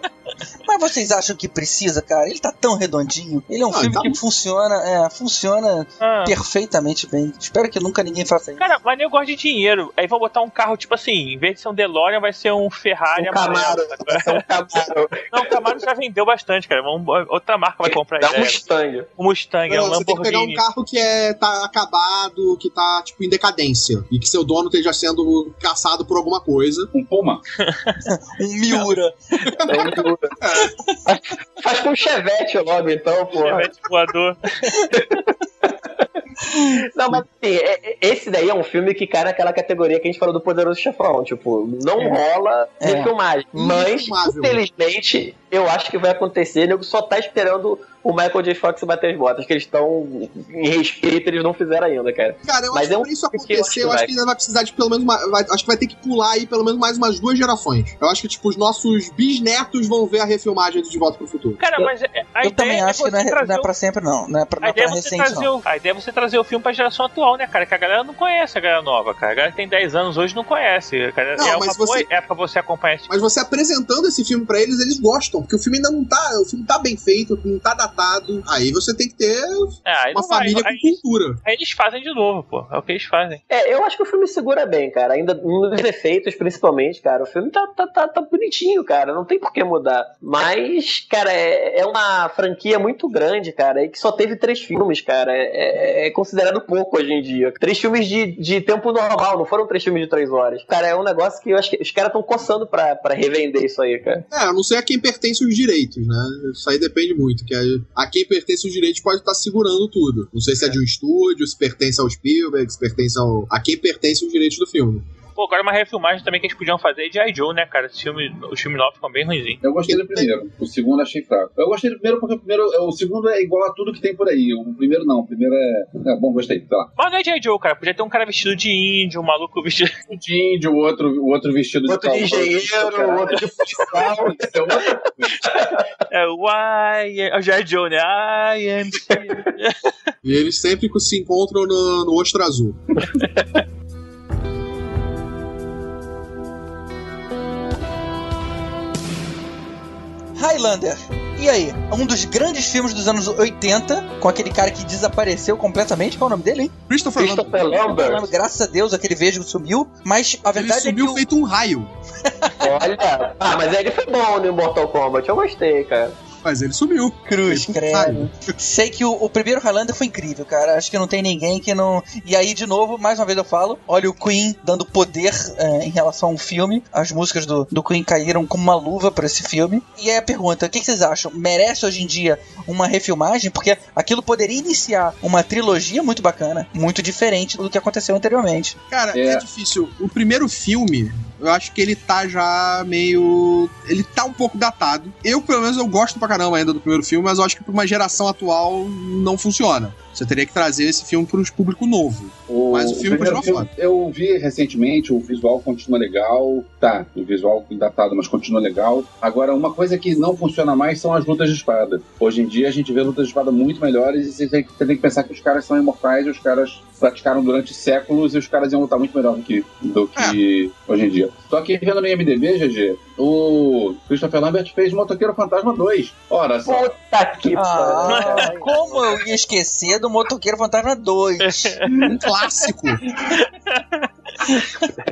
Mas vocês acham que precisa, cara? Ele tá tão redondinho. Ele é um Ah, filme tá que funciona, é, funciona Ah. perfeitamente bem. Espero que nunca ninguém faça isso. Cara, mas eu gosto de dinheiro. Aí vão botar um carro, tipo assim, em vez de ser um DeLorean, vai ser um Ferrari Um Camaro. amarelo. É um Camaro. Não, o Camaro já vendeu bastante, cara. Vamos- outra marca vai comprar Dá um ideia. Mustang. O Mustang, é Não, um você tem que pegar um Lamborghini. carro que é, tá acabado, que tá, tipo, em decadência. E que seu dono esteja sendo caçado por alguma coisa. Um Puma. Um Miura. Faz com um chevette logo, então, pô. Chevette voador. Não, mas assim, é- é- esse daí é um filme que cai naquela categoria que a gente falou do Poderoso Chefão. Tipo, não rola É. refilmagem. Mas, Infilmável. infelizmente, eu acho que vai acontecer, nego só tá esperando o Michael J. Fox bater as botas, que eles estão em respeito, eles não fizeram ainda, cara. Cara, eu Mas acho que é um pra isso que eu acontecer, acho eu que acho vai. que ainda vai precisar de pelo menos uma. vai- acho que vai ter que pular aí pelo menos mais umas duas gerações. Eu acho que, tipo, os nossos bisnetos vão ver a refilmagem de De Volta pro Futuro. Cara, Eu- mas é- a Eu ideia também é acho que não você é, não é pra sempre, não. Não é pra, não A é ideia, pra é você recente, trazer não. o, a ideia é você trazer o filme pra geração atual, né, cara? Que a galera não conhece a galera nova, cara. A galera que tem 10 anos hoje não conhece. A galera- Não, é uma mas boa você- época você acompanhar esse Mas você apresentando esse filme pra eles, eles gostam, porque o filme ainda não tá. O filme tá bem feito, não tá datado. Aí você tem que ter É, uma vai, família aí, com cultura. aí eles fazem de novo, pô. É o que eles fazem. É, eu acho que o filme segura bem, cara. Ainda nos efeitos, principalmente, cara. O filme tá, tá, tá, tá bonitinho, cara. Não tem por que mudar. Mas, cara, é, é uma franquia muito grande, cara. E que só teve três filmes, cara. É, é- é considerado pouco hoje em dia. Três filmes de, de tempo normal, não foram três filmes de três horas. Cara, é um negócio que eu acho que os caras estão coçando pra, pra revender isso aí, cara. É, eu não sei a quem pertence os direitos, né? Isso aí depende muito. Que a, quem pertence os direitos pode estar segurando tudo. Não sei se é de um estúdio, se pertence ao Spielberg, se pertence ao. A quem pertence os direitos do filme. Pô, agora uma refilmagem também que eles podiam fazer é de I. Joe, né, cara? Filme, os filmes novos ficam bem ruimzinhos. Eu gostei do primeiro. O segundo achei fraco. Eu gostei do primeiro porque o primeiro, o segundo é igual a tudo que tem por aí. O primeiro não. O primeiro é. É bom, gostei. Lá. Mas não é de I. Joe, cara. Podia ter um cara vestido de índio, um maluco vestido. O de índio, o outro, o outro vestido Outro de cowboy. engenheiro, outro de policial. É outra coisa. É o I. É o G.I. Joe, né? I am. E eles sempre se encontram no, no Ostra Azul. Highlander. E aí? Um dos grandes filmes dos anos 80, com aquele cara que desapareceu completamente. Qual é o nome dele, hein? Christopher Lambert. Christopher Lambert. Graças a Deus, aquele vesgo sumiu. Mas a Ele verdade é que. subiu o- feito um raio. Olha. Ah, mas ele foi bom no Mortal Kombat. Eu gostei, cara. Mas ele sumiu. Cruz, credo. Sei que o, o primeiro Highlander foi incrível, cara. Acho que não tem ninguém que não. E aí, de novo, mais uma vez eu falo: olha o Queen dando poder é, em relação ao filme. As músicas do, do Queen caíram como uma luva pra esse filme. E aí a pergunta: o que, que vocês acham? Merece hoje em dia uma refilmagem? Porque aquilo poderia iniciar uma trilogia muito bacana, muito diferente do que aconteceu anteriormente. Cara, é. É. difícil. O primeiro filme, eu acho que ele tá já meio. Ele tá um pouco datado. Eu, pelo menos, eu gosto pra caramba ainda do primeiro filme, mas eu acho que pra uma geração atual não funciona. Você teria que trazer esse filme para um público novo. O, Mas o filme continua Eu vi recentemente, o visual continua legal. Tá, o visual datado, mas continua legal. Agora, uma coisa que não funciona mais são as lutas de espada. Hoje em dia a gente vê lutas de espada muito melhores e você tem, você tem que pensar que os caras são imortais e os caras praticaram durante séculos e os caras iam lutar muito melhor do que, do que hoje em dia. Só que vendo no IMDB, GG, o Christopher Lambert fez Motoqueiro Fantasma 2. Ora só. Puta que Ah, pariu. como eu ia esquecer do Motoqueiro Fantasma 2? Um clássico.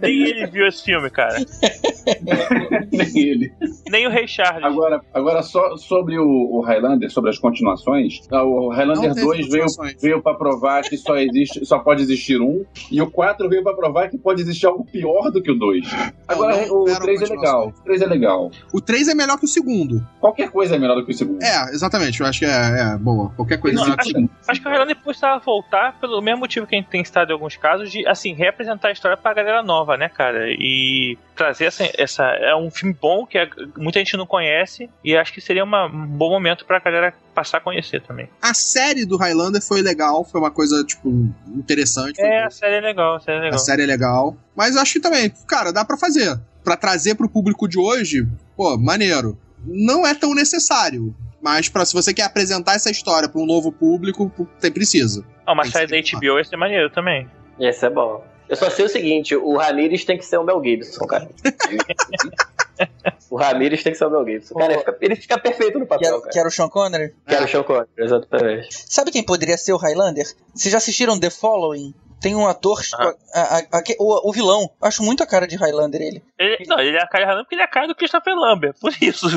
Nem ele viu esse filme, cara. Nem ele. Nem o Rei Charles. Agora, agora só sobre o, o Highlander, sobre as continuações. ah, O Highlander Não teve 2 veio, veio para provar que só existe, só pode existir um, e o 4 veio para provar que pode existir algo pior do que o 2. Agora não o deram 3 é continuação. legal. O 3 é legal. O 3 é melhor que o segundo. Qualquer coisa é melhor do que o segundo. É, exatamente. Eu acho que é, é boa. Qualquer coisa. Não, melhor que o acho- segundo. Acho que o Highlander precisava voltar pelo mesmo motivo que a gente tem citado em alguns casos, de, assim, reapresentar a história pra galera nova, né, cara? E trazer essa. essa é um filme bom que a- muita gente não conhece e acho que seria uma- um bom momento pra galera passar a conhecer também. A série do Highlander foi legal, foi uma coisa, tipo, interessante. É, a série é legal, a série é legal. A série é legal. Mas acho que também, cara, dá pra fazer. Pra trazer pro público de hoje, pô, maneiro. Não é tão necessário. Mas pra, se você quer apresentar essa história pra um novo público, tem precisa. Ah, que série da ser HBO ia ser maneiro também. Esse é bom. Eu só sei o seguinte, o Ramirez tem que ser o Mel Gibson, cara. o Ramirez tem que ser o Mel Gibson. Cara, ele fica, ele fica perfeito no papel, era, cara. que era o Sean Connery? Quero o Sean Connery, exatamente. Sabe quem poderia ser o Highlander? Vocês já assistiram The Following? Tem um ator, Ah. a- a- a- o, o vilão. Acho muito a cara de Highlander ele. Ele, não, ele é a cara de Highlander porque ele é a cara do Christopher Lambert, por isso.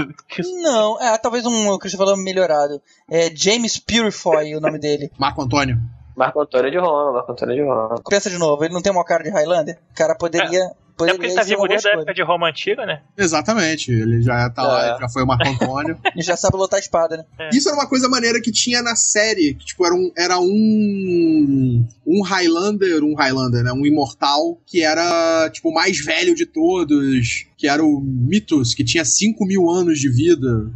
Não, é talvez um Christopher Lambert melhorado. É James Purifoy o nome dele. Marco Antônio. Marco Antônio de Roma, Marco Antônio de Roma. Pensa de novo, ele não tem uma cara de Highlander? O cara poderia. É poderia porque ele tá ser vivo uma boa desde a escolha. época de Roma Antiga, né? Exatamente. Ele já tá lá, É. ele já foi o Marco Antônio. Ele já sabe lutar espada, né? É. Isso era uma coisa maneira que tinha na série, que tipo, era um, era um um Highlander, um Highlander, né, um imortal, que era tipo o mais velho de todos, que era o Mitos, que tinha 5 mil anos de vida.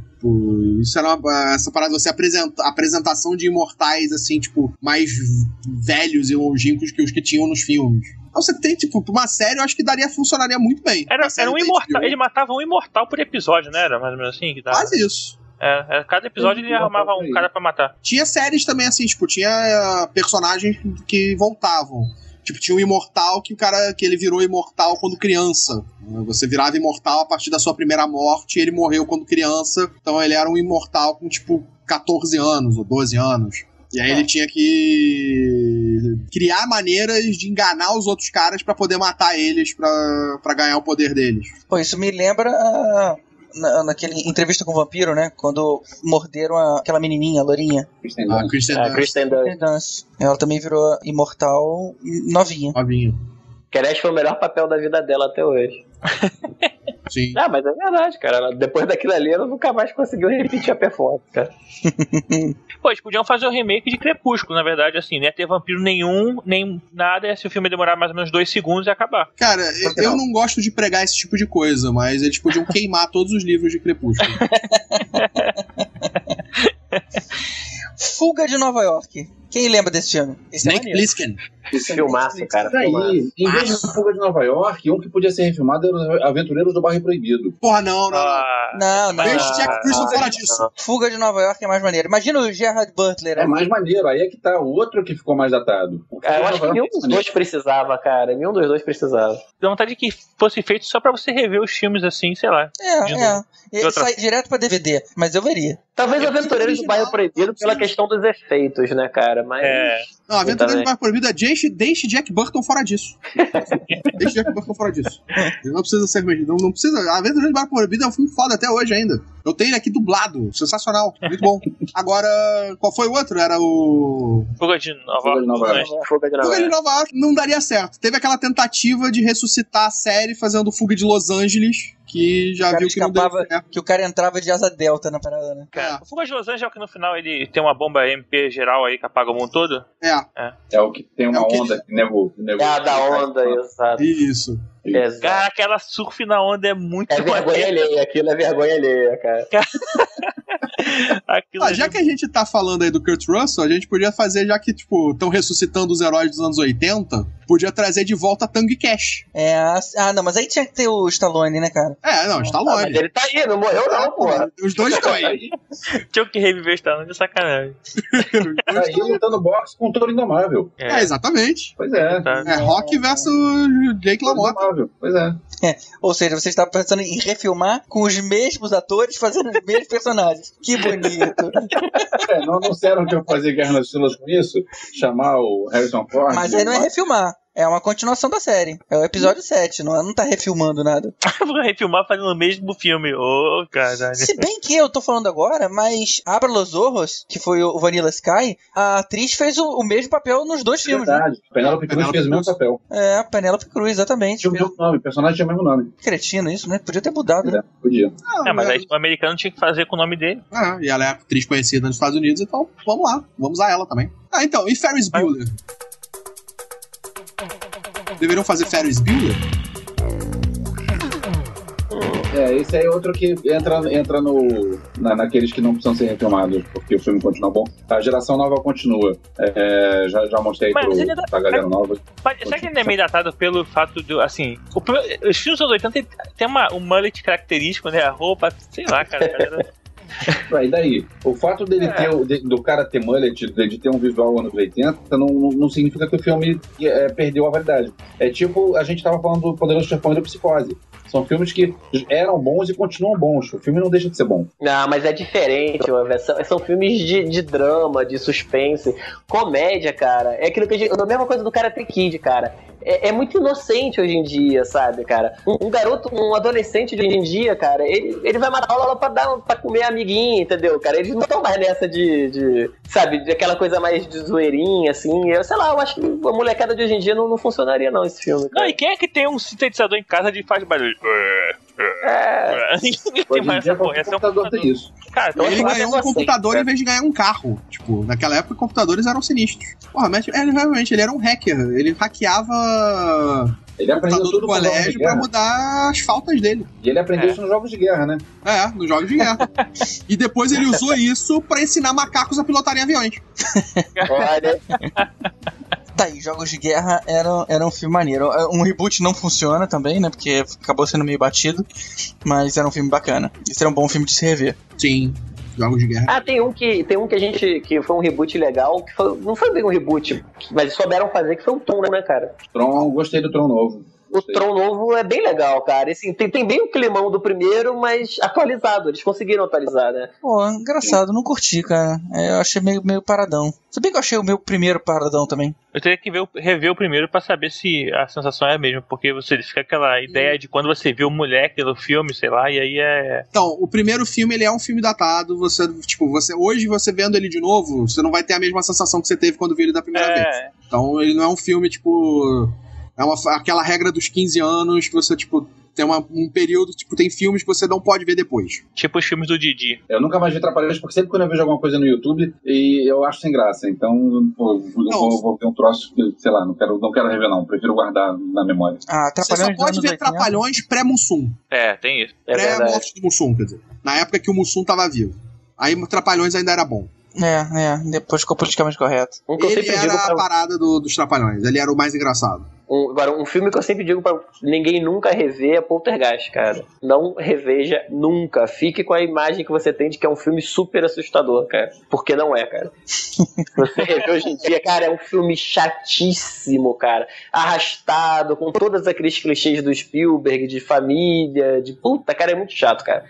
Isso era uma, essa parada, você apresenta, apresentação de imortais, assim, tipo, mais velhos e longínquos que os que tinham nos filmes. Então você tem, tipo, pra uma série, eu acho que daria, funcionaria muito bem. Era, era um imortal. Ele matava um imortal por episódio, né? Era mais ou menos assim que dava. Quase isso. É, é, cada episódio ele arrumava um cara pra matar. Tinha séries também, assim, tipo, tinha eh, personagens que voltavam. Tipo, tinha um imortal que o cara, que ele virou imortal quando criança. Você virava imortal a partir da sua primeira morte e ele morreu quando criança. Então ele era um imortal com, tipo, 14 anos ou 12 anos. E aí ele tinha que criar maneiras de enganar os outros caras pra poder matar eles pra pra ganhar o poder deles. Pô, isso me lembra a- na, naquele entrevista com o vampiro, né? Quando morderam a- aquela menininha, a lourinha. Kristen A Dunst. Kristen A Dunst, Kristen Dunst. Dance. Ela também virou imortal novinha. Que aliás foi o melhor papel da vida dela até hoje. Sim. Ah, mas é verdade, cara. Depois daquilo ali, ela nunca mais conseguiu repetir a performance, cara. Pô, eles podiam fazer um remake de Crepúsculo, na verdade, assim, não ia ter vampiro nenhum, nem nada, e se o filme demorar mais ou menos dois segundos ia acabar. Cara, eu, eu não gosto de pregar esse tipo de coisa, mas eles podiam queimar todos os livros de Crepúsculo. Fuga de Nova York. Quem lembra desse filme? Esse é Snake maneiro. Plissken. Esse Filmaço, cara. Filmaço. em vez de Fuga de Nova York, um que podia ser refilmado era os Aventureiros do Bairro Proibido. Porra, não, não. não. Ah, Não, não. Deixa o Jack Christian fora disso. Fuga de Nova York é mais maneiro. Imagina o Gerard Butler. É né? mais maneiro, aí é que tá o outro que ficou mais datado. O É, eu acho que nenhum é dos dois precisava, cara. Nenhum dos dois precisava. dá vontade de que fosse feito só pra você rever os filmes assim, sei lá. É, é. outra- sai direto pra DVD, mas eu veria. Talvez É Aventureiros do Bairro Proibido pela questão dos efeitos, né, cara? Mas. É. Não, a Aventura também. do Bairro Proibido, deixe, deixe Jack Burton fora disso. deixe Jack Burton fora disso. Ele não precisa ser. Não, não precisa. A Aventura do Bairro Proibido é um filme foda até hoje ainda. Eu tenho ele aqui dublado. Sensacional. Muito bom. Agora, qual foi o outro? Era o. Fuga de Nova York. Fuga de York. Nova York não daria certo. Teve aquela tentativa de ressuscitar a série fazendo Fuga de Los Angeles, que já viu que não deu certo. Que o cara entrava de asa delta na parada, né? Cara, o Fuga de Los Angeles é o que no final ele tem uma bomba MP geral aí que apaga o mundo todo. É, É o que tem uma É o que- onda que nego, nego- É a da onda, exato. isso. Exato. Cara, aquela surf na onda é muito É vergonha alheia, aquilo é vergonha alheia, cara. Ah, já que a gente tá falando aí do Kurt Russell, a gente podia fazer, já que, tipo, estão ressuscitando os heróis dos anos 80, podia trazer de volta Tango e Cash. É, ah, não, mas aí tinha que ter o Stallone, né, cara? É, não, está Ah, mas ele tá aí, não morreu não, porra. Os dois estão aí. Tinha que reviver esse talão de sacanagem. Tá aí lutando boxe com o Touro Indomável. É, É, exatamente. Pois é. tá. É Rock versus Jake LaMotta. Pois é. Ou seja, você está pensando em refilmar com os mesmos atores fazendo os mesmos personagens. Que bonito. É, não anunciaram que eu fazer Guerra nas Estrelas com isso? Chamar o Harrison Ford? Mas aí não é refilmar. É uma continuação da série. É o episódio 7, não, não tá refilmando nada. Vou refilmar fazendo o mesmo filme. Ô, caralho. Se bem que eu tô falando agora, mas Abra Los Ojos, que foi o Vanilla Sky, a atriz fez o, o mesmo papel nos dois filmes, né? Verdade. Penélope Cruz fez o mesmo papel. É, a Penélope Cruz, exatamente. Tinha o mesmo nome, o personagem tinha o mesmo nome. Cretino isso, né? Podia ter mudado, né? É, podia. É, mas aí o americano tinha que fazer com o nome dele. Ah, e ela é atriz conhecida nos Estados Unidos, então vamos lá, vamos usar ela também. Ah, então, e Ferris Bueller? Deveriam fazer Ferris Bueller? É, esse aí é outro que entra, entra no, na, naqueles que não precisam ser refilmados, porque o filme continua bom. A geração nova continua. É, já, já mostrei Mas pro, ele ainda- pra galera nova. Mas será que ele não é meio datado pelo fato de, assim, o os filmes dos anos 80 tem, tem uma, um mullet característico, né? A roupa, sei lá, cara. A galera- Ah, E daí? O fato dele É. ter, de- do cara ter mullet, de, de ter um visual anos 80, não, não, significa que o filme é, perdeu a validade. É tipo, a gente tava falando do Poderoso Chefão e do Psicose. São filmes que eram bons e continuam bons. O filme não deixa de ser bom. Não, mas é diferente, são, são filmes de, de drama, de suspense, comédia, cara. É aquilo que a gente. A mesma coisa do Karate Kid, cara. É, é muito inocente hoje em dia, sabe, cara? Um, um garoto, um adolescente de hoje em dia, cara, ele, ele vai matar ela pra, dar, pra comer amiguinho, entendeu, cara? Eles não estão mais nessa de, de, sabe, de aquela coisa mais de zoeirinha, assim. Eu sei lá, eu acho que a molecada de hoje em dia não, não funcionaria, não, esse filme. Não, Cara. e quem é que tem um sintetizador em casa de faz barulho? É. Hoje em dia, porra. é computador tem isso. Cara, então Ele ganhou um inocente, computador em vez de ganhar um carro. Tipo, naquela época computadores eram sinistros. Porra, mas ele realmente ele era um hacker. Ele hackeava. Ele aprendeu computador tudo de colégio pra guerra. mudar as faltas dele. E ele aprendeu É. isso nos jogos de guerra, né? É, nos jogos de guerra. e depois ele usou isso pra ensinar macacos a pilotarem aviões. Olha, Tá aí, Jogos de Guerra era, era um filme maneiro. Um reboot não funciona também, né? Porque acabou sendo meio batido. Mas era um filme bacana. Esse era um bom filme de se rever. Sim, jogos de guerra. Ah, tem um que tem um que a gente que foi um reboot legal, que foi- não foi bem um reboot, mas souberam fazer que foi o Tron, né, cara? Tron, gostei do Tron novo. O. Tron novo é bem legal, cara. Assim, tem, tem bem o climão do primeiro, mas atualizado. Eles conseguiram atualizar, né? Pô, engraçado, não curti, cara. É, Eu achei meio, meio paradão. Se bem que eu achei o meu primeiro paradão também. Eu teria que ver, rever o primeiro pra saber se a sensação é a mesma, porque você fica aquela ideia de quando você viu o moleque no filme, sei lá, e aí é. Então, o primeiro filme, ele é um filme datado. Você, tipo, você hoje você vendo ele de novo, você não vai ter a mesma sensação que você teve quando viu ele da primeira vez. É, Então, ele não é um filme, tipo. É uma, aquela regra dos 15 anos que você, tipo, tem uma- um período, tipo, tem filmes que você não pode ver depois. tipo os filmes do Didi. Eu nunca mais vi Trapalhões, porque sempre quando eu vejo alguma coisa no YouTube, e eu acho sem graça. Então, pô, eu Não. vou, vou ver um troço que, sei lá, não quero, não quero rever, não. Prefiro guardar na memória. Ah, Você só pode ver 80. Trapalhões pré-Mussum. É, tem isso. É. Pré-morte do Mussum, quer dizer. Na época que o Mussum tava vivo. Aí Trapalhões ainda era bom. É, é, depois ficou politicamente correto. Um que eu Ele sempre era digo a pra, parada do- dos Trapalhões. Ele era o mais engraçado. um, agora, um filme que eu sempre digo pra ninguém nunca rever é Poltergeist, cara. Não reveja nunca. Fique com a imagem que você tem de que é um filme super assustador, cara. Porque não é, cara. Você rever hoje em dia, cara, é um filme chatíssimo, cara. Arrastado, com todos aqueles clichês do Spielberg, de família, de puta, cara, é muito chato, cara.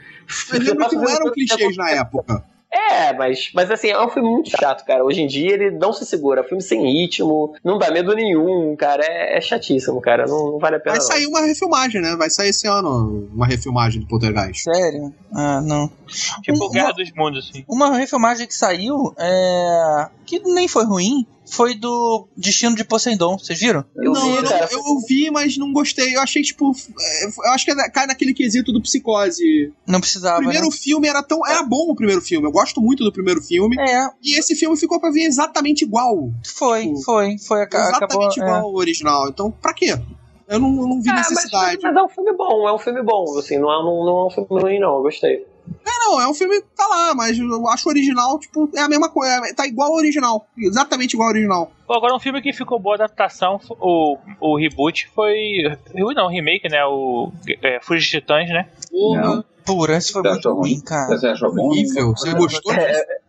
Eu lembro que não eram clichês na época. É, mas, mas assim, é um filme muito chato, cara. Hoje em dia ele não se segura. É um filme sem ritmo, não dá medo nenhum, cara. É, é chatíssimo, cara. Não, não vale a pena. Vai não. sair uma refilmagem, né? Vai sair esse ano uma refilmagem do Poltergeist. Sério? Ah, não. Tipo Uma- Guerra dos Mundos, assim. Uma refilmagem que saiu, é... que nem foi ruim, foi do Destino de Poseidon. Vocês viram? Eu não, vi, eu, não- eu vi, mas não gostei. Eu achei, tipo. é, Eu acho que é- cai naquele quesito do psicose. Não O precisava, primeiro né? filme era tão. Era bom o primeiro filme. Eu gosto muito do primeiro filme. É, E esse filme ficou pra vir exatamente igual. foi, Tipo, foi, foi. Acabou, Exatamente é. igual ao original. Então, pra quê? Eu não, eu não vi mas, necessidade. mas é um filme bom, é um filme bom, assim, não é, não, não é um filme ruim, não, eu gostei. É, não, é um filme que tá lá, mas eu acho o original, tipo, é a mesma coisa. é- Tá igual ao original. Exatamente igual ao original. Pô, agora um filme que ficou boa adaptação, o, o reboot foi. Não, remake, né? O é, de Titãs, né? Não. Pura, esse foi Você muito achou ruim, ruim? cara. Você achou bom? Horrível. Você gostou?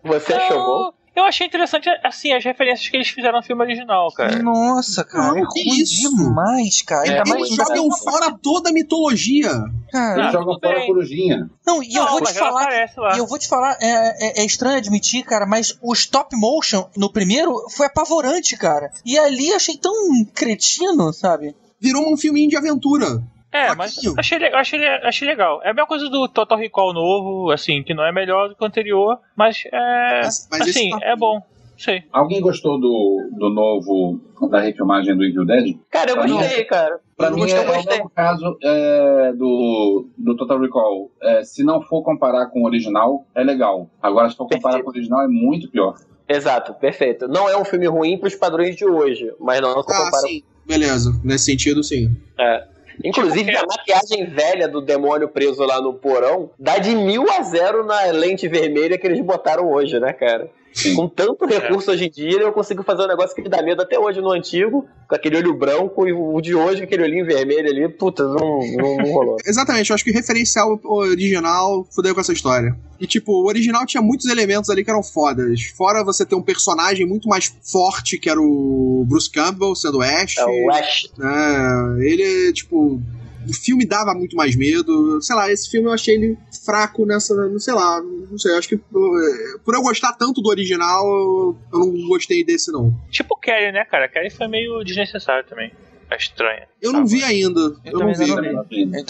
Você achou bom? Eu, achei interessante, assim, as referências que eles fizeram no filme original, cara. Nossa, cara, Não, é que ruim isso? demais, cara. É, Eles jogam fora toda a mitologia. cara. Ah, Eles jogam fora a corujinha. Não, e eu Não, vou te falar. E eu vou te falar, é, é- é estranho admitir, cara, mas o stop motion no primeiro foi apavorante, cara. E ali eu achei tão cretino, sabe? Virou um filminho de aventura. É, mas Pouquinho. achei, achei, achei legal. É a mesma coisa do Total Recall novo, assim, que não é melhor do que o anterior, mas é. Mas- mas assim, tá- é bom. Sei. Alguém gostou do, do novo, da refilmagem do Evil Dead? Cara, eu Pra mim gostei, cara. Pra Eu mim gostei, é, é o gostei. mesmo caso é, do, do Total Recall. É, se não for comparar com o original, é legal. Agora, se for comparar Perfeito. com o original, é muito pior. Exato, perfeito. Não é um filme ruim pros padrões de hoje, mas não se Ah, compara. sim. Beleza. Nesse sentido, sim. É. Inclusive, Tipo, a maquiagem velha do demônio preso lá no porão dá de mil a zero na lente vermelha que eles botaram hoje, né, cara? Sim. Com tanto recurso hoje em dia, eu consigo fazer um negócio que me dá medo até hoje no antigo, com aquele olho branco, e o de hoje com aquele olhinho vermelho ali, puta, não, não, não rolou. Exatamente, eu acho que o referencial original fudeu com essa história. E, tipo, o original tinha muitos elementos ali que eram fodas. Fora você ter um personagem muito mais forte, que era o Bruce Campbell, sendo Ash. É o Ash. É, ele, tipo. O filme dava muito mais medo. Sei lá, esse filme eu achei ele fraco nessa. Sei lá, não sei. Acho que por eu gostar tanto do original, eu não gostei desse, não. Tipo Kelly, né, cara? Kelly foi meio desnecessário também. É estranha. Eu não vi ainda. Eu, não vi. não vi. Vi.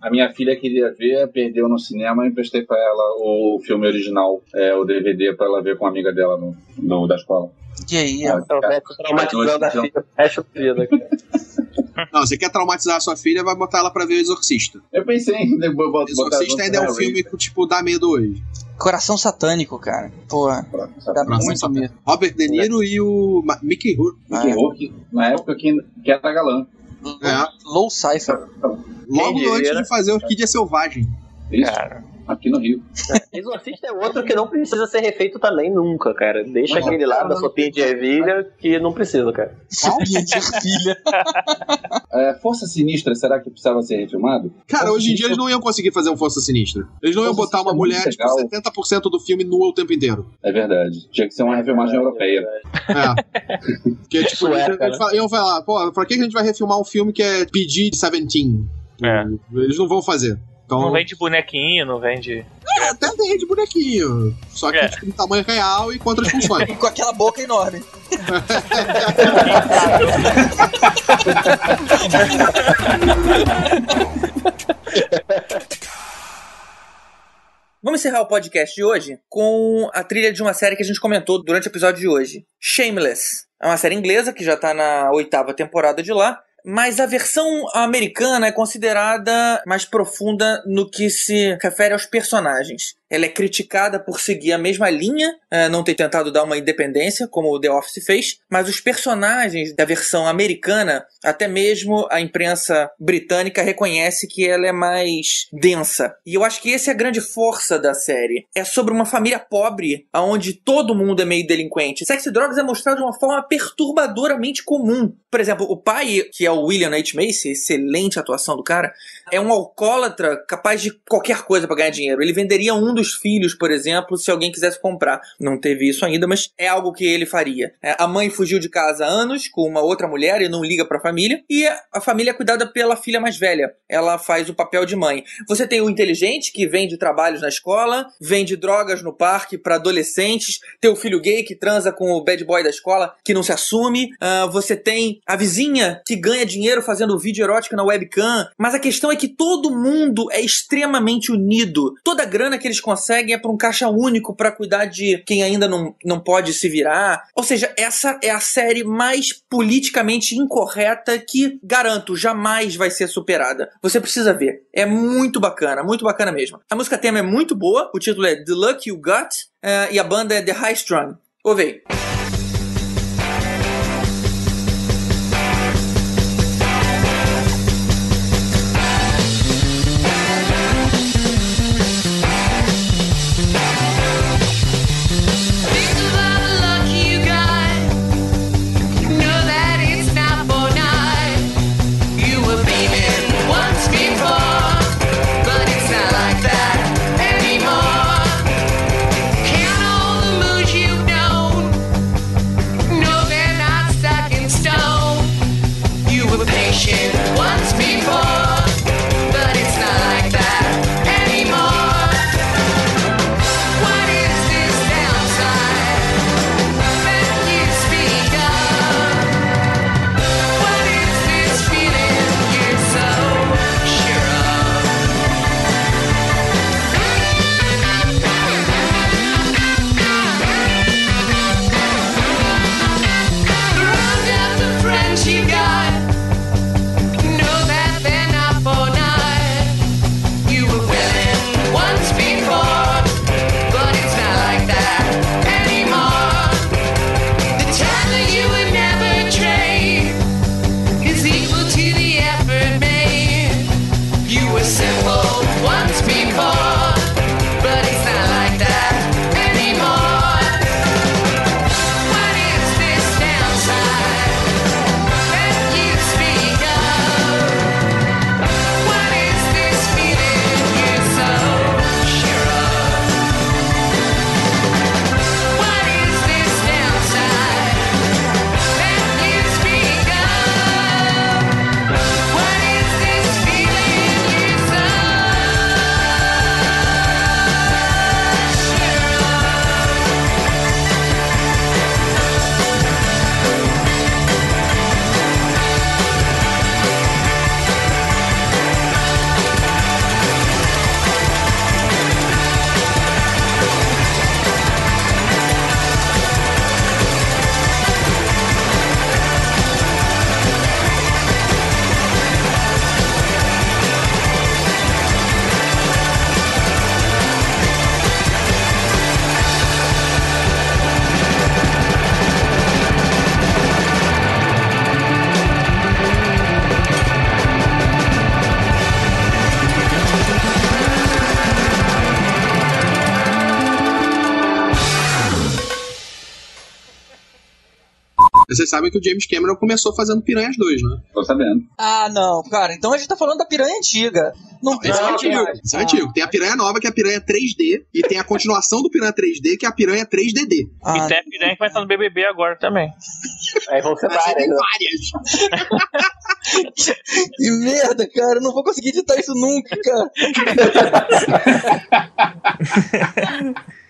a minha filha queria ver, perdeu no cinema e emprestei pra ela o filme original, é, o DVD, pra ela ver com uma amiga dela no, no- da escola. E aí, Ah. Então, vai traumatizando a filha da vida. cara. Não, você quer traumatizar a sua filha, vai botar ela pra ver o Exorcista. Eu pensei em bo- bo- O botar Exorcista ainda é um filme que, tipo, dá medo hoje. Coração satânico, cara. Porra, dá muito medo. Robert De Niro e o Ma- Mickey Rourke. Mickey Ah, Rourke, na época que, que era galã. É. Low Cypher. Logo diria, antes de fazer Orquídea Selvagem. Isso, Cara, aqui no Rio. Exorcista é outro que não precisa ser refeito também nunca, cara. Deixa Não, aquele lá da sopinha de ervilha que não precisa, cara. Sopinha de ervilha. É, Força Sinistra, será que precisava ser refilmado? Cara, Força hoje em dia eles Sinistra- não iam conseguir fazer um Força Sinistra. Eles não iam Força botar uma Sinistra é mulher, muito tipo, legal. 70% do filme nua o tempo inteiro. É verdade. Tinha que ser uma refilmagem europeia. É. Porque, tipo, Sueca, eles, eles né? iam falar, pô, pra que que a gente vai refilmar um filme que é PG-17? É. Eles não vão fazer. Então, não vende bonequinho, não vende. é, até tem de bonequinho. Só que É. tipo, em tamanho real e com outras funções. Com aquela boca enorme. Vamos encerrar o podcast de hoje com a trilha de uma série que a gente comentou durante o episódio de hoje. Shameless. É uma série inglesa que já tá na oitava temporada de lá. Mas a versão americana é considerada mais profunda no que se refere aos personagens. Ela é criticada por seguir a mesma linha, eh, não ter tentado dar uma independência, como o The Office fez, mas os personagens da versão americana, até mesmo a imprensa britânica reconhece que ela é mais densa. E eu acho que essa é a grande força da série. É sobre uma família pobre, onde todo mundo é meio delinquente. Sexo e drogas é mostrado de uma forma perturbadoramente comum. Por exemplo, o pai, que é o William H. Macy, excelente atuação do cara, é um alcoólatra capaz de qualquer coisa para ganhar dinheiro. Ele venderia um dos filhos, por exemplo, se alguém quisesse comprar. Não teve isso ainda, mas é algo que ele faria. É, a mãe fugiu de casa há anos com uma outra mulher e não liga para a família. E a família é cuidada pela filha mais velha. Ela faz o papel de mãe. Você tem o inteligente que vende trabalhos na escola, vende drogas no parque para adolescentes. Tem o filho gay que transa com o bad boy da escola que não se assume. Ah, você tem a vizinha que ganha dinheiro fazendo vídeo erótico na webcam. Mas a questão é que todo mundo é extremamente unido. Toda a grana que eles conseguem é para um caixa único para cuidar de quem ainda não, não pode se virar. Ou seja, essa é a série mais politicamente incorreta que, garanto, jamais vai ser superada. Você precisa ver. É muito bacana, muito bacana mesmo. A música tema é muito boa, o título é The Luck You Got eh, e a banda é The High Strung. Ouve. Vocês sabem que o James Cameron começou fazendo Piranhas 2, né? Tô sabendo. Ah, não, cara. Então a gente tá falando da piranha antiga. Não, Esse é Não, antigo. Esse é antigo. Tem a piranha nova, que é a piranha 3D, e tem a continuação do piranha 3D, que é a piranha 3DD. Ah, e tem a piranha que vai estar no BBB agora também. Aí vão ser várias. né? várias. que merda, cara. Eu não vou conseguir editar isso nunca, cara.